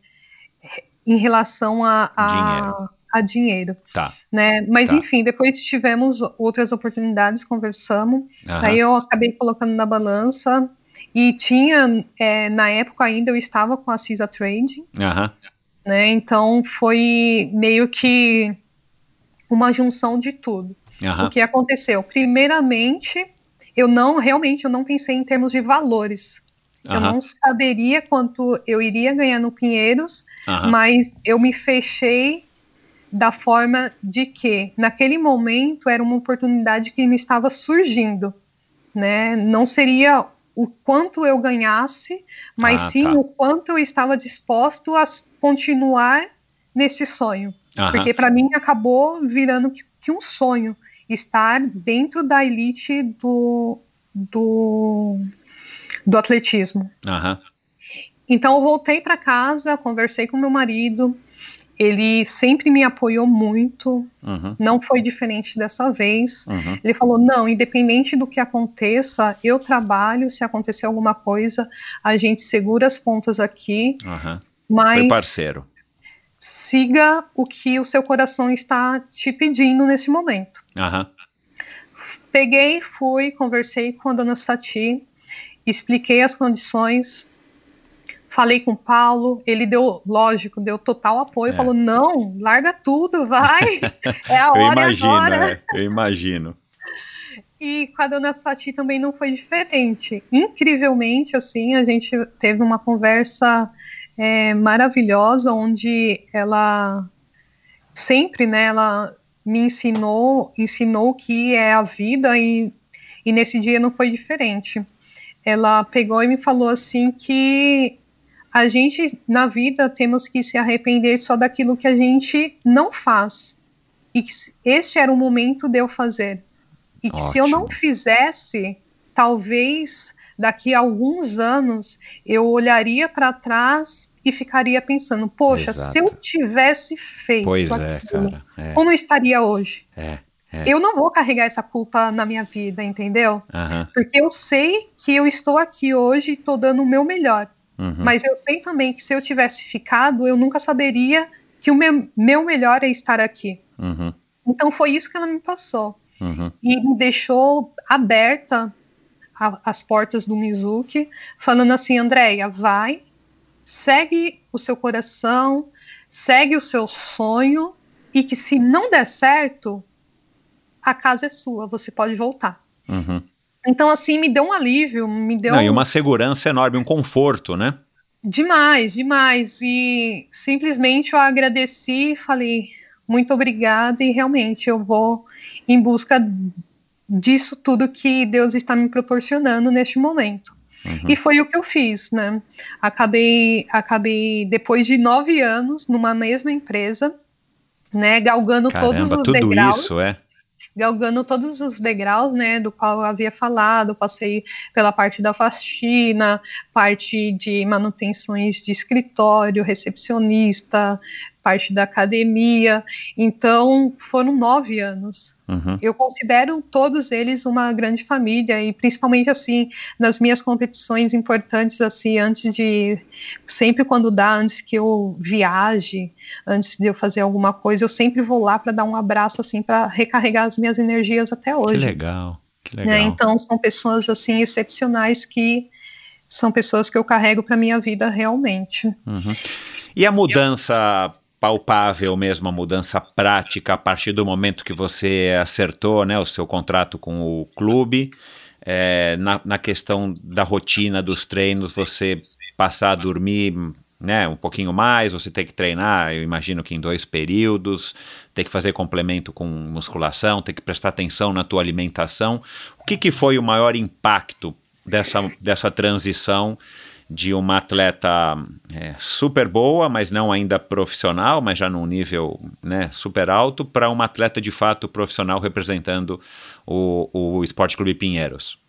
em relação a, a Dinheiro. a dinheiro, Tá. né? Mas Tá. enfim, depois tivemos outras oportunidades, conversamos, Aham. aí eu acabei colocando na balança e tinha, é, na época ainda eu estava com a CISA Trading, Aham. né? Então foi meio que uma junção de tudo. Aham. O que aconteceu? Primeiramente, eu não realmente eu não pensei em termos de valores. Eu Aham. não saberia quanto eu iria ganhar no Pinheiros, mas eu me fechei da forma de que naquele momento era uma oportunidade que me estava surgindo, né? Não seria o quanto eu ganhasse, mas Ah, sim tá. o quanto eu estava disposto a continuar nesse sonho. Aham. Porque para mim acabou virando que, que um sonho estar dentro da elite do, do, do atletismo. Aham. Então eu voltei para casa, conversei com meu marido, ele sempre me apoiou muito, Uhum. não foi diferente dessa vez. Uhum. Ele falou: não, independente do que aconteça, eu trabalho, se acontecer alguma coisa, a gente segura as pontas aqui, Aham. mas Foi parceiro. siga o que o seu coração está te pedindo nesse momento. Peguei, fui, conversei com a dona Sati, expliquei as condições, falei com o Paulo, ele deu, lógico, deu total apoio, É. falou: não, larga tudo, vai, é a Eu hora imagino, agora. é, eu imagino. E com a dona Sati também não foi diferente. Incrivelmente, assim, a gente teve uma conversa é, maravilhosa, onde ela sempre, né, ela me ensinou, ensinou o que é a vida e, e nesse dia não foi diferente. Ela pegou e me falou assim que a gente na vida temos que se arrepender só daquilo que a gente não faz e que este era o momento de eu fazer e que se eu não Ótimo. fizesse, talvez daqui a alguns anos eu olharia para trás e ficaria pensando, poxa, Exato. se eu tivesse feito Pois é, aquilo, cara. É, como eu estaria hoje? é. É. Eu não vou carregar essa culpa na minha vida, entendeu? Porque eu sei que eu estou aqui hoje e estou dando o meu melhor. Uhum. Mas eu sei também que se eu tivesse ficado, eu nunca saberia que o meu, meu melhor é estar aqui. Uhum. Então foi isso que ela me passou. Uhum. E me deixou aberta a- as portas do Mizuki, falando assim, Andréia, vai, segue o seu coração, segue o seu sonho, e que se não der certo, a casa é sua, você pode voltar. Uhum. Então, assim, me deu um alívio, me deu Não, e uma segurança enorme, um conforto, né? demais, demais. E simplesmente eu agradeci e falei muito obrigada e realmente eu vou em busca disso tudo que Deus está me proporcionando neste momento. Uhum. E foi o que eu fiz, né? Acabei, acabei depois de nove anos numa mesma empresa, né? Galgando todos Caramba, os tudo degraus isso, é. Galgando todos os degraus, né, do qual eu havia falado, passei pela parte da faxina, parte de manutenções de escritório, recepcionista, parte da academia, então foram nove anos. Uhum. Eu considero todos eles uma grande família e principalmente assim nas minhas competições importantes assim antes de sempre quando dá antes que eu viaje antes de eu fazer alguma coisa eu sempre vou lá para dar um abraço assim para recarregar as minhas energias até Que hoje legal, que né? legal. então são pessoas assim excepcionais que são pessoas que eu carrego para minha vida realmente Uhum. E a mudança palpável mesmo, a mudança prática a partir do momento que você acertou né, o seu contrato com o clube, é, na, na questão da rotina dos treinos, você passar a dormir né, um pouquinho mais, você tem que treinar, eu imagino que em dois períodos, tem que fazer complemento com musculação, tem que prestar atenção na tua alimentação. O que, que foi o maior impacto dessa, dessa transição de uma atleta é, super boa, mas não ainda profissional, mas já num nível né, super alto, para uma atleta de fato profissional representando o, o Esporte Clube Pinheiros?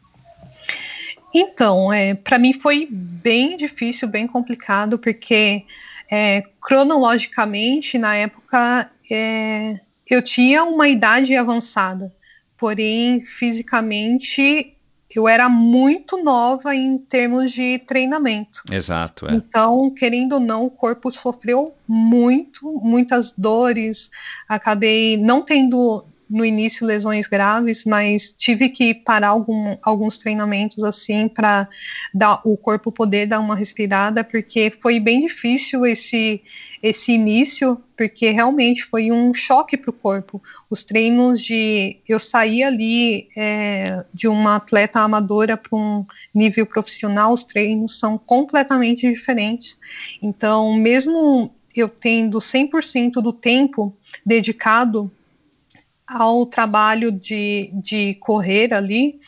Então, é, para mim foi bem difícil, bem complicado, porque é, cronologicamente, na época, é, eu tinha uma idade avançada, porém, fisicamente, eu era muito nova em termos de treinamento. Exato. É. Então, querendo ou não, o corpo sofreu muito, muitas dores. Acabei não tendo no início lesões graves, mas tive que parar algum, alguns treinamentos assim para dar o corpo poder dar uma respirada, porque foi bem difícil esse esse início, porque realmente foi um choque para o corpo. Os treinos de eu saí ali é, de uma atleta amadora para um nível profissional, os treinos são completamente diferentes. Então, mesmo eu tendo 100% do tempo dedicado ao trabalho de, de correr ali,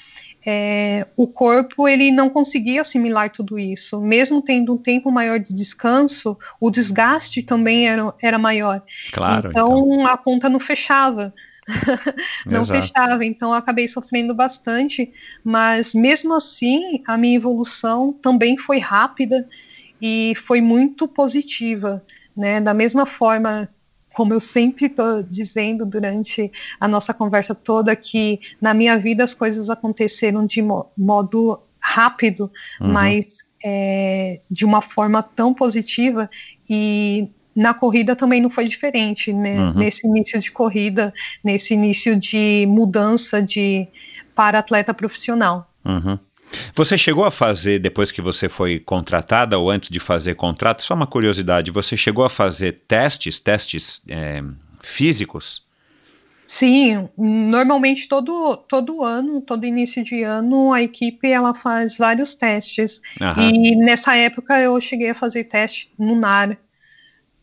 é, o corpo ele não conseguia assimilar tudo isso. Mesmo tendo um tempo maior de descanso, o desgaste também era, era maior. Claro, então, então. a conta não fechava. não Exato. fechava, então eu acabei sofrendo bastante, mas mesmo assim a minha evolução também foi rápida e foi muito positiva, né? Da mesma forma como eu sempre estou dizendo durante a nossa conversa toda, que na minha vida as coisas aconteceram de mo modo rápido, uhum. mas é, de uma forma tão positiva e na corrida também não foi diferente, né? Uhum. Nesse início de corrida, nesse início de mudança de para atleta profissional. Uhum. Você chegou a fazer, depois que você foi contratada ou antes de fazer contrato, só uma curiosidade, você chegou a fazer testes, testes é, físicos? Sim, normalmente todo, todo ano, todo início de ano, a equipe ela faz vários testes. Aham. E nessa época eu cheguei a fazer teste no NAR.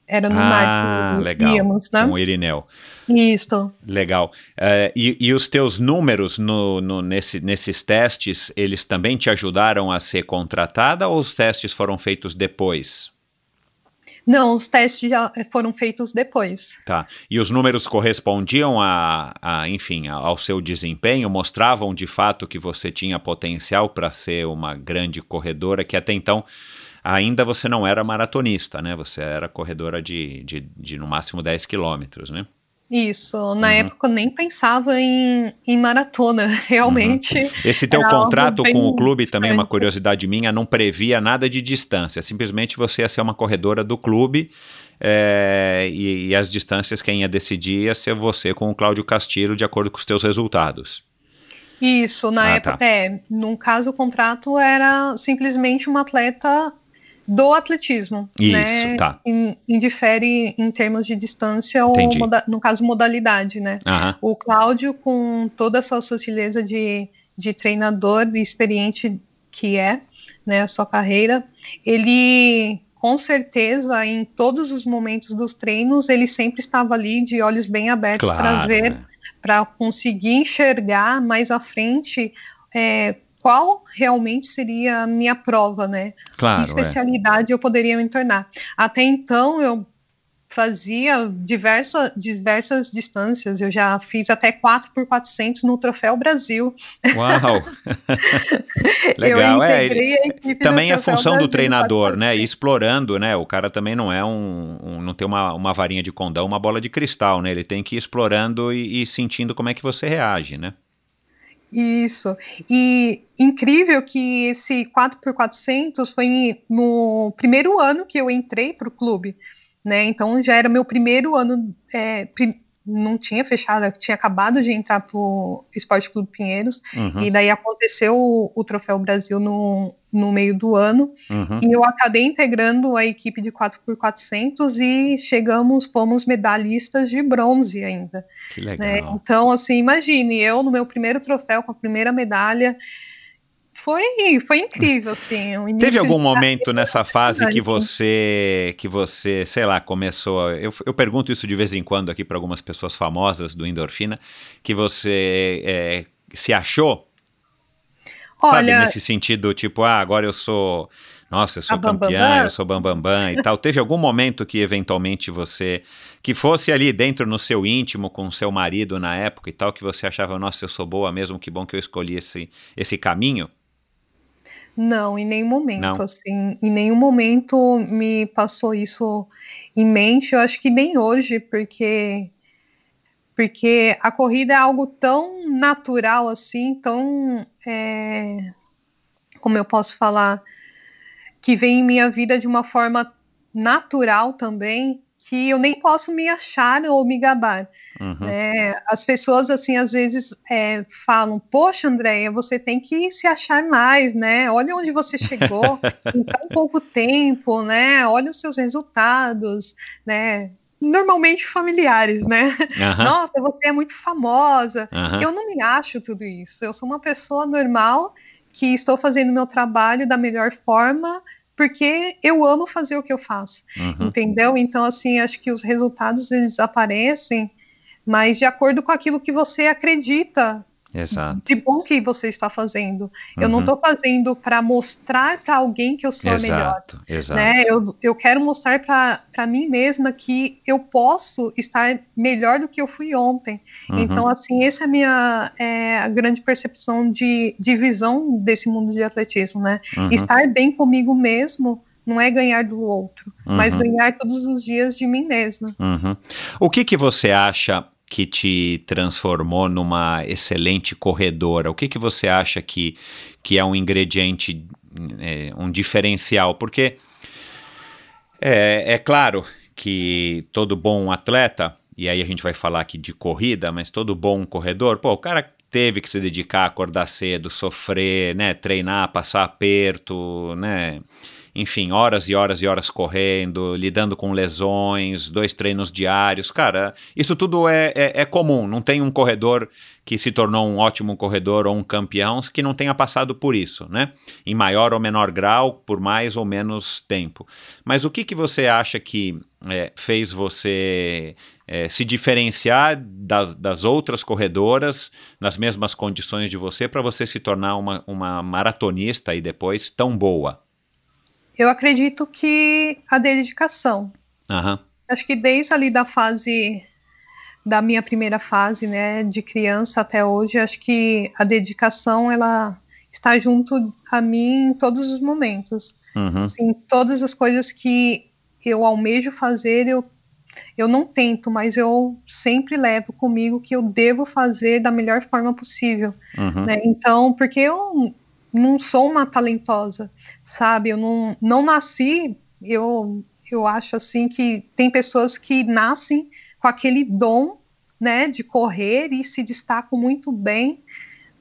Era no ah, NAR que legal. íamos, né? Com o Irineu. Isso. Legal. Uh, e, e, os teus números no, no, nesse, nesses testes, eles também te ajudaram a ser contratada ou os testes foram feitos depois? Não, os testes já foram feitos depois. Tá. E os números correspondiam a, a enfim, ao seu desempenho? Mostravam de fato que você tinha potencial para ser uma grande corredora que até então ainda você não era maratonista, né? Você era corredora de, de, de no máximo 10 quilômetros, né? Isso, na uhum. época eu nem pensava em, em maratona, realmente. Uhum. Esse teu contrato com o clube distante. também, é uma curiosidade minha, não previa nada de distância, simplesmente você ia ser uma corredora do clube é, e, e, as distâncias quem ia decidir ia ser você com o Cláudio Castilho, de acordo com os teus resultados. Isso, na ah, época, tá. é, num caso o contrato era simplesmente uma atleta do atletismo. Isso, né? tá. Indifere em termos de distância ou, no caso, modalidade, né? O Cláudio, com toda a sua sutileza de, de treinador e experiente que é, né, a sua carreira, ele com certeza em todos os momentos dos treinos ele sempre estava ali de olhos bem abertos claro, para ver, né? para conseguir enxergar mais à frente é, qual realmente seria a minha prova, né? Claro, que é. especialidade é. eu poderia me tornar. Até então eu fazia diversa, diversas distâncias, eu já fiz até 4 por 400 no Troféu Brasil. Uau! Legal, é. Também é função Brasil, do treinador, né? E explorando, né? O cara também não é um, um, não tem uma, uma varinha de condão, uma bola de cristal, né? Ele tem que ir explorando e, e sentindo como é que você reage, né? Isso. E incrível que esse 4x400 foi no primeiro ano que eu entrei para o clube. Né? Então já era meu primeiro ano, é, não tinha fechado, tinha acabado de entrar para o Esporte Clube Pinheiros, uhum. e daí aconteceu o, o Troféu Brasil no, no meio do ano, uhum. e eu acabei integrando a equipe de 4x400 e chegamos, fomos medalhistas de bronze ainda. Que legal. Né? Então, assim, imagine, eu no meu primeiro troféu com a primeira medalha, foi, foi incrível, assim. o Teve algum momento nessa fase que você, que você, sei lá, começou. Eu, eu pergunto isso de vez em quando aqui para algumas pessoas famosas do endorfina, que você é, se achou, sabe, Olha, nesse sentido, tipo, ah, agora eu sou. Nossa, eu sou A Bam Bam campeã, Bam? eu sou bambambam bam, bam, e tal. Teve algum momento que eventualmente você, que fosse ali dentro no seu íntimo com seu marido na época e tal, que você achava, nossa, eu sou boa mesmo, que bom que eu escolhi esse, esse caminho? Não, em nenhum momento, Não? assim, em nenhum momento me passou isso em mente. Eu acho que nem hoje, porque porque a corrida é algo tão natural assim, tão é, como eu posso falar, que vem em minha vida de uma forma natural também, que eu nem posso me achar ou me gabar. Uhum. né? As pessoas, assim, às vezes é, falam, poxa, Andréia, você tem que se achar mais, né? Olha onde você chegou em tão pouco tempo, né? Olha os seus resultados, né? Normalmente familiares, né? Aham, Nossa, você é muito famosa. aham. Eu não me acho tudo isso. Eu sou uma pessoa normal que estou fazendo meu trabalho da melhor forma porque eu amo fazer o que eu faço Uhum. entendeu? Então, assim, acho que os resultados eles aparecem, mas de acordo com aquilo que você acredita Exato. de bom que você está fazendo. Eu não Uhum. estou fazendo para mostrar para alguém que eu sou a melhor. Exato, exato. Né? Eu, eu quero mostrar para mim mesma que eu posso estar melhor do que eu fui ontem. Uhum. Então, assim, essa é a minha é, a grande percepção de, de visão desse mundo de atletismo, né? Uhum. Estar bem comigo mesmo não é ganhar do outro, mas Uhum. ganhar todos os dias de mim mesma. Uhum. O que, que você acha que te transformou numa excelente corredora? O que, que você acha que, que é um ingrediente, é, um diferencial? Porque é, é claro que todo bom atleta, e aí a gente vai falar aqui de corrida, mas todo bom corredor, pô, o cara teve que se dedicar, acordar cedo, sofrer, né, treinar, passar aperto, né, enfim, horas e horas e horas correndo, lidando com lesões, dois treinos diários, cara, isso tudo é, é, é comum, não tem um corredor que se tornou um ótimo corredor ou um campeão que não tenha passado por isso, né? Em maior ou menor grau, por mais ou menos tempo. Mas o que, que você acha que é, fez você é, se diferenciar das, das outras corredoras nas mesmas condições de você para você se tornar uma, uma maratonista e depois tão boa? Eu acredito que a dedicação. Aham. Acho que desde ali da fase da minha primeira fase, né, de criança até hoje, acho que a dedicação ela está junto a mim em todos os momentos. Uhum. Assim, todas as coisas que eu almejo fazer, eu eu não tento, mas eu sempre levo comigo que eu devo fazer da melhor forma possível. Uhum. né? Então, porque eu não sou uma talentosa, sabe? Eu não, não nasci, eu, eu acho assim que tem pessoas que nascem com aquele dom, né, de correr e se destacam muito bem,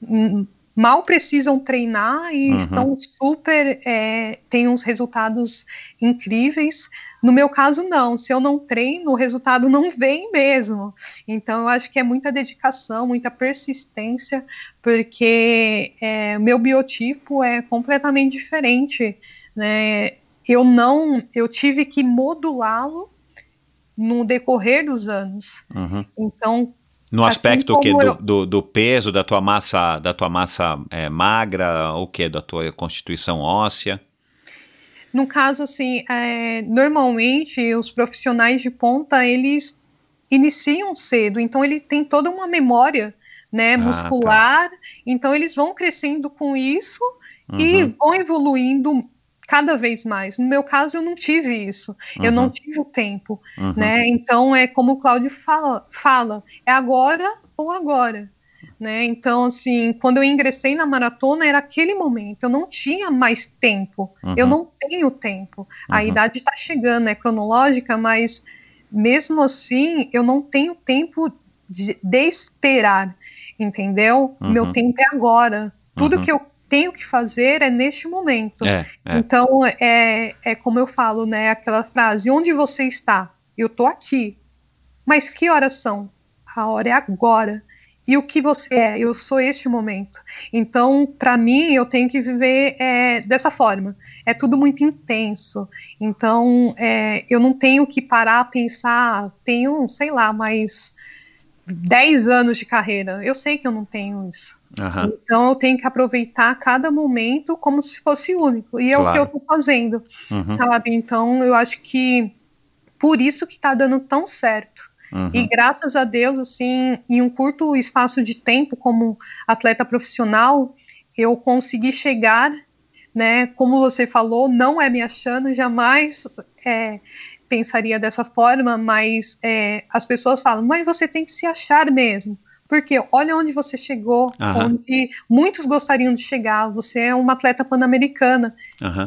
hum, mal precisam treinar e Uhum. estão super, é, têm uns resultados incríveis. No meu caso, não. Se eu não treino, o resultado não vem mesmo. Então, eu acho que é muita dedicação, muita persistência, porque é, meu biotipo é completamente diferente, né? Eu não, eu tive que modulá-lo no decorrer dos anos. Uhum. Então, No Assim aspecto que do, do, do peso da tua massa da tua massa é, magra o que da tua constituição óssea no caso, assim, é, normalmente os profissionais de ponta eles iniciam cedo, então ele tem toda uma memória, né, Ah, muscular. Então eles vão crescendo com isso e Uhum. vão evoluindo cada vez mais. No meu caso, eu não tive isso. Eu não Uhum. tive o tempo, Uhum. né? Então é como o Cláudio fala, fala, é agora ou agora. Né? Então, assim, quando eu ingressei na maratona, era aquele momento, eu não tinha mais tempo, eu Uhum. não tenho tempo. A Uhum. idade está chegando, é cronológica, mas mesmo assim, eu não tenho tempo de, de esperar, entendeu? Uhum. Meu tempo é agora. Tudo Uhum. que eu tenho que fazer é neste momento. é, é. Então, é, é como eu falo, né? Aquela frase: onde você está? Eu tô aqui. Mas que horas são? A hora é agora. e o que você é. Eu sou este momento. Então, para mim, eu tenho que viver é, dessa forma. É tudo muito intenso. Então, é, eu não tenho que parar a pensar. Tenho, sei lá, mais 10 anos de carreira. Eu sei que eu não tenho isso. Aham. Então, eu tenho que aproveitar cada momento como se fosse único. E é o Claro. que eu estou fazendo, Uhum. sabe? Então, eu acho que por isso que está dando tão certo. Uhum. E graças a Deus, assim, em um curto espaço de tempo como atleta profissional, eu consegui chegar, né? Como você falou, não é me achando, jamais é, pensaria dessa forma, mas é, as pessoas falam, mas você tem que se achar mesmo. Porque olha onde você chegou, Aham. onde muitos gostariam de chegar. Você é uma atleta pan-americana,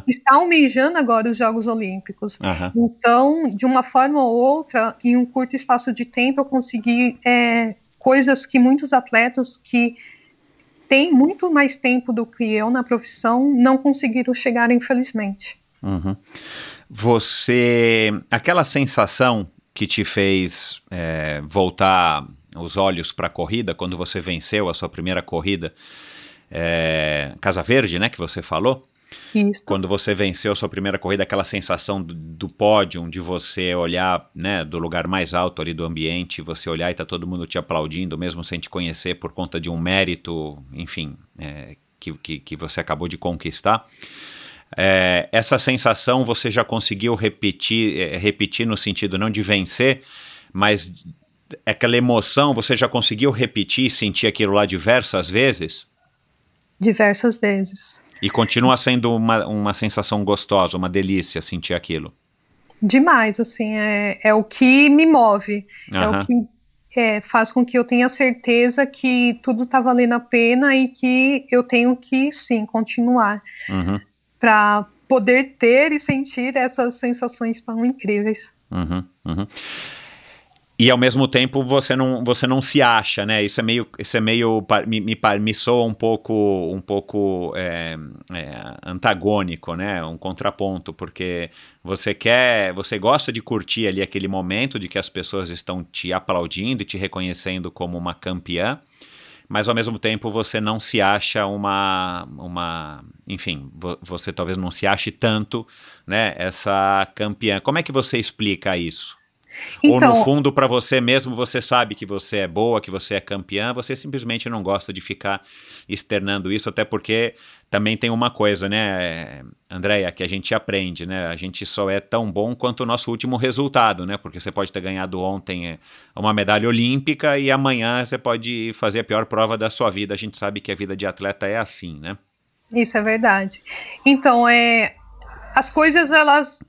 está almejando agora os Jogos Olímpicos. Aham. Então, de uma forma ou outra, em um curto espaço de tempo, eu consegui é, coisas que muitos atletas que têm muito mais tempo do que eu na profissão não conseguiram chegar, infelizmente. Uhum. Você. Aquela sensação que te fez é, voltar os olhos para a corrida quando você venceu a sua primeira corrida, é, Casa Verde, né? Que você falou. Isso. Quando você venceu a sua primeira corrida, aquela sensação do, do pódio, de você olhar né, do lugar mais alto ali do ambiente, você olhar e tá todo mundo te aplaudindo, mesmo sem te conhecer, por conta de um mérito, enfim, é, que, que, que você acabou de conquistar. É, essa sensação você já conseguiu repetir, é, repetir no sentido não de vencer, mas aquela emoção você já conseguiu repetir e sentir aquilo lá diversas vezes? Diversas vezes. E continua sendo uma, uma sensação gostosa, uma delícia sentir aquilo. Demais, assim, é, é o que me move. É Aham. o que é, faz com que eu tenha certeza que tudo está valendo a pena e que eu tenho que, sim, continuar. Uhum, para poder ter e sentir essas sensações tão incríveis. uhum, uhum. E ao mesmo tempo você não, você não se acha, né? Isso é meio, isso é meio me, me, me soa um pouco, um pouco é, é, antagônico, né? Um contraponto, porque você quer, você gosta de curtir ali aquele momento de que as pessoas estão te aplaudindo e te reconhecendo como uma campeã, mas ao mesmo tempo você não se acha uma, uma enfim, vo- você talvez não se ache tanto, né? Essa campeã. Como é que você explica isso? Ou no Então, fundo, para você mesmo, você sabe que você é boa, que você é campeã, você simplesmente não gosta de ficar externando isso, até porque também tem uma coisa, né, Andréia, que a gente aprende, né? A gente só é tão bom quanto o nosso último resultado, né? Porque você pode ter ganhado ontem é, uma medalha olímpica e amanhã você pode fazer a pior prova da sua vida. A gente sabe que a vida de atleta é assim, né? isso é verdade. Então, é, as coisas, elas.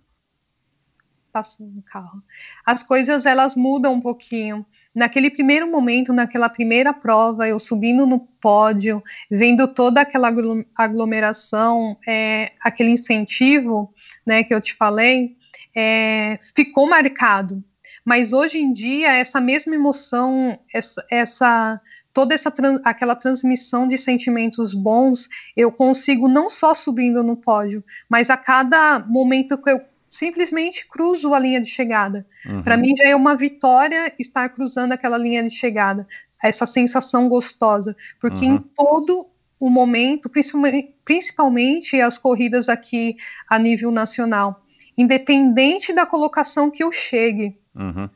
Passou um carro. As coisas, elas mudam um pouquinho. Naquele primeiro momento, naquela primeira prova, eu subindo no pódio, vendo toda aquela aglo- aglomeração, é, aquele incentivo, né, que eu te falei, é, ficou marcado. Mas hoje em dia, essa mesma emoção, essa, essa toda essa aquela transmissão de sentimentos bons, eu consigo não só subindo no pódio, mas a cada momento que eu simplesmente cruzo a linha de chegada. Uhum. Para mim já é uma vitória estar cruzando aquela linha de chegada, essa sensação gostosa, porque Uhum. em todo o momento, principalmente, principalmente as corridas aqui a nível nacional, independente da colocação que eu chegue, Uhum.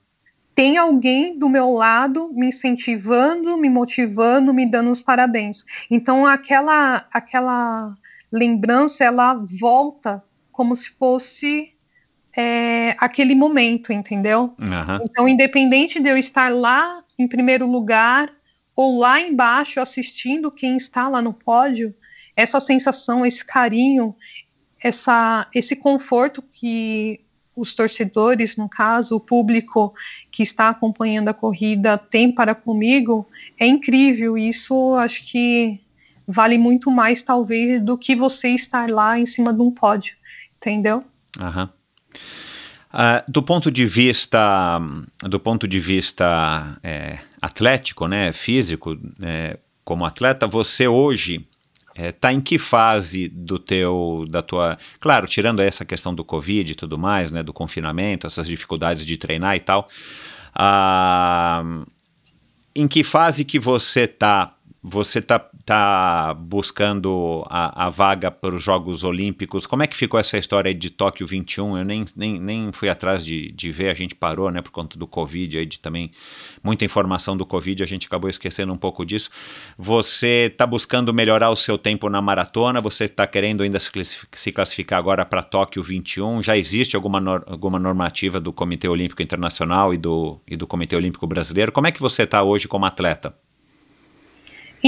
tem alguém do meu lado me incentivando, me motivando, me dando os parabéns. Então aquela aquela lembrança ela volta como se fosse é, aquele momento, entendeu? Aham. Então independente de eu estar lá em primeiro lugar ou lá embaixo assistindo quem está lá no pódio, essa sensação, esse carinho, essa esse conforto que os torcedores, no caso, o público que está acompanhando a corrida tem para comigo é incrível. Isso acho que vale muito mais, talvez, do que você estar lá em cima de um pódio, entendeu? Aham. Ah, do ponto de vista do ponto de vista é, atlético, né, físico, é, como atleta, você hoje está em que fase do teu da tua, claro, tirando essa questão do covid e tudo mais, né, do confinamento, essas dificuldades de treinar e tal, ah, em que fase que você tá? Você tá, tá buscando a, a vaga para os Jogos Olímpicos. Como é que ficou essa história de Tóquio 21? Eu nem, nem, nem fui atrás de, de ver, a gente parou, né, por conta do Covid, aí de também muita informação do Covid, a gente acabou esquecendo um pouco disso. Você está buscando melhorar o seu tempo na maratona? Você está querendo ainda se classificar agora para Tóquio 21? Já existe alguma, nor- alguma normativa do Comitê Olímpico Internacional e do, e do Comitê Olímpico Brasileiro? Como é que você está hoje como atleta?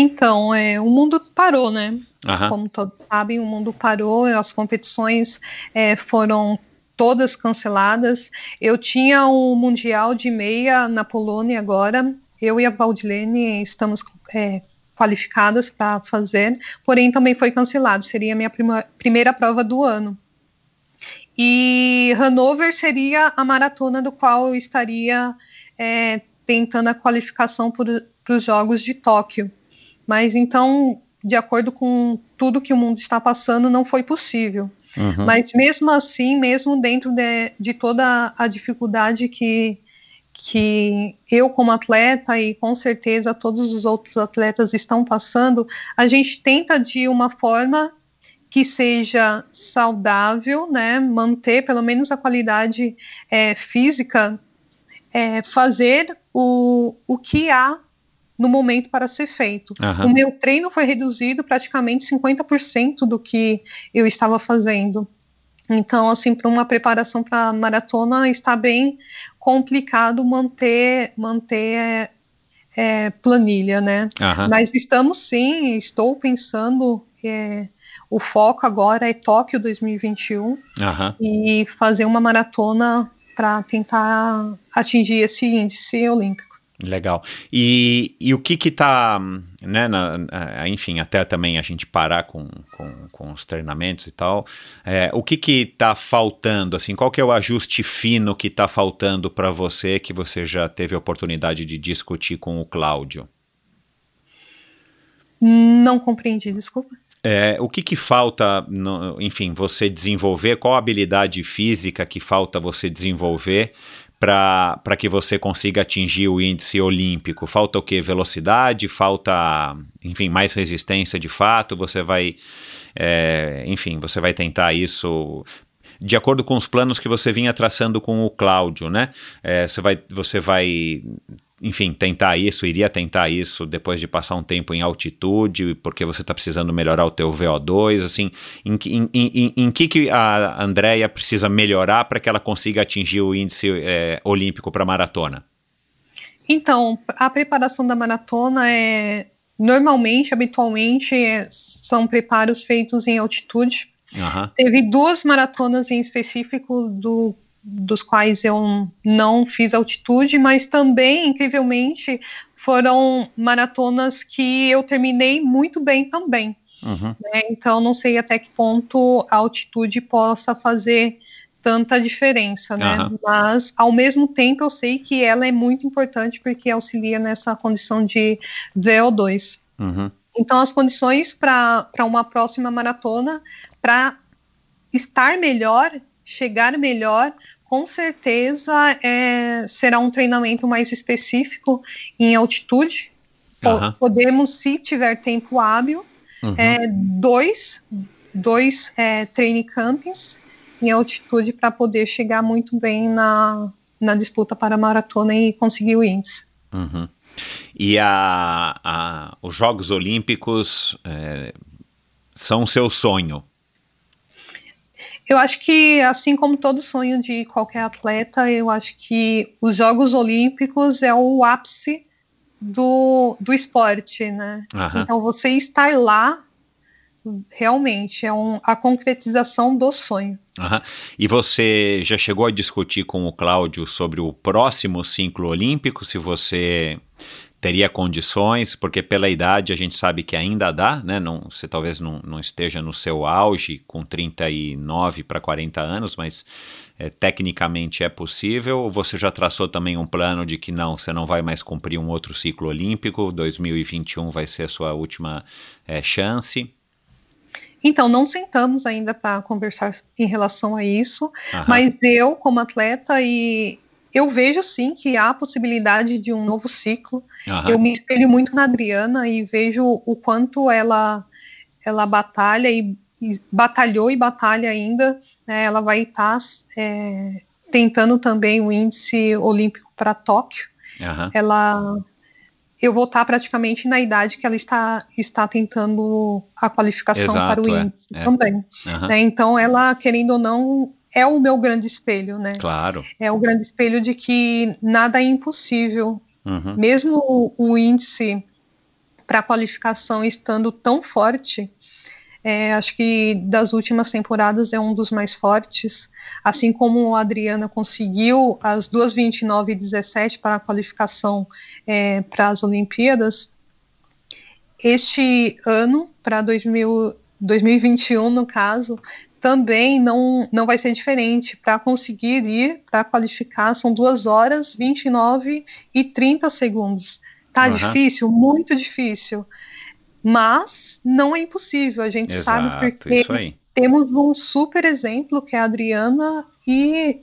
Então, é, o mundo parou, né? Aham. Como todos sabem, o mundo parou, as competições é, foram todas canceladas. Eu tinha o Mundial de Meia na Polônia agora. Eu e a Valdilene estamos é, qualificadas para fazer, porém também foi cancelado. Seria a minha prima- primeira prova do ano. E Hanover seria a maratona do qual eu estaria é, tentando a qualificação para os Jogos de Tóquio. Mas então, de acordo com tudo que o mundo está passando, não foi possível. Uhum. Mas mesmo assim, mesmo dentro de, de toda a dificuldade que, que eu, como atleta, e com certeza todos os outros atletas estão passando, a gente tenta de uma forma que seja saudável, né, manter pelo menos a qualidade é, física, é, fazer o, o que há no momento para ser feito. Aham. O meu treino foi reduzido praticamente 50% do que eu estava fazendo. Então, assim, para uma preparação para maratona está bem complicado manter manter é, planilha, né? Aham. Mas estamos sim, estou pensando. é, o foco agora é Tóquio 2021 Aham. e fazer uma maratona para tentar atingir esse índice olímpico. Legal. E, e o que que tá, né, na- enfim, até também a gente parar com, com, com os treinamentos e tal, é, o que que tá faltando, assim, qual que é o ajuste fino que tá faltando para você, que você já teve a oportunidade de discutir com o Cláudio? Não compreendi, desculpa. É, o que que falta, no- enfim, você desenvolver, qual a habilidade física que falta você desenvolver para que você consiga atingir o índice olímpico? Falta o que? Velocidade? Falta, enfim, mais resistência de fato? Você vai, é, enfim, você vai tentar isso de acordo com os planos que você vinha traçando com o Cláudio, né? É, você vai, você vai enfim, tentar isso, iria tentar isso depois de passar um tempo em altitude, porque você está precisando melhorar o teu VO2, assim, em, que- em, em, em que, que a Andrea precisa melhorar para que ela consiga atingir o índice é, olímpico para maratona? Então, a preparação da maratona é normalmente, habitualmente, é- são preparos feitos em altitude. Aham, Teve duas maratonas em específico do, dos quais eu não fiz altitude, mas também, incrivelmente, foram maratonas que eu terminei muito bem também. uhum, né? Então, não sei até que ponto a altitude possa fazer tanta diferença, né? Aham. Mas, ao mesmo tempo, eu sei que ela é muito importante porque auxilia nessa condição de VO2. uhum, Então, as condições para uma próxima maratona, para estar melhor, chegar melhor, com certeza é, será um treinamento mais específico em altitude. Aham. Podemos, se tiver tempo hábil, uhum. é, dois, dois é, training campings em altitude para poder chegar muito bem na, na disputa para a maratona e conseguir o índice. Uhum. E a, a- os Jogos Olímpicos é, são o seu sonho. Eu acho que, assim como todo sonho de qualquer atleta, eu acho que os Jogos Olímpicos é o ápice do, do esporte, né? Aham. Então, você estar lá, realmente, é um, a concretização do sonho. Aham. E você já chegou a discutir com o Cláudio sobre o próximo ciclo olímpico, se você teria condições, porque pela idade a gente sabe que ainda dá, né? Não, você talvez não, não esteja no seu auge com 39 para 40 anos, mas é, tecnicamente é possível. Você já traçou também um plano de que não, você não vai mais cumprir um outro ciclo olímpico, 2021 vai ser a sua última é, chance. Então, não sentamos ainda para conversar em relação a isso, Aham. mas eu, como atleta, e eu vejo sim que há a possibilidade de um novo ciclo. Aham. Eu me espelho muito na Adriana e vejo o quanto ela ela batalha e, e batalhou e batalha ainda. né, ela vai estar é, tentando também o índice olímpico para Tóquio. Aham. Ela eu vou estar praticamente na idade que ela está está tentando a qualificação Exato, para o é, índice é. também. Aham. né, então ela querendo ou não é o meu grande espelho, né? Claro. É o grande espelho de que nada é impossível Uhum. mesmo o, o índice para qualificação estando tão forte, é, acho que das últimas temporadas é um dos mais fortes, assim como a Adriana conseguiu as duas 29 e 17 para a qualificação é, para as Olimpíadas, este ano, para 2000 2021 no caso, também não, não vai ser diferente. Para conseguir ir para qualificar, são 2 horas, 29 e 30 segundos. Tá Aham. difícil, muito difícil. Mas não é impossível, a gente sabe Exato, porque isso aí. temos um super exemplo que é a Adriana e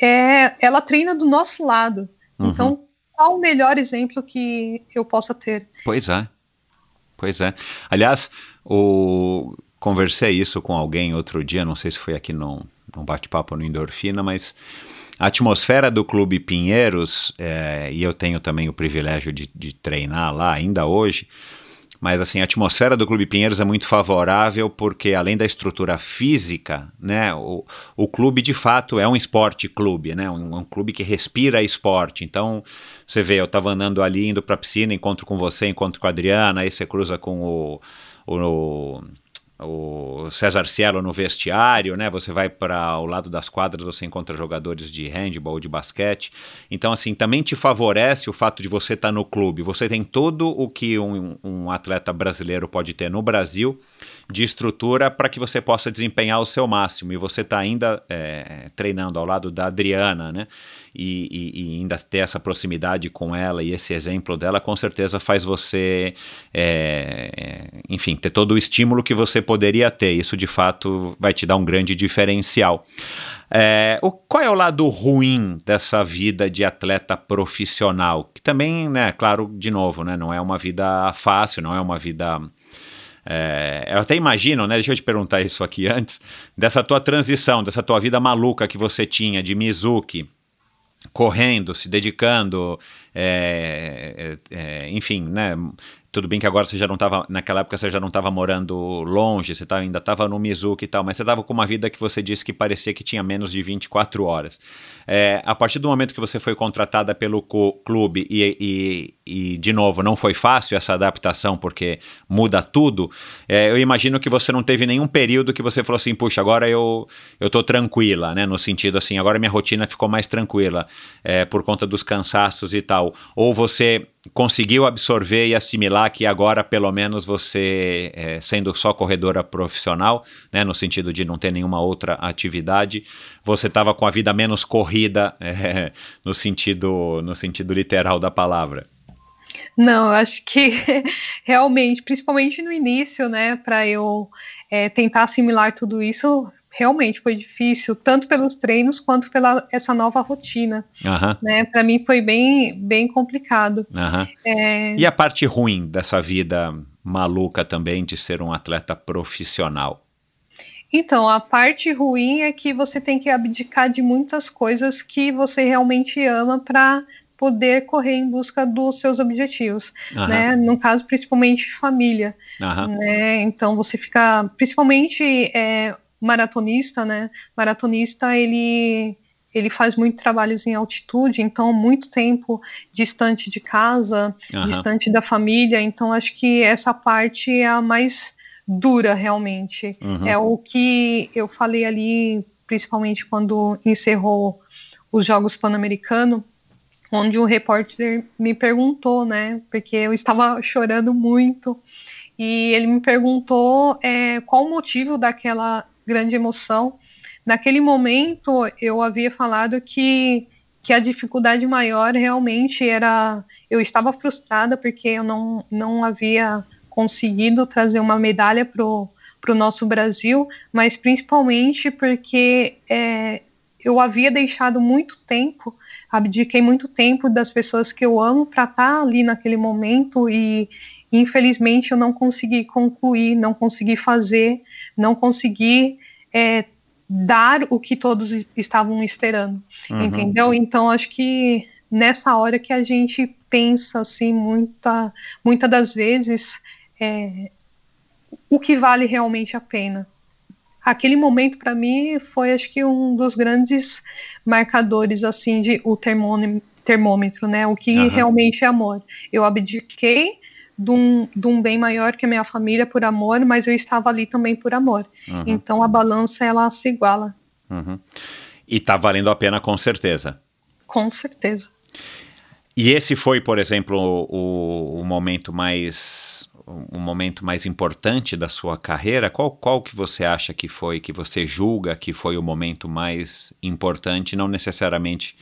é, ela treina do nosso lado. Uhum. Então, qual o melhor exemplo que eu possa ter? Pois é. Pois é. Aliás, o... conversei isso com alguém outro dia, não sei se foi aqui num, num bate-papo no Endorfina, mas a atmosfera do Clube Pinheiros, é, e eu tenho também o privilégio de, de treinar lá ainda hoje, mas assim, a atmosfera do Clube Pinheiros é muito favorável porque além da estrutura física, né, o, o clube de fato é um esporte clube, né, um, um clube que respira esporte. Então, você vê, eu estava andando ali, indo para a piscina, encontro com você, encontro com a Adriana, aí você cruza com o, o, o César Cielo no vestiário, né? Você vai para o lado das quadras, você encontra jogadores de handball, de basquete. Então, assim, também te favorece o fato de você estar no clube. Você tem todo o que um, um atleta brasileiro pode ter no Brasil de estrutura para que você possa desempenhar o seu máximo. E você está ainda é, treinando ao lado da Adriana, né? E, e, e, ainda ter essa proximidade com ela e esse exemplo dela, com certeza faz você, é, enfim, ter todo o estímulo que você poderia ter. Isso de fato vai te dar um grande diferencial. É, o, qual é o lado ruim dessa vida de atleta profissional? Que também, né, claro, de novo, né, não é uma vida fácil, não é uma vida. É, eu até imagino, né? Deixa eu te perguntar isso aqui antes, dessa tua transição, dessa tua vida maluca que você tinha de Mizuki, correndo, se dedicando, é, é, enfim, né? Tudo bem que agora você já não estava, naquela época você já não estava morando longe, você tá, ainda estava no Mizuki e tal, mas você estava com uma vida que você disse que parecia que tinha menos de 24 horas. É, a partir do momento que você foi contratada pelo clube e, e, e, de novo, não foi fácil essa adaptação porque muda tudo, é, eu imagino que você não teve nenhum período que você falou assim, puxa, agora eu, eu tô tranquila, né, no sentido assim, agora minha rotina ficou mais tranquila é, por conta dos cansaços e tal. Ou você conseguiu absorver e assimilar que agora pelo menos você é, sendo só corredora profissional, né, no sentido de não ter nenhuma outra atividade, você estava com a vida menos corrida é, no sentido no sentido literal da palavra. Não, acho que realmente, principalmente no início, né, para eu é, tentar assimilar tudo isso, realmente foi difícil, tanto pelos treinos quanto pela essa nova rotina. Uhum. Né? Para mim foi bem, bem complicado. Uhum. É... E a parte ruim dessa vida maluca também de ser um atleta profissional? Então, a parte ruim é que você tem que abdicar de muitas coisas que você realmente ama para poder correr em busca dos seus objetivos, né? No caso, principalmente família, né? Então você fica, principalmente é, maratonista, né? Maratonista ele ele faz muito trabalhos em altitude, então muito tempo distante de casa, uhum. distante da família. Então acho que essa parte é a mais dura realmente. Uhum. É o que eu falei ali, principalmente quando encerrou os Jogos Pan-Americanos, onde o repórter me perguntou, né? Porque eu estava chorando muito e ele me perguntou é, qual o motivo daquela grande emoção. Naquele momento, eu havia falado que, que a dificuldade maior realmente era. Eu estava frustrada porque eu não, não havia conseguido trazer uma medalha para o nosso Brasil, mas principalmente porque é, eu havia deixado muito tempo, abdiquei muito tempo das pessoas que eu amo para estar tá ali naquele momento e infelizmente eu não consegui concluir, não consegui fazer, não consegui é, dar o que todos estavam esperando, uhum. entendeu? Então acho que nessa hora que a gente pensa assim muita, muitas das vezes é, o que vale realmente a pena. Aquele momento para mim foi acho que um dos grandes marcadores assim de o termômetro, termômetro né? O que uhum. realmente é amor. Eu abdiquei de um, de um, bem maior que a minha família por amor, mas eu estava ali também por amor. Uhum. Então a balança ela se iguala. Uhum. E está valendo a pena com certeza. Com certeza. E esse foi, por exemplo, o, o momento mais um momento mais importante da sua carreira? Qual, qual que você acha que foi, que você julga que foi o momento mais importante, não necessariamente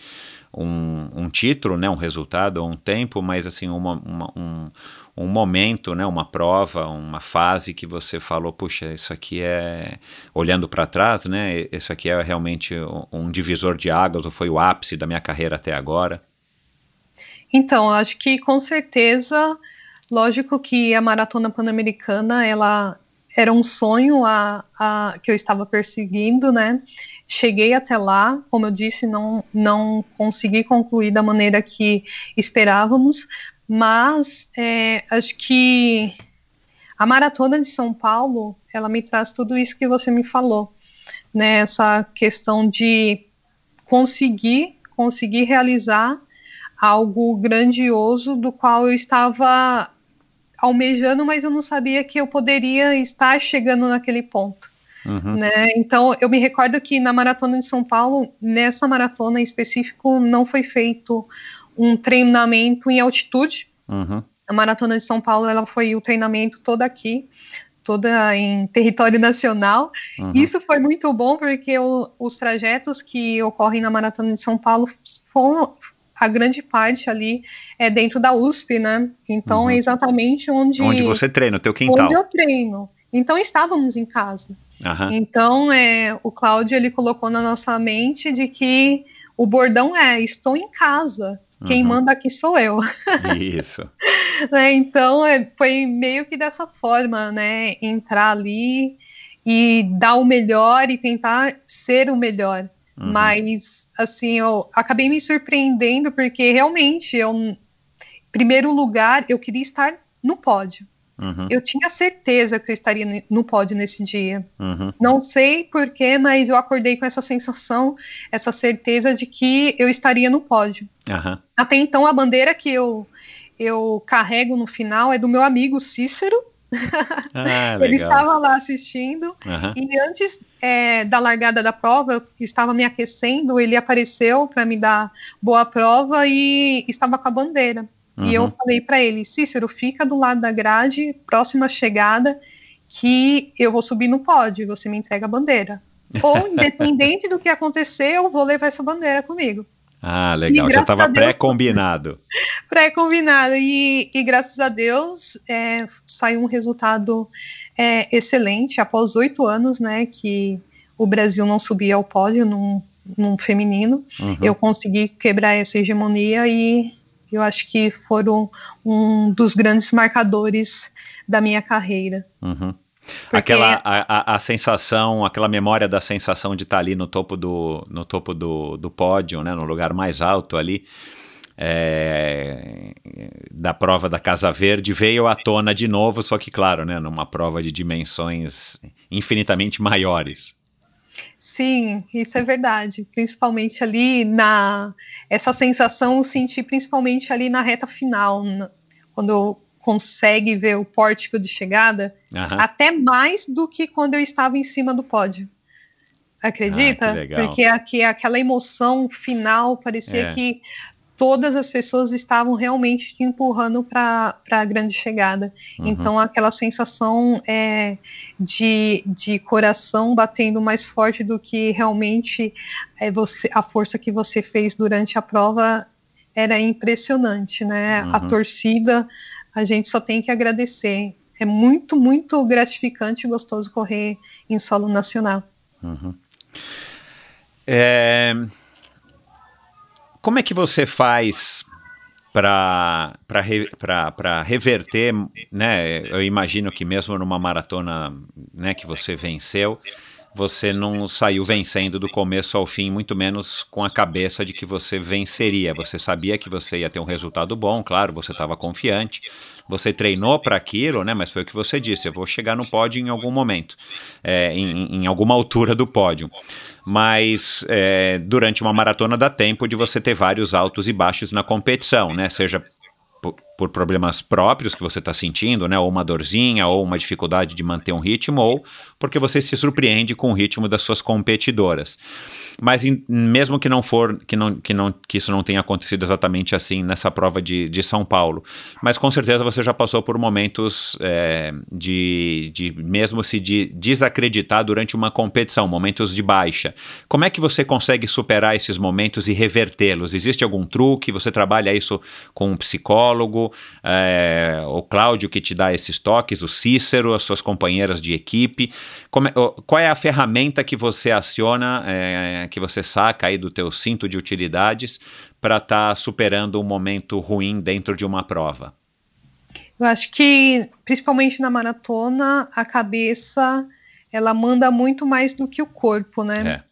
um, um título, né, um resultado ou um tempo, mas assim uma, uma, um, um momento, né, uma prova, uma fase que você falou, puxa, isso aqui é olhando para trás, né, isso aqui é realmente um divisor de águas ou foi o ápice da minha carreira até agora? Então, acho que com certeza, lógico que a maratona pan-americana ela era um sonho a, a, que eu estava perseguindo, né? Cheguei até lá, como eu disse, não, não consegui concluir da maneira que esperávamos, mas é, acho que a maratona de São Paulo, ela me traz tudo isso que você me falou, né? Essa questão de conseguir, conseguir realizar algo grandioso do qual eu estava almejando, mas eu não sabia que eu poderia estar chegando naquele ponto. Uhum. Né? Então, eu me recordo que na maratona de São Paulo, nessa maratona em específico, não foi feito um treinamento em altitude. Uhum. A maratona de São Paulo, ela foi o treinamento todo aqui, toda em território nacional. Uhum. Isso foi muito bom porque o, os trajetos que ocorrem na maratona de São Paulo foram, a grande parte ali é dentro da USP, né? Então uhum. é exatamente onde. Onde você treina, o teu quintal. Onde eu treino. Então estávamos em casa. Uhum. Então é, o Cláudio ele colocou na nossa mente de que o bordão é estou em casa. Quem uhum. manda aqui sou eu. Isso. né, então é, foi meio que dessa forma, né? Entrar ali e dar o melhor e tentar ser o melhor. Uhum. Mas, assim, eu acabei me surpreendendo porque realmente, eu, em primeiro lugar, eu queria estar no pódio. Uhum. Eu tinha certeza que eu estaria no pódio nesse dia. Uhum. Não sei porquê, mas eu acordei com essa sensação, essa certeza de que eu estaria no pódio. Uhum. Até então, a bandeira que eu, eu carrego no final é do meu amigo Cícero, ah, ele estava lá assistindo e antes é, da largada da prova, eu estava me aquecendo, ele apareceu para me dar boa prova e estava com a bandeira. Uhum. E eu uhum. falei para ele, Cícero, fica do lado da grade, próxima chegada, que eu vou subir no pódio, você me entrega a bandeira. Ou, independente do que acontecer, eu vou levar essa bandeira comigo. Ah, legal. Já estava pré-combinado. pré-combinado. E, e, graças a Deus é, saiu um resultado é, excelente após oito anos, né? Que o Brasil não subia ao pódio num, num feminino. Uhum. Eu consegui quebrar essa hegemonia e eu acho que foram um dos grandes marcadores da minha carreira. Uhum. Porque... Aquela a, a, a, sensação, aquela memória da sensação de estar ali no topo do, no topo do, do pódio, né, no lugar mais alto ali, é, da prova da Casa Verde veio à tona de novo, só que claro, né, numa prova de dimensões infinitamente maiores. Sim, isso é verdade. Principalmente ali na essa sensação eu senti principalmente ali na reta final, na, quando eu consegue ver o pórtico de chegada, até mais do que quando eu estava em cima do pódio. Acredita? Ah, Porque aqui aquela emoção final parecia é. que todas as pessoas estavam realmente te empurrando para a grande chegada. Uhum. Então aquela sensação é, de, de coração batendo mais forte do que realmente é você, a força que você fez durante a prova era impressionante, né? Uhum. A torcida a gente só tem que agradecer. É muito, muito gratificante e gostoso correr em solo nacional. Uhum. É, Como é que você faz para para reverter, né? Eu imagino que mesmo numa maratona, né, que você venceu, você não saiu vencendo do começo ao fim, muito menos com a cabeça de que você venceria. Você sabia que você ia ter um resultado bom, claro, você estava confiante. Você treinou para aquilo, né? Mas foi o que você disse. Eu vou chegar no pódio em algum momento, é, em, em alguma altura do pódio mas é, durante uma maratona dá tempo de você ter vários altos e baixos na competição, né? Seja por, problemas próprios que você está sentindo, né? Ou uma dorzinha, ou uma dificuldade de manter um ritmo, ou porque você se surpreende com o ritmo das suas competidoras. Mas em, mesmo que não for, que, não, que, não, que isso não tenha acontecido exatamente assim nessa prova de, de São Paulo, mas com certeza você já passou por momentos é, de, de mesmo se de desacreditar durante uma competição, momentos de baixa. Como é que você consegue superar esses momentos e revertê-los? Existe algum truque? Você trabalha isso com um psicólogo? É, o Cláudio que te dá esses toques, o Cícero, as suas companheiras de equipe? É, qual é a ferramenta que você aciona, é, que você saca aí do teu cinto de utilidades para estar tá superando um momento ruim dentro de uma prova? Eu acho que, principalmente na maratona, a cabeça ela manda muito mais do que o corpo, né? É.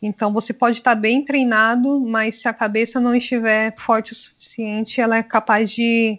Então você pode estar tá bem treinado, mas se a cabeça não estiver forte o suficiente, ela é capaz de,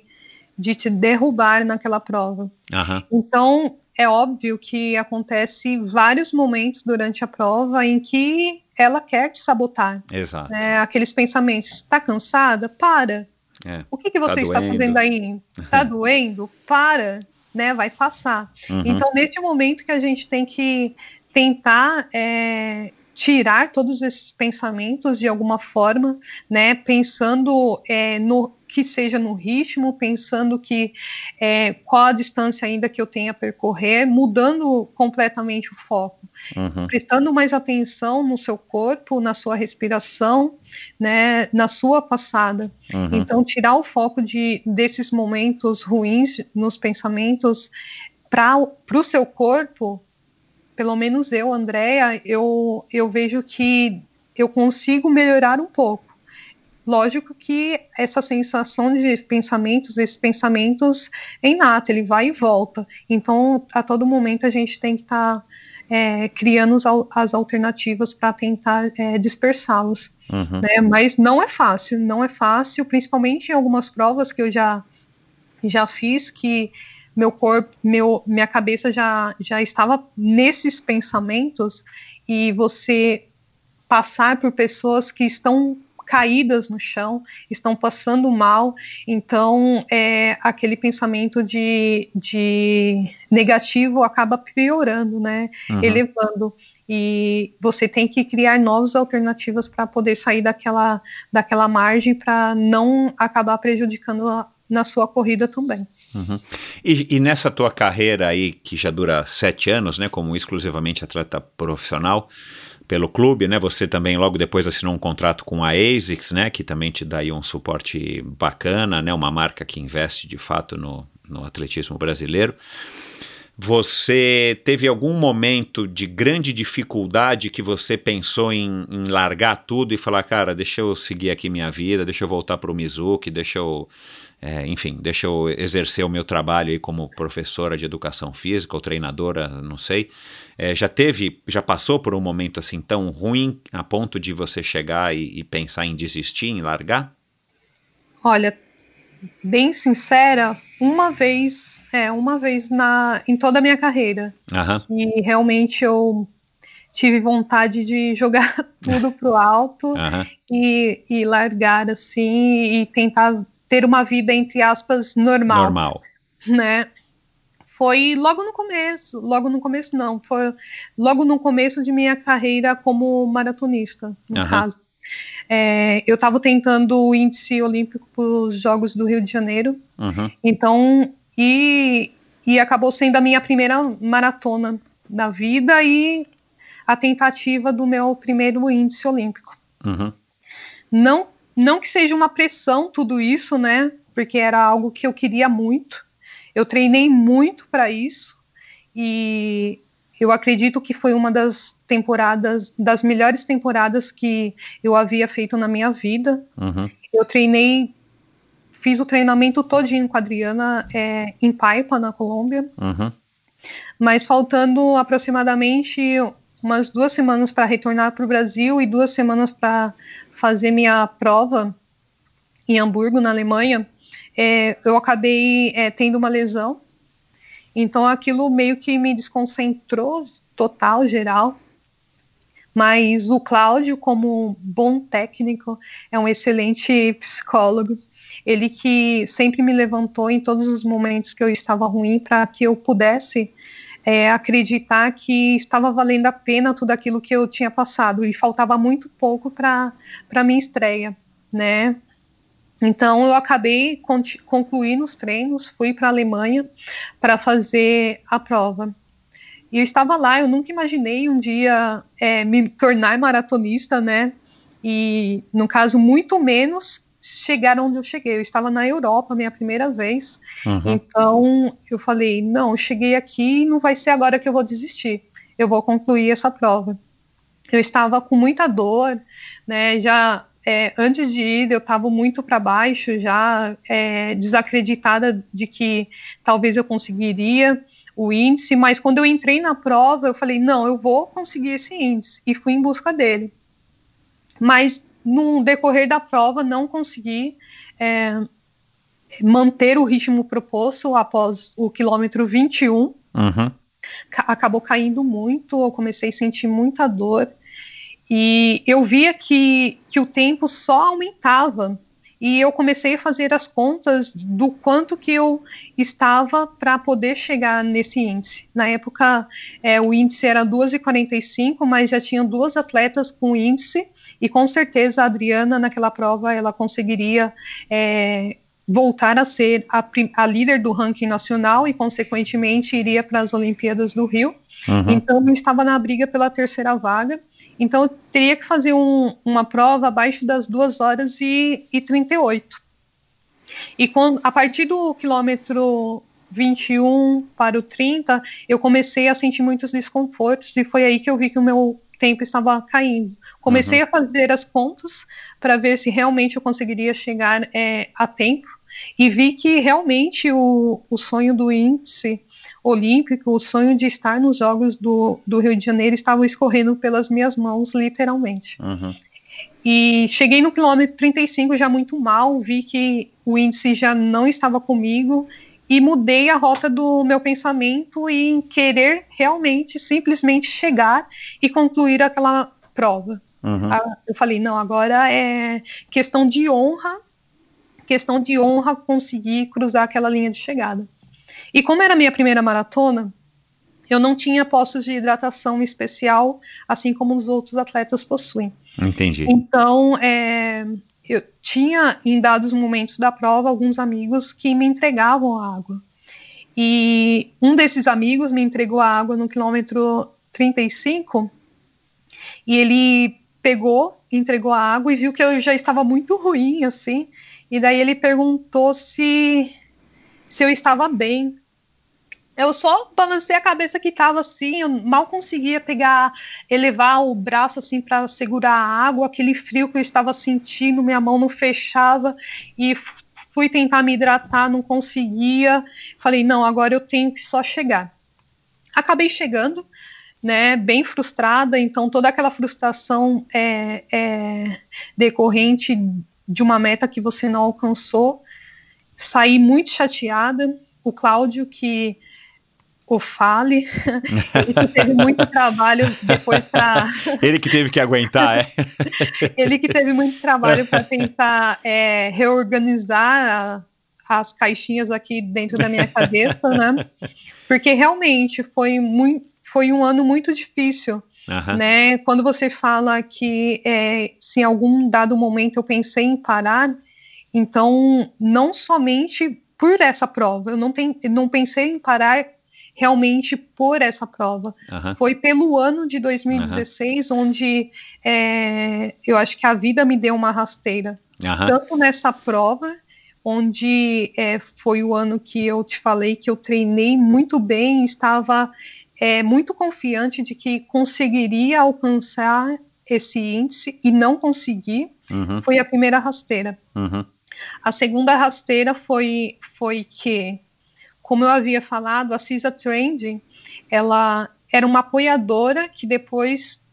de te derrubar naquela prova. Uhum. Então é óbvio que acontece vários momentos durante a prova em que ela quer te sabotar. Exato. Né? Aqueles pensamentos, está cansada? Para. É, o que, que você tá está fazendo aí? Está doendo? Para, né? Vai passar. Uhum. Então, neste momento que a gente tem que tentar é, tirar todos esses pensamentos de alguma forma, né? Pensando é, no que seja no ritmo, pensando que é, qual a distância ainda que eu tenha a percorrer, mudando completamente o foco, uhum. prestando mais atenção no seu corpo, na sua respiração, né, na sua passada. Uhum. Então, tirar o foco de, desses momentos ruins nos pensamentos para o seu corpo, pelo menos eu, Andréa, eu, eu vejo que eu consigo melhorar um pouco Lógico que essa sensação de pensamentos, esses pensamentos é inato, ele vai e volta. Então, a todo momento a gente tem que estar tá, é, criando as alternativas para tentar é, dispersá-los. Uhum. Né? Mas não é fácil, não é fácil, principalmente em algumas provas que eu já, já fiz que meu corpo, meu, minha cabeça já, já estava nesses pensamentos e você passar por pessoas que estão caídas no chão, estão passando mal, então é, aquele pensamento de, de negativo acaba piorando, né, uhum. elevando, e você tem que criar novas alternativas para poder sair daquela, daquela margem para não acabar prejudicando a, na sua corrida também. Uhum. E, e, nessa tua carreira aí, que já dura sete anos, né, como exclusivamente atleta profissional, pelo clube, né? Você também logo depois assinou um contrato com a ASICS, né? Que também te dá um suporte bacana, né? Uma marca que investe de fato no, no atletismo brasileiro. Você teve algum momento de grande dificuldade que você pensou em, em, largar tudo e falar, cara, deixa eu seguir aqui minha vida, deixa eu voltar para o Mizuki, deixa eu, é, enfim, deixa eu exercer o meu trabalho aí como professora de educação física ou treinadora, não sei. É, já teve, já passou por um momento assim tão ruim a ponto de você chegar e, e pensar em desistir, em largar? Olha, bem sincera, uma vez, é, uma vez na, em toda a minha carreira, uhum. que realmente eu tive vontade de jogar tudo pro alto uhum. e, e largar assim e tentar ter uma vida entre aspas normal. Normal. Né? foi logo no começo, logo no começo não, foi logo no começo de minha carreira como maratonista, no uhum. caso. É, eu estava tentando o índice olímpico para os Jogos do Rio de Janeiro, uhum. então, e, e acabou sendo a minha primeira maratona da vida e a tentativa do meu primeiro índice olímpico. Uhum. Não, não que seja uma pressão tudo isso, né, porque era algo que eu queria muito, eu treinei muito para isso e eu acredito que foi uma das temporadas, das melhores temporadas que eu havia feito na minha vida. Uhum. Eu treinei, fiz o treinamento todinho com a Adriana é, em Paipa, na Colômbia, Uhum. mas faltando aproximadamente umas duas semanas para retornar para o Brasil e duas semanas para fazer minha prova em Hamburgo, na Alemanha, é, eu acabei é, tendo uma lesão. Então aquilo meio que me desconcentrou total, geral. Mas o Cláudio, como bom técnico, é um excelente psicólogo. Ele que sempre me levantou em todos os momentos que eu estava ruim para que eu pudesse é, acreditar que estava valendo a pena tudo aquilo que eu tinha passado e faltava muito pouco para a minha estreia, né? Então eu acabei concluindo os treinos, fui para a Alemanha para fazer a prova. E eu estava lá, eu nunca imaginei um dia é, me tornar maratonista, né? E no caso muito menos chegar onde eu cheguei. Eu estava na Europa, minha primeira vez. Uhum. Então eu falei, não, eu cheguei aqui e não vai ser agora que eu vou desistir. Eu vou concluir essa prova. Eu estava com muita dor, né? Já é, antes de ir eu estava muito para baixo, já é, desacreditada de que talvez eu conseguiria o índice, mas quando eu entrei na prova eu falei, não, eu vou conseguir esse índice e fui em busca dele. Mas no decorrer da prova não consegui é, manter o ritmo proposto após o quilômetro 21. Uhum. Ca- acabou caindo muito, eu comecei a sentir muita dor e eu via que, que o tempo só aumentava e eu comecei a fazer as contas do quanto que eu estava para poder chegar nesse índice. Na época, é, o índice era 2,45, mas já tinham duas atletas com índice, e com certeza a Adriana, naquela prova, ela conseguiria é, voltar a ser a, a líder do ranking nacional e, consequentemente, iria para as Olimpíadas do Rio. Uhum. Então, eu estava na briga pela terceira vaga. Então, eu teria que fazer um- uma prova abaixo das 2 horas e, e 38. E quando, a partir do quilômetro 21 para o 30, eu comecei a sentir muitos desconfortos e foi aí que eu vi que o meu tempo estava caindo. Comecei a fazer as contas para ver se realmente eu conseguiria chegar é, a tempo e vi que realmente o, o sonho do índice olímpico, o sonho de estar nos Jogos do, do Rio de Janeiro estava escorrendo pelas minhas mãos, literalmente. Uhum. E cheguei no quilômetro 35 já muito mal, vi que o índice já não estava comigo e mudei a rota do meu pensamento em querer realmente, simplesmente chegar e concluir aquela prova. Uhum. Ah, Eu falei, não, agora é questão de honra, questão de honra conseguir cruzar aquela linha de chegada. E como era a minha primeira maratona, eu não tinha postos de hidratação especial, assim como os outros atletas possuem. Entendi. Então, é, eu tinha em dados momentos da prova alguns amigos que me entregavam água. E um desses amigos me entregou a água no quilômetro 35 e ele pegou, entregou a água e viu que eu já estava muito ruim, assim. E daí ele perguntou se, se eu estava bem. Eu só balancei a cabeça que estava assim, eu mal conseguia pegar, elevar o braço assim para segurar a água, aquele frio que eu estava sentindo, minha mão não fechava e fui tentar me hidratar, não conseguia. Falei, não, agora eu tenho que só chegar. Acabei chegando, né, bem frustrada, então toda aquela frustração é, é decorrente de uma meta que você não alcançou. Saí muito chateada. O Cláudio, que o fale, ele que teve muito trabalho depois para Ele que teve que aguentar, é? ele que teve muito trabalho para tentar é, reorganizar a- as caixinhas aqui dentro da minha cabeça, né? Porque realmente foi muito, foi um ano muito difícil, Aham. né? Quando você fala que é, se em algum dado momento eu pensei em parar, então não somente por essa prova, eu não, tem, não pensei em parar realmente por essa prova. Aham. Foi pelo ano de 2016 onde é, eu acho que a vida me deu uma rasteira. Tanto nessa prova, onde é, foi o ano que eu te falei que eu treinei muito bem, estava é, muito confiante de que conseguiria alcançar esse índice e não consegui, Uhum, foi a primeira rasteira. uhum, A segunda rasteira foi, foi que, como eu havia falado, a CISA Trend, ela era uma apoiadora que depois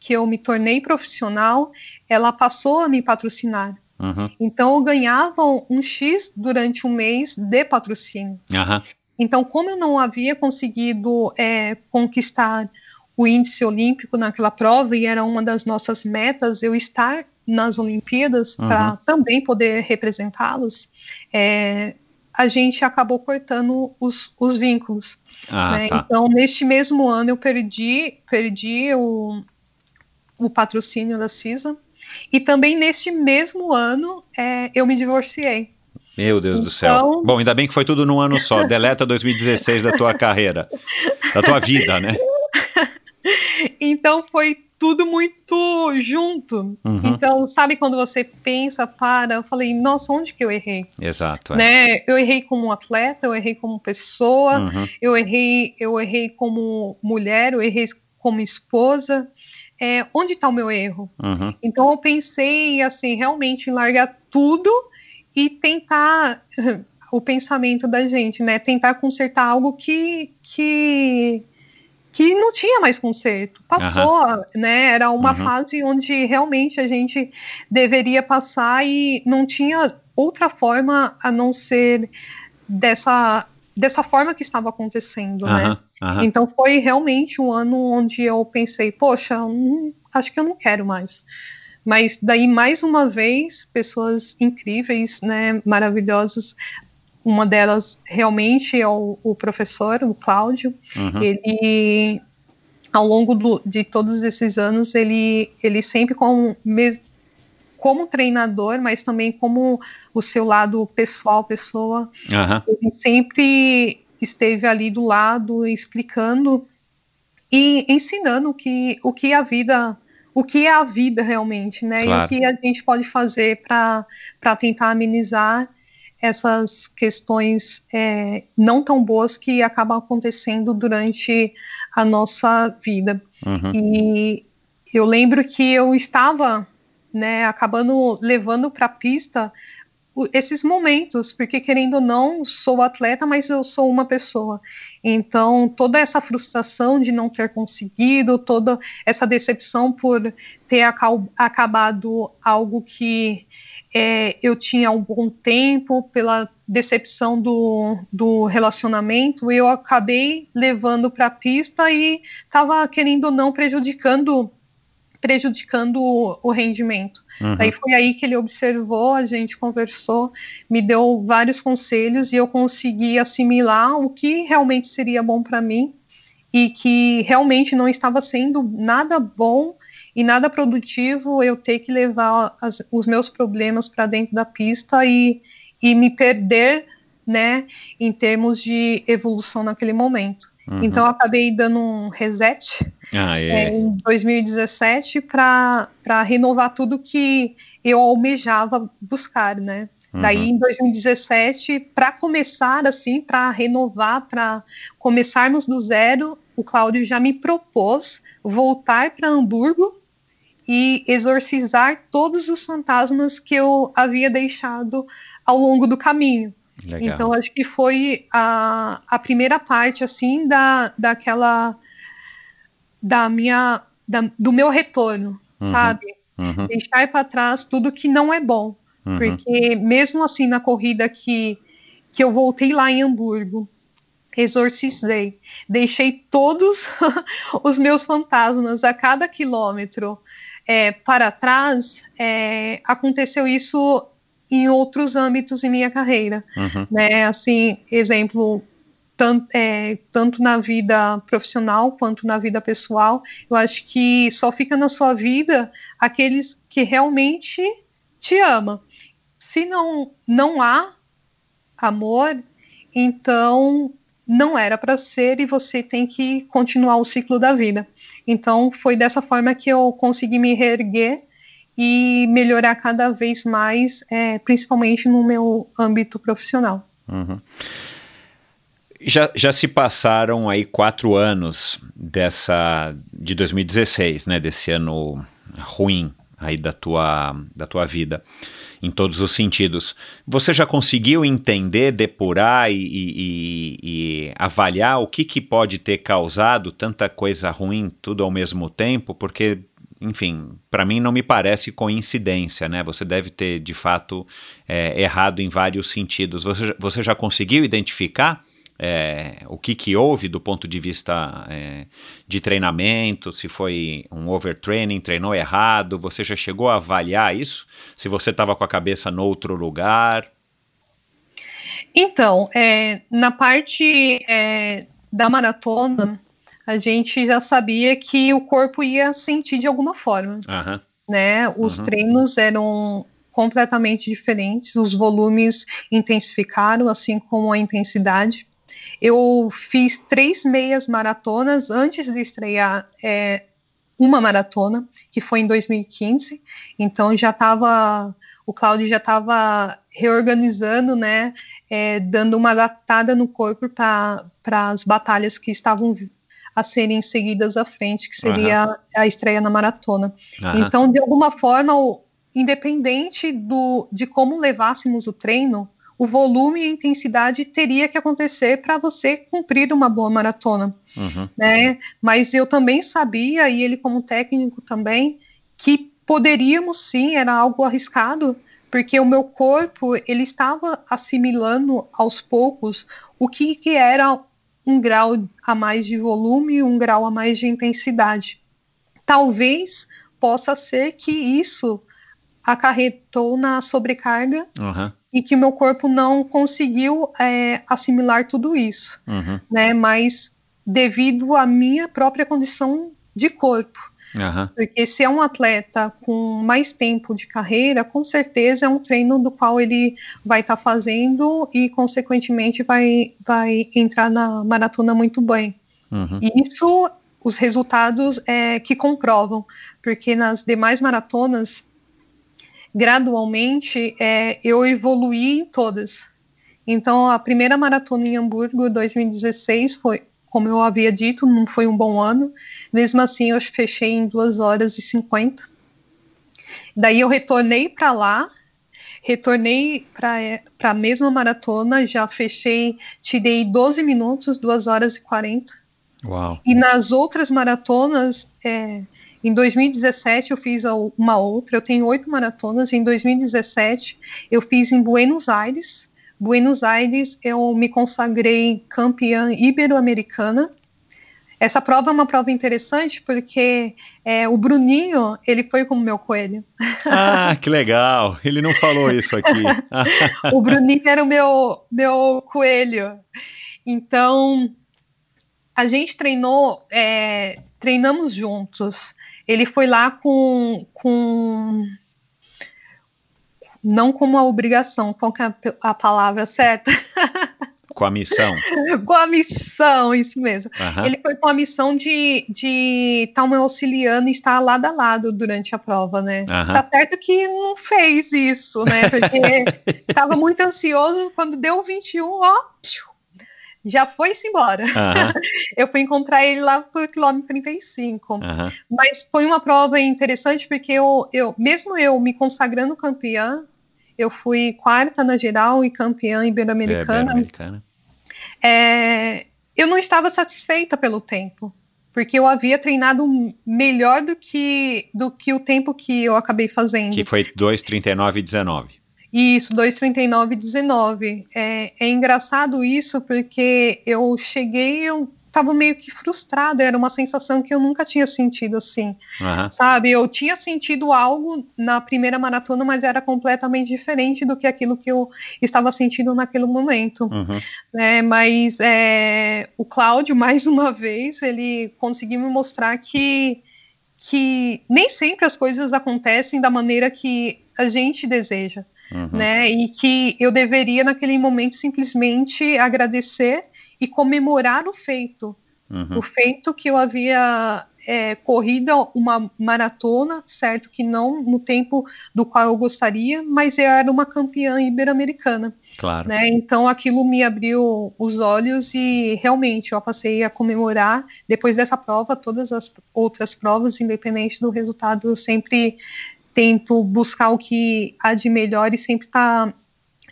que eu me tornei profissional, ela passou a me patrocinar. uhum, Então eu ganhava um X durante um mês de patrocínio. aham, Então, como eu não havia conseguido é, conquistar o índice olímpico naquela prova e era uma das nossas metas eu estar nas Olimpíadas para também poder representá-los, é, a gente acabou cortando os, os vínculos. ah, né? tá. Então, neste mesmo ano, eu perdi, perdi o, o patrocínio da CISA. E também neste mesmo ano, é, eu me divorciei. Meu Deus do céu. Então- Bom, ainda bem que foi tudo num ano só. Deleta 2016 da tua carreira, da tua vida, né? Então foi tudo muito junto. Uhum. Então, sabe quando você pensa, para, eu falei, nossa, onde que eu errei? Exato. É. Né? Eu errei como atleta, eu errei como pessoa, Uhum, eu errei, eu errei como mulher, eu errei como esposa. É, onde está o meu erro? uhum, Então eu pensei assim, realmente em largar tudo e tentar o pensamento da gente, né? Tentar consertar algo que que que não tinha mais conserto. Passou, né? Era uma Uhum. fase onde realmente a gente deveria passar e não tinha outra forma a não ser dessa dessa forma que estava acontecendo, né? Então foi realmente um ano onde eu pensei, poxa, hum, acho que eu não quero mais. Mas daí mais uma vez pessoas incríveis, né, maravilhosas. Uma delas realmente é o, o professor, o Cláudio. Uhum. Ele ao longo do- de todos esses anos ele ele sempre com mesmo como treinador, mas também como o seu lado pessoal, pessoa, Aham, ele sempre esteve ali do lado explicando e ensinando que, o que a vida o que é a vida realmente, né? Claro. E o que a gente pode fazer para tentar amenizar essas questões é, não tão boas que acabam acontecendo durante a nossa vida. uhum, E eu lembro que eu estava, né, acabando levando para a pista esses momentos, porque querendo ou não, sou atleta, mas eu sou uma pessoa. Então, toda essa frustração de não ter conseguido, toda essa decepção por ter acabado algo que é, eu tinha um bom tempo, pela decepção do, do relacionamento, eu acabei levando para a pista e estava, querendo ou não, prejudicando prejudicando o, o rendimento. uhum. Daí foi aí que ele observou, a gente conversou, me deu vários conselhos e eu consegui assimilar o que realmente seria bom para mim e que realmente não estava sendo nada bom e nada produtivo eu ter que levar as- os meus problemas para dentro da pista e, e me perder, né, em termos de evolução naquele momento. Uhum. Então eu acabei dando um reset Ah, é, é. em 2017 para renovar tudo que eu almejava buscar, né? Uhum. Daí em 2017, para começar assim, para renovar, para começarmos do zero, o Cláudio já me propôs voltar para Hamburgo e exorcizar todos os fantasmas que eu havia deixado ao longo do caminho. Legal. Então, acho que foi a, a primeira parte, assim, da, daquela. da minha. da- do meu retorno, Uhum. sabe? Uhum, Deixar para trás tudo que não é bom. uhum. Porque, mesmo assim, na corrida que, que eu voltei lá em Hamburgo, exorcizei, deixei todos os meus fantasmas a cada quilômetro é, para trás, é, aconteceu isso em outros âmbitos em minha carreira Uhum, né? Assim, exemplo, tanto, é, tanto na vida profissional quanto na vida pessoal, eu acho que só fica na sua vida aqueles que realmente te amam. Se não, não há amor, então não era para ser e você tem que continuar o ciclo da vida. Então foi dessa forma que eu consegui me reerguer e melhorar cada vez mais, é, principalmente no meu âmbito profissional. uhum. Já, já se passaram aí quatro anos dessa de 2016, né? Desse ano ruim aí da tua, da tua vida, em todos os sentidos. Você já conseguiu entender, depurar e, e, e avaliar o que, que pode ter causado tanta coisa ruim tudo ao mesmo tempo? Porque enfim, para mim não me parece coincidência, né? Você deve ter de fato é, errado em vários sentidos. Você, você já conseguiu identificar é, o que, que houve do ponto de vista é, de treinamento, se foi um overtraining, treinou errado, você já chegou a avaliar isso? Se você estava com a cabeça no outro lugar? Então, é, na parte é, da maratona, a gente já sabia que o corpo ia sentir de alguma forma. Uhum. Né? Os uhum. treinos eram completamente diferentes, os volumes intensificaram, assim como a intensidade. Eu fiz três meias maratonas antes de estrear é, uma maratona, que foi em 2015. Então já estava, o Cláudio já estava reorganizando, né, é, dando uma adaptada no corpo para as batalhas que estavam a serem seguidas à frente, que seria uhum. a estreia na maratona. Uhum. Então, de alguma forma, o, independente do, de como levássemos o treino, o volume e a intensidade teria que acontecer para você cumprir uma boa maratona, uhum. né? Mas eu também sabia, e ele como técnico também, que poderíamos sim, era algo arriscado, porque o meu corpo ele estava assimilando aos poucos o que, que era um grau a mais de volume, um grau a mais de intensidade. Talvez possa ser que isso acarretou na sobrecarga uhum e que meu corpo não conseguiu é, assimilar tudo isso, uhum. né? Mas devido à minha própria condição de corpo. Uhum. Porque se é um atleta com mais tempo de carreira, com certeza é um treino do qual ele vai estar tá fazendo e, consequentemente, vai, vai entrar na maratona muito bem. Uhum. E isso, os resultados é, que comprovam, porque nas demais maratonas gradualmente é, eu evoluí em todas. Então, a primeira maratona em Hamburgo, 2016, foi, como eu havia dito, não foi um bom ano. Mesmo assim, eu fechei em 2 horas e 50. Daí eu retornei para lá, retornei para a mesma maratona, já fechei, tirei 12 minutos, 2 horas e 40. Uau. E nas outras maratonas, é, em 2017 eu fiz uma outra, eu tenho oito maratonas. Em 2017 eu fiz em Buenos Aires. Buenos Aires eu me consagrei campeã ibero-americana. Essa prova é uma prova interessante porque é, o Bruninho, ele foi como meu coelho. Ah, que legal! Ele não falou isso aqui. o Bruninho era o meu, meu coelho. Então, a gente treinou, é, treinamos juntos ele foi lá com, com não com uma obrigação, qual que é a, palavra certa? Com a missão. com a missão, isso mesmo. Uhum. Ele foi com a missão de estar de tá me auxiliando e estar lado a lado durante a prova, né? Uhum. Tá certo que não fez isso, né? Porque estava muito ansioso quando deu 21, ó, já foi-se embora. Uhum. eu fui encontrar ele lá por quilômetro 35. Uhum. Mas foi uma prova interessante porque eu, eu, mesmo eu me consagrando campeã, eu fui quarta na geral e campeã ibero-americana. Ibero é, eu não estava satisfeita pelo tempo, porque eu havia treinado melhor do que, do que o tempo que eu acabei fazendo. Que foi 2,39 e 19. Isso, 2,39,19. É, é engraçado isso porque eu cheguei, eu tava meio que frustrada, era uma sensação que eu nunca tinha sentido assim, uhum. sabe? Eu tinha sentido algo na primeira maratona, mas era completamente diferente do que aquilo que eu estava sentindo naquele momento, uhum. né? Mas é, o Cláudio, mais uma vez, ele conseguiu me mostrar que que nem sempre as coisas acontecem da maneira que a gente deseja uhum. né? E que eu deveria, naquele momento, simplesmente agradecer e comemorar o feito. Uhum. O feito que eu havia é, corrido uma maratona, certo que não no tempo do qual eu gostaria, mas eu era uma campeã ibero-americana. Claro. Né? Então aquilo me abriu os olhos e realmente eu passei a comemorar depois dessa prova todas as outras provas, independente do resultado, eu sempre tento buscar o que há de melhor e sempre estar tá,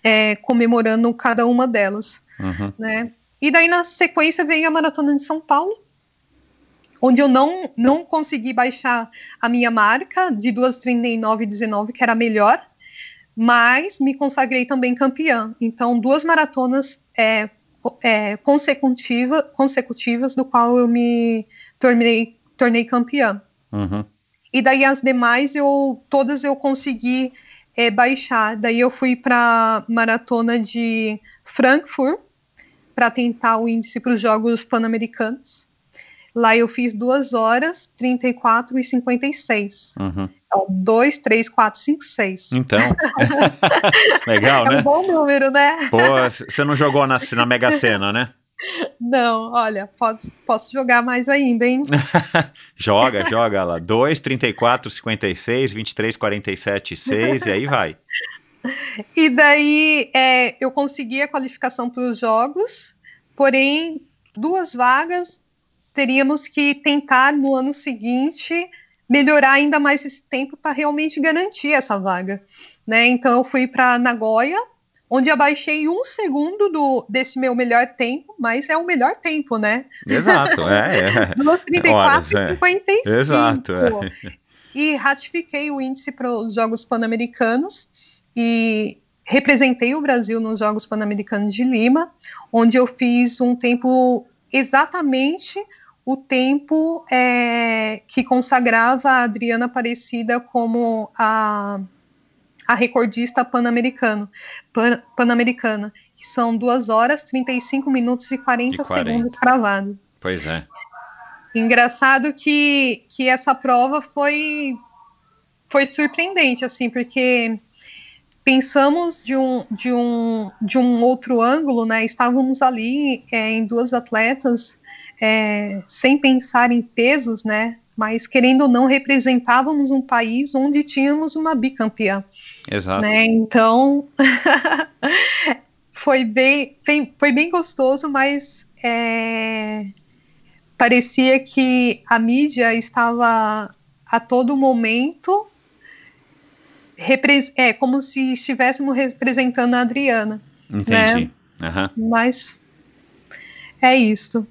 é, comemorando cada uma delas, Uhum. né? E daí na sequência vem a maratona de São Paulo, onde eu não não consegui baixar a minha marca de 2:39:19, que era a melhor, mas me consagrei também campeã. Então duas maratonas é, é, consecutiva, consecutivas do qual eu me tornei tornei campeã. Uhum. E daí as demais eu todas eu consegui é, baixar. Daí eu fui para maratona de Frankfurt para tentar o índice para os Jogos Pan-Americanos. Lá eu fiz 2 horas, 34 e 56. Uhum. Então, 2, 3, 4, 5, 6. Então, legal, É né? um bom número, né? Pô, você não jogou na, na Mega Sena, né? Não, olha, posso, posso jogar mais ainda, hein? Joga, joga lá. 2, 34, 56, 23, 47, 6 e aí vai. E daí é, eu consegui a qualificação para os jogos, porém, duas vagas teríamos que tentar no ano seguinte melhorar ainda mais esse tempo para realmente garantir essa vaga. Né? Então eu fui para Nagoya, onde abaixei um segundo do, desse meu melhor tempo, mas é o melhor tempo, né? Exato, é. é. 2,34 Horas, e é. 55. Exato, é. E ratifiquei o índice para os Jogos Pan-Americanos e representei o Brasil nos Jogos Pan-Americanos de Lima, onde eu fiz um tempo exatamente o tempo é, que consagrava a Adriana Aparecida como a, a recordista pan-americano, pan, pan-americana, que são 2 horas, 35 minutos e 40, E 40. segundos cravado. Pois é. Engraçado que, que essa prova foi, foi surpreendente, assim, porque pensamos de um, de um, de um outro ângulo, né? Estávamos ali é, em duas atletas é, sem pensar em pesos, né? Mas querendo ou não, representávamos um país onde tínhamos uma bicampeã. Exato. Né? Então foi bem, foi bem gostoso, mas é, parecia que a mídia estava a todo momento é como se estivéssemos representando a Adriana, Entendi. Aham. mas é isso.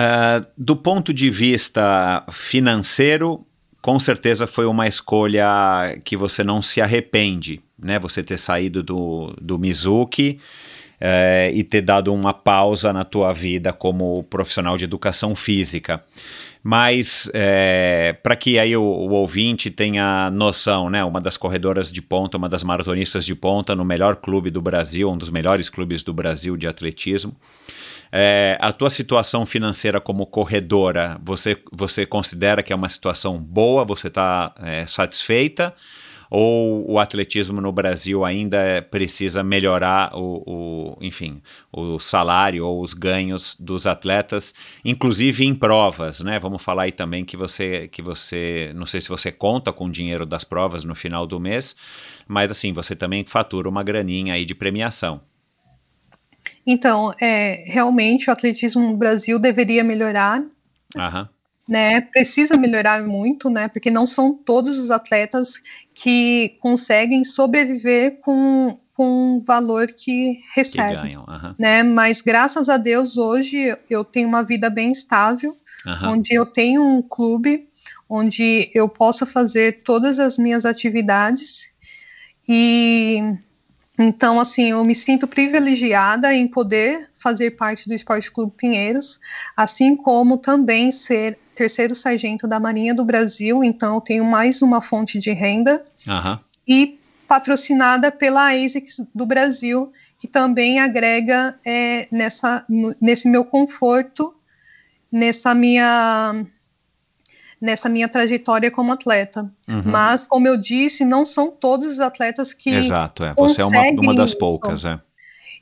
Ah, do ponto de vista financeiro, com certeza foi uma escolha que você não se arrepende, né? Você ter saído do, do Mizuki eh, e ter dado uma pausa na tua vida como profissional de educação física. Mas para que aí o, o ouvinte tenha noção, né? Uma das corredoras de ponta, uma das maratonistas de ponta no melhor clube do Brasil, um dos melhores clubes do Brasil de atletismo. É, a tua situação financeira como corredora, você, você considera que é uma situação boa? Você está é, satisfeita? Ou o atletismo no Brasil ainda é- precisa melhorar o, o, enfim, o salário ou os ganhos dos atletas, inclusive em provas, né? Vamos falar aí também que você, que você, não sei se você conta com o dinheiro das provas no final do mês, mas assim, você também fatura uma graninha aí de premiação. Então, é, realmente o atletismo no Brasil deveria melhorar, Aham. Né? Precisa melhorar muito, né? Porque não são todos os atletas que conseguem sobreviver com, com o valor que Que recebem. ganham. Aham. Né, mas graças a Deus hoje eu tenho uma vida bem estável, onde eu tenho um clube, onde eu posso fazer todas as minhas atividades e então assim eu me sinto privilegiada em poder fazer parte do Esporte Clube Pinheiros, assim como também ser terceiro sargento da Marinha do Brasil, então eu tenho mais uma fonte de renda Aham. e patrocinada pela ASICS do Brasil, que também agrega é, nessa, nesse meu conforto, nessa minha, nessa minha trajetória como atleta. Uhum. Mas, como eu disse, não são todos os atletas que Exato, é. Você é uma, uma das isso. poucas, é.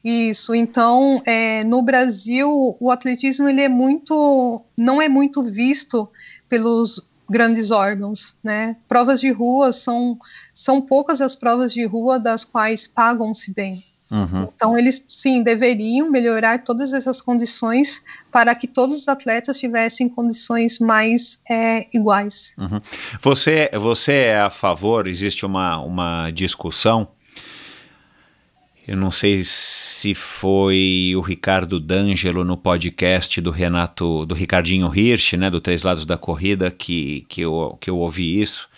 Isso. Então, é, no Brasil, o atletismo ele é muito, não é muito visto pelos grandes órgãos, né? Provas de rua são são poucas as provas de rua das quais pagam-se bem. Uhum. Então eles sim deveriam melhorar todas essas condições para que todos os atletas tivessem condições mais é, iguais. Uhum. Você você é a favor? Existe uma uma discussão eu não sei se foi o Ricardo D'Angelo no podcast do Renato, do Ricardinho Hirsch, né, do Três Lados da Corrida, que, que, eu, que eu ouvi isso.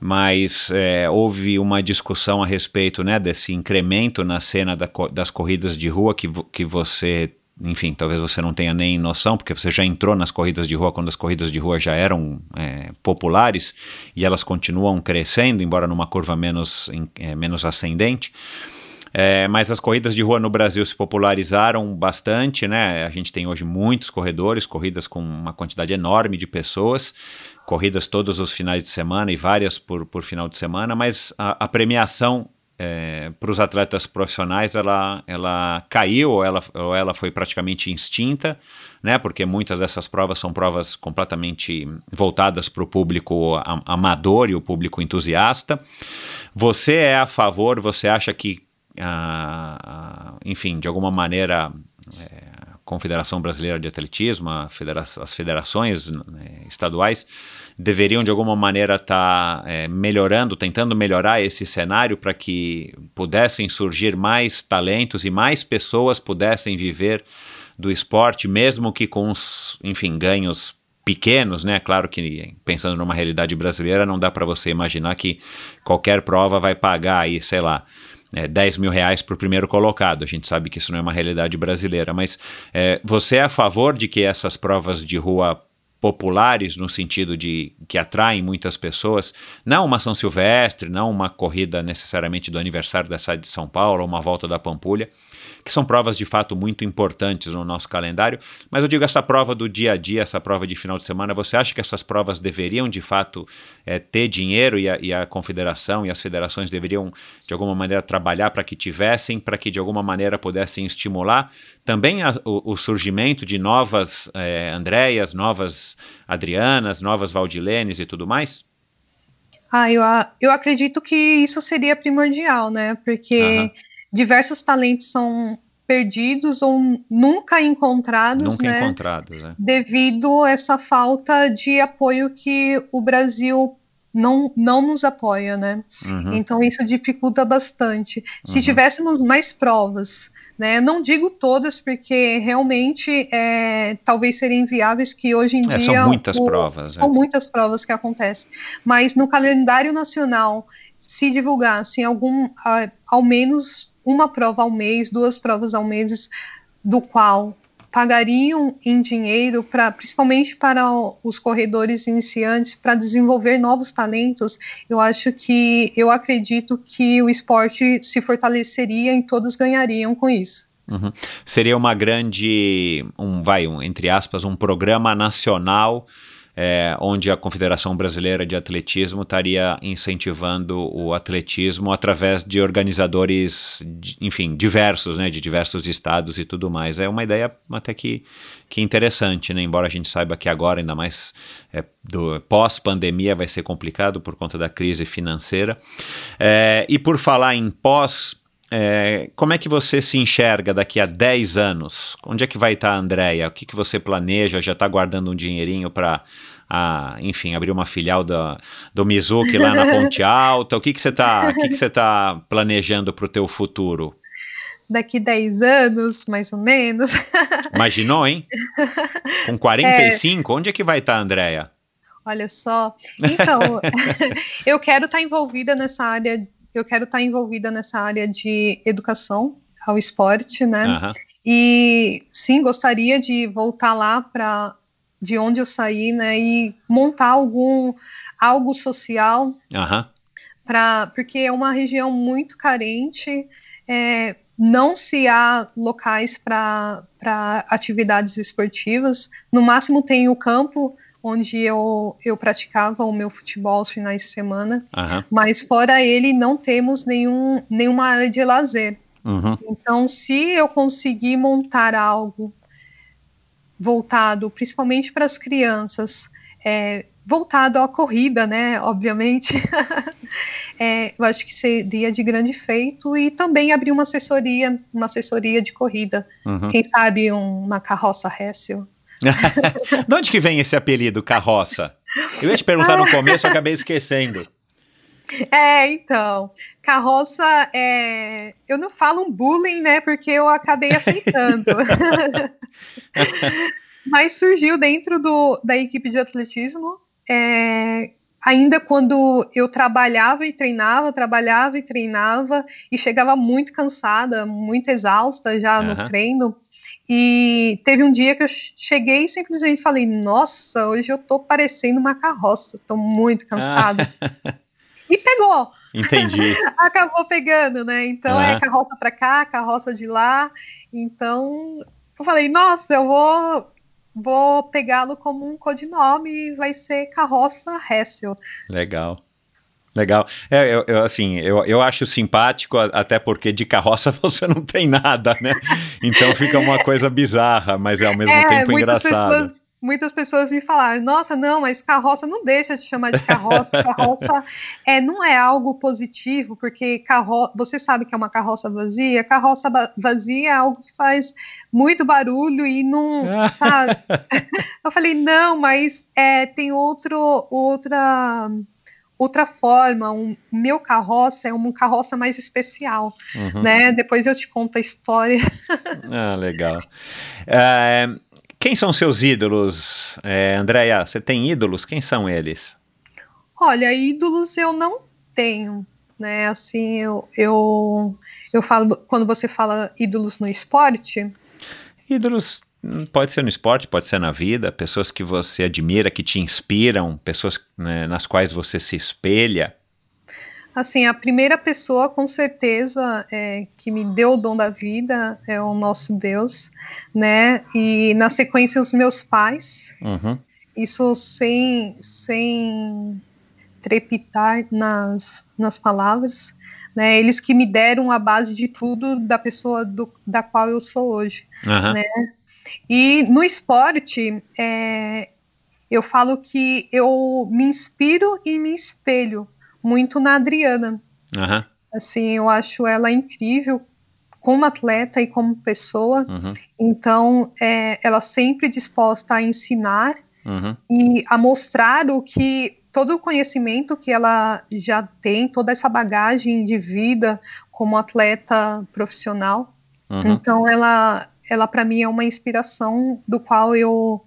Mas é, houve uma discussão a respeito né, desse incremento na cena da, das corridas de rua que, que você enfim, talvez você não tenha nem noção, porque você já entrou nas corridas de rua quando as corridas de rua já eram é, populares e elas continuam crescendo, embora numa curva menos, é, menos ascendente. É, mas as corridas de rua no Brasil se popularizaram bastante, né? A gente tem hoje muitos corredores, corridas com uma quantidade enorme de pessoas, corridas todos os finais de semana e várias por, por final de semana, mas a, a premiação é, para os atletas profissionais ela, ela caiu ou ela, ou ela foi praticamente extinta, né? Porque muitas dessas provas são provas completamente voltadas para o público amador e o público entusiasta. Você é a favor? Você acha que enfim, de alguma maneira, é, a Confederação Brasileira de Atletismo, federa as federações né, estaduais, deveriam de alguma maneira estar tá, é, melhorando, tentando melhorar esse cenário para que pudessem surgir mais talentos e mais pessoas pudessem viver do esporte, mesmo que com os, enfim, ganhos pequenos, né? Claro que pensando numa realidade brasileira, não dá para você imaginar que qualquer prova vai pagar aí, sei lá, é, 10 mil reais para o primeiro colocado. A gente sabe que isso não é uma realidade brasileira, mas é, você é a favor de que essas provas de rua populares no sentido de que atraem muitas pessoas, não uma São Silvestre, não uma corrida necessariamente do aniversário da cidade de São Paulo, uma volta da Pampulha, que são provas de fato muito importantes no nosso calendário, mas eu digo essa prova do dia a dia, essa prova de final de semana, você acha que essas provas deveriam de fato é, ter dinheiro e a, e a, confederação e as federações deveriam de alguma maneira trabalhar para que tivessem, para que de alguma maneira pudessem estimular também a, o, o, surgimento de novas é, Andréias, novas Adrianas, novas Valdilenes e tudo mais? Ah, eu, eu acredito que isso seria primordial, né? Porque uhum diversos talentos são perdidos ou nunca encontrados, nunca né? encontrados, é. devido a essa falta de apoio que o Brasil não, não nos apoia, né? Uhum. Então isso dificulta bastante. Se uhum. tivéssemos mais provas, né? Não digo todas, porque realmente é, talvez seriam inviáveis que hoje em é, dia. São muitas o, provas. São é. muitas provas que acontecem. Mas no calendário nacional, se divulgassem algum, ao menos uma prova ao mês, duas provas ao mês, do qual pagariam em dinheiro para principalmente para os corredores iniciantes para desenvolver novos talentos, eu acho que eu acredito que o esporte se fortaleceria e todos ganhariam com isso. Uhum. Seria uma grande, um vai, um, entre aspas, um programa nacional é, onde a Confederação Brasileira de Atletismo estaria incentivando o atletismo através de organizadores, enfim, diversos, né, de diversos estados e tudo mais. É uma ideia até que, que interessante, né, embora a gente saiba que agora, ainda mais é, pós-pandemia, vai ser complicado por conta da crise financeira. É, e por falar em pós é, como é que você se enxerga daqui a 10 anos? Onde é que vai estar a Andrea? O que, que você planeja? Já está guardando um dinheirinho para, enfim, abrir uma filial da, do Mizuki lá na Ponte Alta? O que, que você está que que tá planejando para o teu futuro? Daqui 10 anos, mais ou menos. Imaginou, hein? Com 45, é. onde é que vai estar a Andrea? Olha só. Então, eu quero estar envolvida nessa área eu quero estar envolvida nessa área de educação ao esporte, né? Uhum. E sim, gostaria de voltar lá para de onde eu saí, né? E montar algum algo social, uhum. para porque é uma região muito carente. É, não se há locais para atividades esportivas. No máximo tem o campo onde eu, eu praticava o meu futebol aos finais de semana, uhum. mas fora ele não temos nenhum, nenhuma área de lazer. Uhum. Então, se eu conseguir montar algo voltado principalmente para as crianças, é, voltado à corrida, né? Obviamente, é, eu acho que seria de grande feito e também abrir uma assessoria, uma assessoria de corrida. Uhum. Quem sabe um, uma carroça Hessel. de onde que vem esse apelido, carroça? Eu ia te perguntar no começo, eu acabei esquecendo. É, então, carroça, é, eu não falo um bullying, né, porque eu acabei aceitando. Mas surgiu dentro do, da equipe de atletismo, é, ainda quando eu trabalhava e treinava, trabalhava e treinava, e chegava muito cansada, muito exausta já Aham. no treino, e teve um dia que eu cheguei e simplesmente falei, nossa, hoje eu tô parecendo uma carroça, tô muito cansada. E pegou, Entendi. acabou pegando, né? Então Aham. é carroça pra cá, carroça de lá. Então eu falei, nossa, eu vou vou pegá-lo como um codinome e vai ser carroça Hessel. Legal. Legal. É, eu, eu, assim, eu, eu acho simpático, até porque de carroça você não tem nada, né? Então fica uma coisa bizarra, mas é ao mesmo tempo muitas engraçado. pessoas muitas pessoas me falaram, nossa, não, mas carroça não deixa de chamar de carroça. Carroça é, não é algo positivo, porque carro... você sabe que é uma carroça vazia. Carroça vazia é algo que faz muito barulho e não, sabe? Eu falei, não, mas é, tem outro, outra, outra forma. Um, meu carroça é uma carroça mais especial, Uhum. né? Depois eu te conto a história. Ah, legal. É, quem são seus ídolos, é, Andréia? Você tem ídolos? Quem são eles? Olha, ídolos eu não tenho, né? Assim, eu, eu, eu falo, quando você fala ídolos no esporte, Ídolos pode ser no esporte, pode ser na vida, pessoas que você admira, que te inspiram, pessoas né, nas quais você se espelha. assim, a primeira pessoa com certeza é, que me deu o dom da vida é o nosso Deus, né? E na sequência os meus pais, Uhum. isso sem, sem trepitar nas, nas palavras, né? Eles que me deram a base de tudo da pessoa do, da qual eu sou hoje. Aham. Né? E no esporte, é, eu falo que eu me inspiro e me espelho muito na Adriana. Aham. Assim, eu acho ela incrível como atleta e como pessoa. Uhum. Então, é, ela sempre disposta a ensinar Uhum. e a mostrar o que todo o conhecimento que ela já tem, toda essa bagagem de vida como atleta profissional. Uhum. Então ela, ela para mim é uma inspiração do qual eu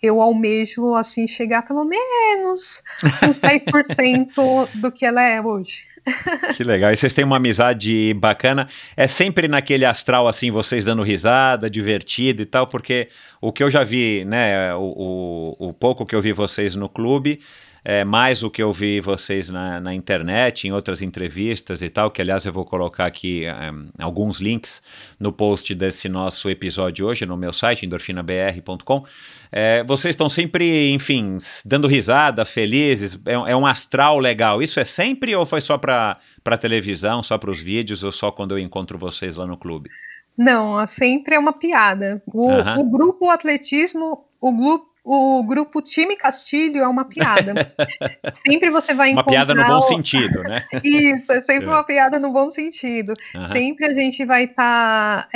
eu almejo assim chegar pelo menos uns 10% do que ela é hoje. Que legal. E vocês têm uma amizade bacana. É sempre naquele astral, assim, vocês dando risada, divertido e tal, porque o que eu já vi, né, o, o, o pouco que eu vi vocês no clube, é mais o que eu vi vocês na, na internet, em outras entrevistas e tal, que aliás eu vou colocar aqui eh, alguns links no post desse nosso episódio hoje no meu site, endorfinabr.com. É, vocês estão sempre, enfim, dando risada, felizes, é, é um astral legal. Isso é sempre ou foi só para televisão, só para os vídeos ou só quando eu encontro vocês lá no clube? Não, sempre é uma piada. O, Aham. o grupo atletismo, o grupo o grupo time Castilho é uma piada. sempre você vai Uma encontrar piada no bom o- sentido, né? Isso, é sempre É. uma piada no bom sentido. Aham. Sempre a gente vai estar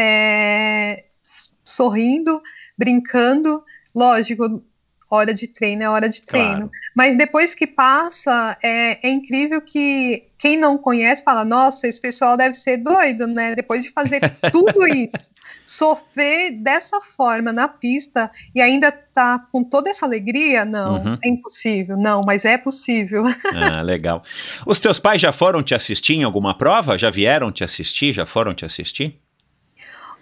sorrindo, brincando. Lógico, hora de treino é hora de treino. Claro. Mas depois que passa, é, é incrível que quem não conhece fala: nossa, esse pessoal deve ser doido, né? Depois de fazer tudo isso, sofrer dessa forma na pista e ainda tá com toda essa alegria, não, Uhum. é impossível. Não, mas é possível. Ah, legal. Os teus pais já foram te assistir em alguma prova? Já vieram te assistir? Já foram te assistir?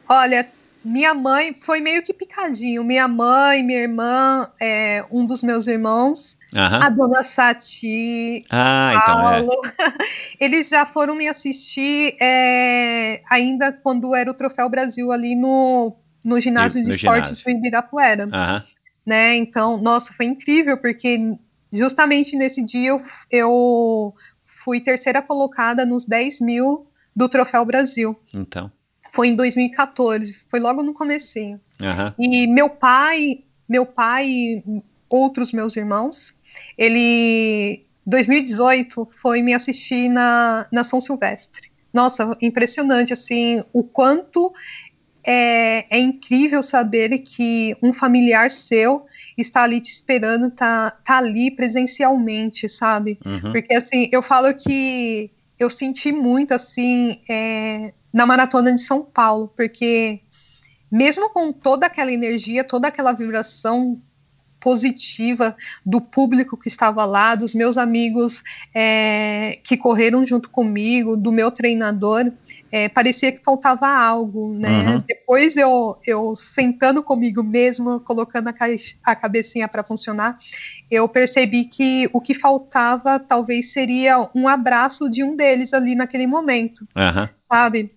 Olha, minha mãe foi meio que picadinho. Minha mãe, minha irmã, é, um dos meus irmãos, Aham. a dona Sati, Ah, então é. Paulo, eles já foram me assistir é, ainda quando era o Troféu Brasil ali no, no ginásio No de esportes do Ibirapuera, Aham. né? Então, nossa, foi incrível porque justamente nesse dia eu, eu fui terceira colocada nos 10 mil do Troféu Brasil. Então. Foi em 2014, foi logo no comecinho. Aham. E meu pai, meu pai outros meus irmãos. Ele, 2018, foi me assistir na, na São Silvestre. Nossa, impressionante, assim, o quanto é, é, incrível saber que um familiar seu está ali te esperando, tá, tá ali presencialmente, sabe? Uhum. Porque assim, eu falo que eu senti muito assim é, na maratona de São Paulo, porque mesmo com toda aquela energia, toda aquela vibração positiva do público que estava lá, dos meus amigos é, que correram junto comigo, do meu treinador, é, parecia que faltava algo, né? Uhum. Depois eu, eu sentando comigo mesmo, colocando a, ca a cabecinha para funcionar, eu percebi que o que faltava talvez seria um abraço de um deles ali naquele momento, Aham. sabe?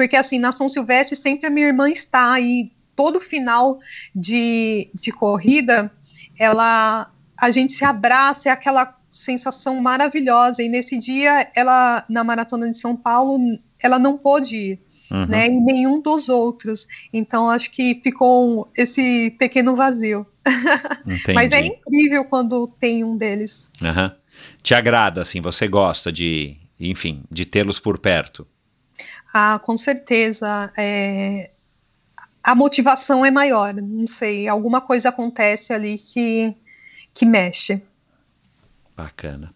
Porque assim, na São Silvestre sempre a minha irmã está e todo final de, de corrida, ela a gente se abraça, é aquela sensação maravilhosa. E nesse dia, ela na maratona de São Paulo, ela não pôde ir, Uhum. né? E nenhum dos outros. Então acho que ficou esse pequeno vazio. Mas é incrível quando tem um deles. Aham. Te agrada, assim, você gosta de, enfim, de tê-los por perto. Ah, com certeza. é, A motivação é maior. Não sei, alguma coisa acontece ali que, que mexe. Bacana.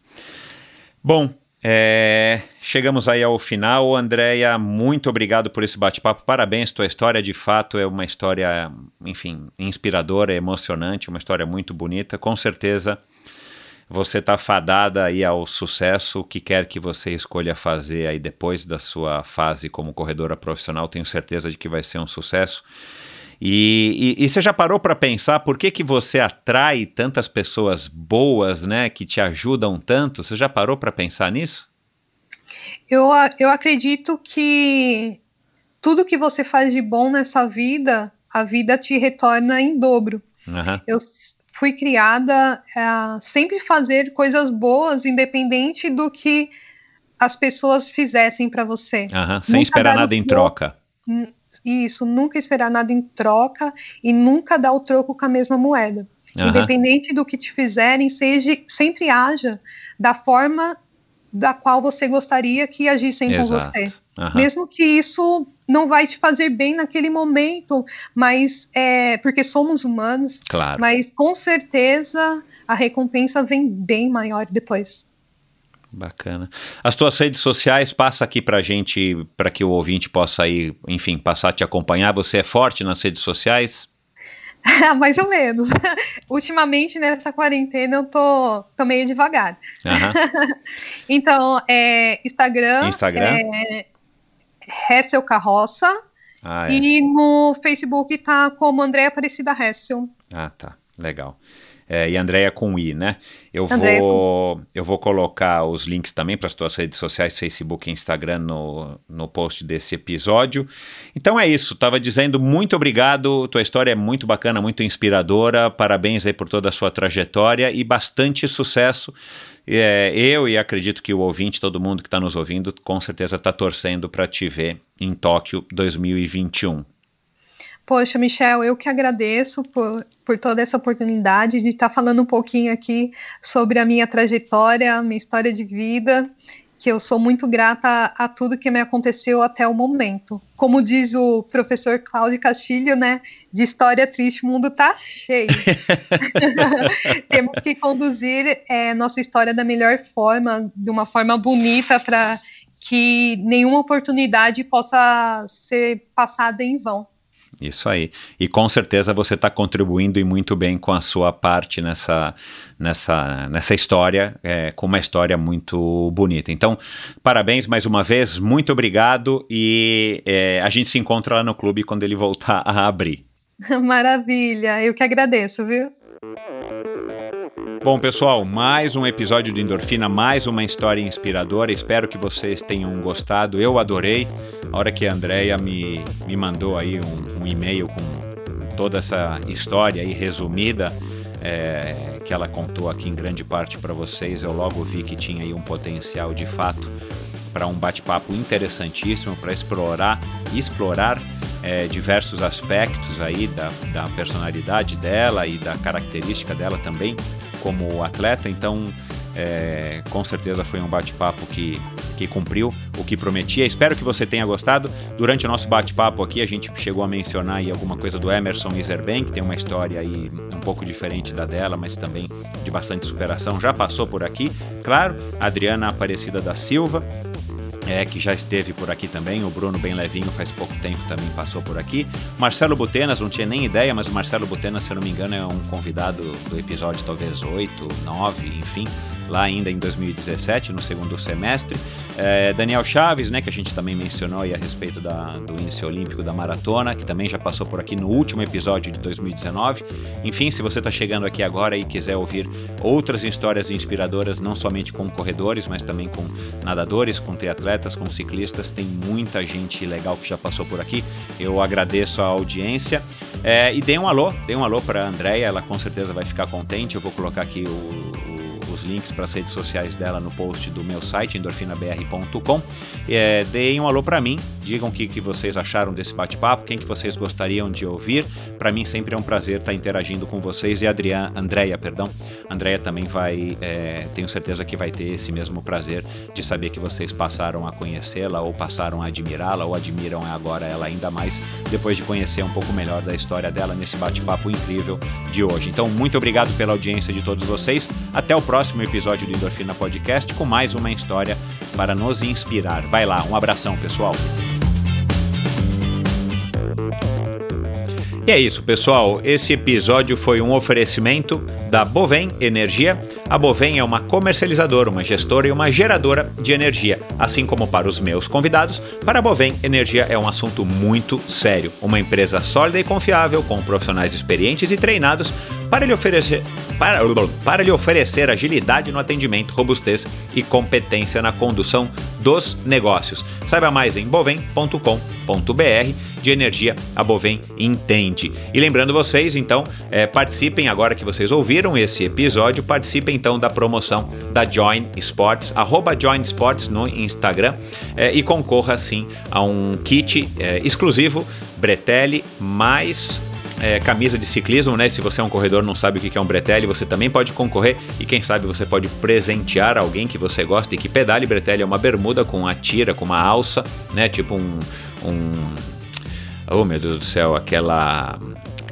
Bom, é, chegamos aí ao final. Andréia, muito obrigado por esse bate-papo. Parabéns, tua história de fato é uma história, enfim, inspiradora, emocionante, uma história muito bonita. Com certeza você está fadada aí ao sucesso. O que quer que você escolha fazer aí depois da sua fase como corredora profissional, tenho certeza de que vai ser um sucesso. E, e, e você já parou para pensar por que, que você atrai tantas pessoas boas, né, que te ajudam tanto? Você já parou para pensar nisso? Eu, eu acredito que tudo que você faz de bom nessa vida, a vida te retorna em dobro. Aham, Eu fui criada a sempre fazer coisas boas, independente do que as pessoas fizessem para você. sem Nunca esperar nada em troca. Isso, nunca esperar nada em troca e nunca dar o troco com a mesma moeda. Independente do que te fizerem, seja, sempre haja da forma da qual você gostaria que agissem com Exato. você. Aham. Mesmo que isso não vai te fazer bem naquele momento, mas é porque somos humanos, Claro. mas com certeza a recompensa vem bem maior depois. Bacana. As tuas redes sociais, passa aqui pra gente, para que o ouvinte possa aí, enfim, passar a te acompanhar. Você é forte nas redes sociais? Mais ou menos. Ultimamente, nessa quarentena, eu tô, tô meio devagar. Aham. Então, é, Instagram, Instagram? é Hessel Carroça Ah, é. e no Facebook tá como André Aparecida Hessel. Ah, tá. Legal. É, e Andréia com I, né? Eu Andréia vou, eu vou colocar os links também para as tuas redes sociais, Facebook e Instagram, no, no post desse episódio. Então é isso. Tava dizendo muito obrigado. Tua história é muito bacana, muito inspiradora. Parabéns aí por toda a sua trajetória e bastante sucesso. É, eu e acredito que o ouvinte, todo mundo que está nos ouvindo, com certeza está torcendo para te ver em Tóquio 2021. Poxa, Michel, eu que agradeço por, por toda essa oportunidade de estar falando um pouquinho aqui sobre a minha trajetória, minha história de vida, que eu sou muito grata a, a tudo que me aconteceu até o momento. Como diz o professor Cláudio Castilho, né? De história triste, o mundo tá cheio. Temos que conduzir é, nossa história da melhor forma, de uma forma bonita, para que nenhuma oportunidade possa ser passada em vão. Isso aí. E com certeza você está contribuindo e muito bem com a sua parte nessa, nessa, nessa história, é, com uma história muito bonita. Então, parabéns mais uma vez, muito obrigado e é, a gente se encontra lá no clube quando ele voltar a abrir. Maravilha, eu que agradeço, viu? Bom, pessoal, mais um episódio do Endorfina, mais uma história inspiradora. Espero que vocês tenham gostado. Eu adorei. A hora que a Andrea me, me mandou aí um, um e-mail com toda essa história aí resumida, é, que ela contou aqui em grande parte para vocês, eu logo vi que tinha aí um potencial de fato para um bate-papo interessantíssimo para explorar explorar é, diversos aspectos aí da, da personalidade dela e da característica dela também como atleta. Então, é, com certeza foi um bate-papo que, que cumpriu o que prometia. Espero que você tenha gostado. Durante o nosso bate-papo aqui, a gente chegou a mencionar aí alguma coisa do Emerson Iserben, que tem uma história aí um pouco diferente da dela, mas também de bastante superação. Já passou por aqui. Claro, Adriana Aparecida da Silva, é, que já esteve por aqui também. O Bruno Bem Levinho faz pouco tempo também passou por aqui. Marcelo Butenas, não tinha nem ideia, mas o Marcelo Butenas, se eu não me engano, é um convidado do episódio talvez 8, 9, enfim lá ainda em 2017, no segundo semestre. É, Daniel Chaves, né, que a gente também mencionou aí a respeito da, do índice olímpico da maratona, que também já passou por aqui no último episódio de 2019. Enfim, se você está chegando aqui agora e quiser ouvir outras histórias inspiradoras, não somente com corredores, mas também com nadadores, com triatletas, com ciclistas, tem muita gente legal que já passou por aqui. Eu agradeço a audiência é, e dê um alô, dê um alô para a Andréia, ela com certeza vai ficar contente. Eu vou colocar aqui o os links para as redes sociais dela no post do meu site, endorfinabr.com. É, deem um alô para mim, digam o que, que vocês acharam desse bate-papo, quem que vocês gostariam de ouvir. Para mim sempre é um prazer estar tá interagindo com vocês e a Adriana, Andréia, perdão. Andréia também vai, é, tenho certeza que vai ter esse mesmo prazer de saber que vocês passaram a conhecê-la ou passaram a admirá-la ou admiram agora ela ainda mais depois de conhecer um pouco melhor da história dela nesse bate-papo incrível de hoje. Então, muito obrigado pela audiência de todos vocês. Até o próximo próximo episódio do Endorfina Podcast com mais uma história para nos inspirar. Vai lá, um abração, pessoal. E é isso, pessoal. Esse episódio foi um oferecimento da Bovem Energia. A Bovem é uma comercializadora, uma gestora e uma geradora de energia. Assim como para os meus convidados, para a Bovem, energia é um assunto muito sério. Uma empresa sólida e confiável, com profissionais experientes e treinados para lhe oferecer, para, para lhe oferecer agilidade no atendimento, robustez e competência na condução dos negócios. Saiba mais em bovem.com.br de energia a Bovem entende. E lembrando vocês, então, é, participem agora que vocês ouviram esse episódio, participem então da promoção da Join Sports, arroba Join Sports no Instagram é, e concorra assim a um kit é, exclusivo Bretelli mais é, camisa de ciclismo, né? Se você é um corredor não sabe o que é um bretelle, você também pode concorrer e quem sabe você pode presentear alguém que você gosta e que pedale. Bretelle é uma bermuda com uma tira, com uma alça, né? Tipo um, um oh meu Deus do céu, aquela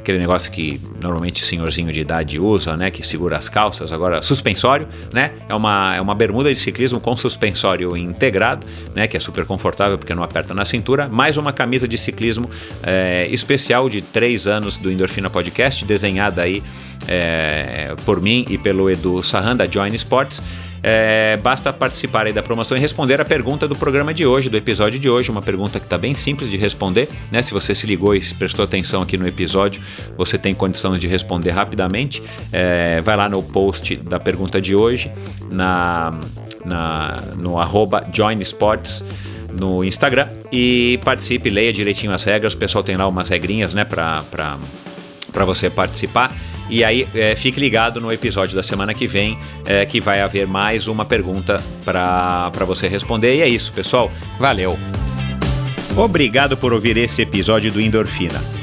aquele negócio que normalmente senhorzinho de idade usa, né, que segura as calças, agora suspensório, né? É uma, é uma bermuda de ciclismo com suspensório integrado, né, que é super confortável porque não aperta na cintura, mais uma camisa de ciclismo é, especial de três anos do Endorfina Podcast, desenhada aí é, por mim e pelo Edu Sarran da Join Sports. É, basta participar da promoção e responder a pergunta do programa de hoje, do episódio de hoje. Uma pergunta que está bem simples de responder, né? Se você se ligou e prestou atenção aqui no episódio, você tem condição de responder rapidamente. É, vai lá no post da pergunta de hoje, na, na, no arroba joinsports no Instagram e participe, leia direitinho as regras. O pessoal tem lá umas regrinhas, né, para você participar. E aí, é, fique ligado no episódio da semana que vem, é, que vai haver mais uma pergunta para você responder. E é isso, pessoal. Valeu! Obrigado por ouvir esse episódio do Endorfina.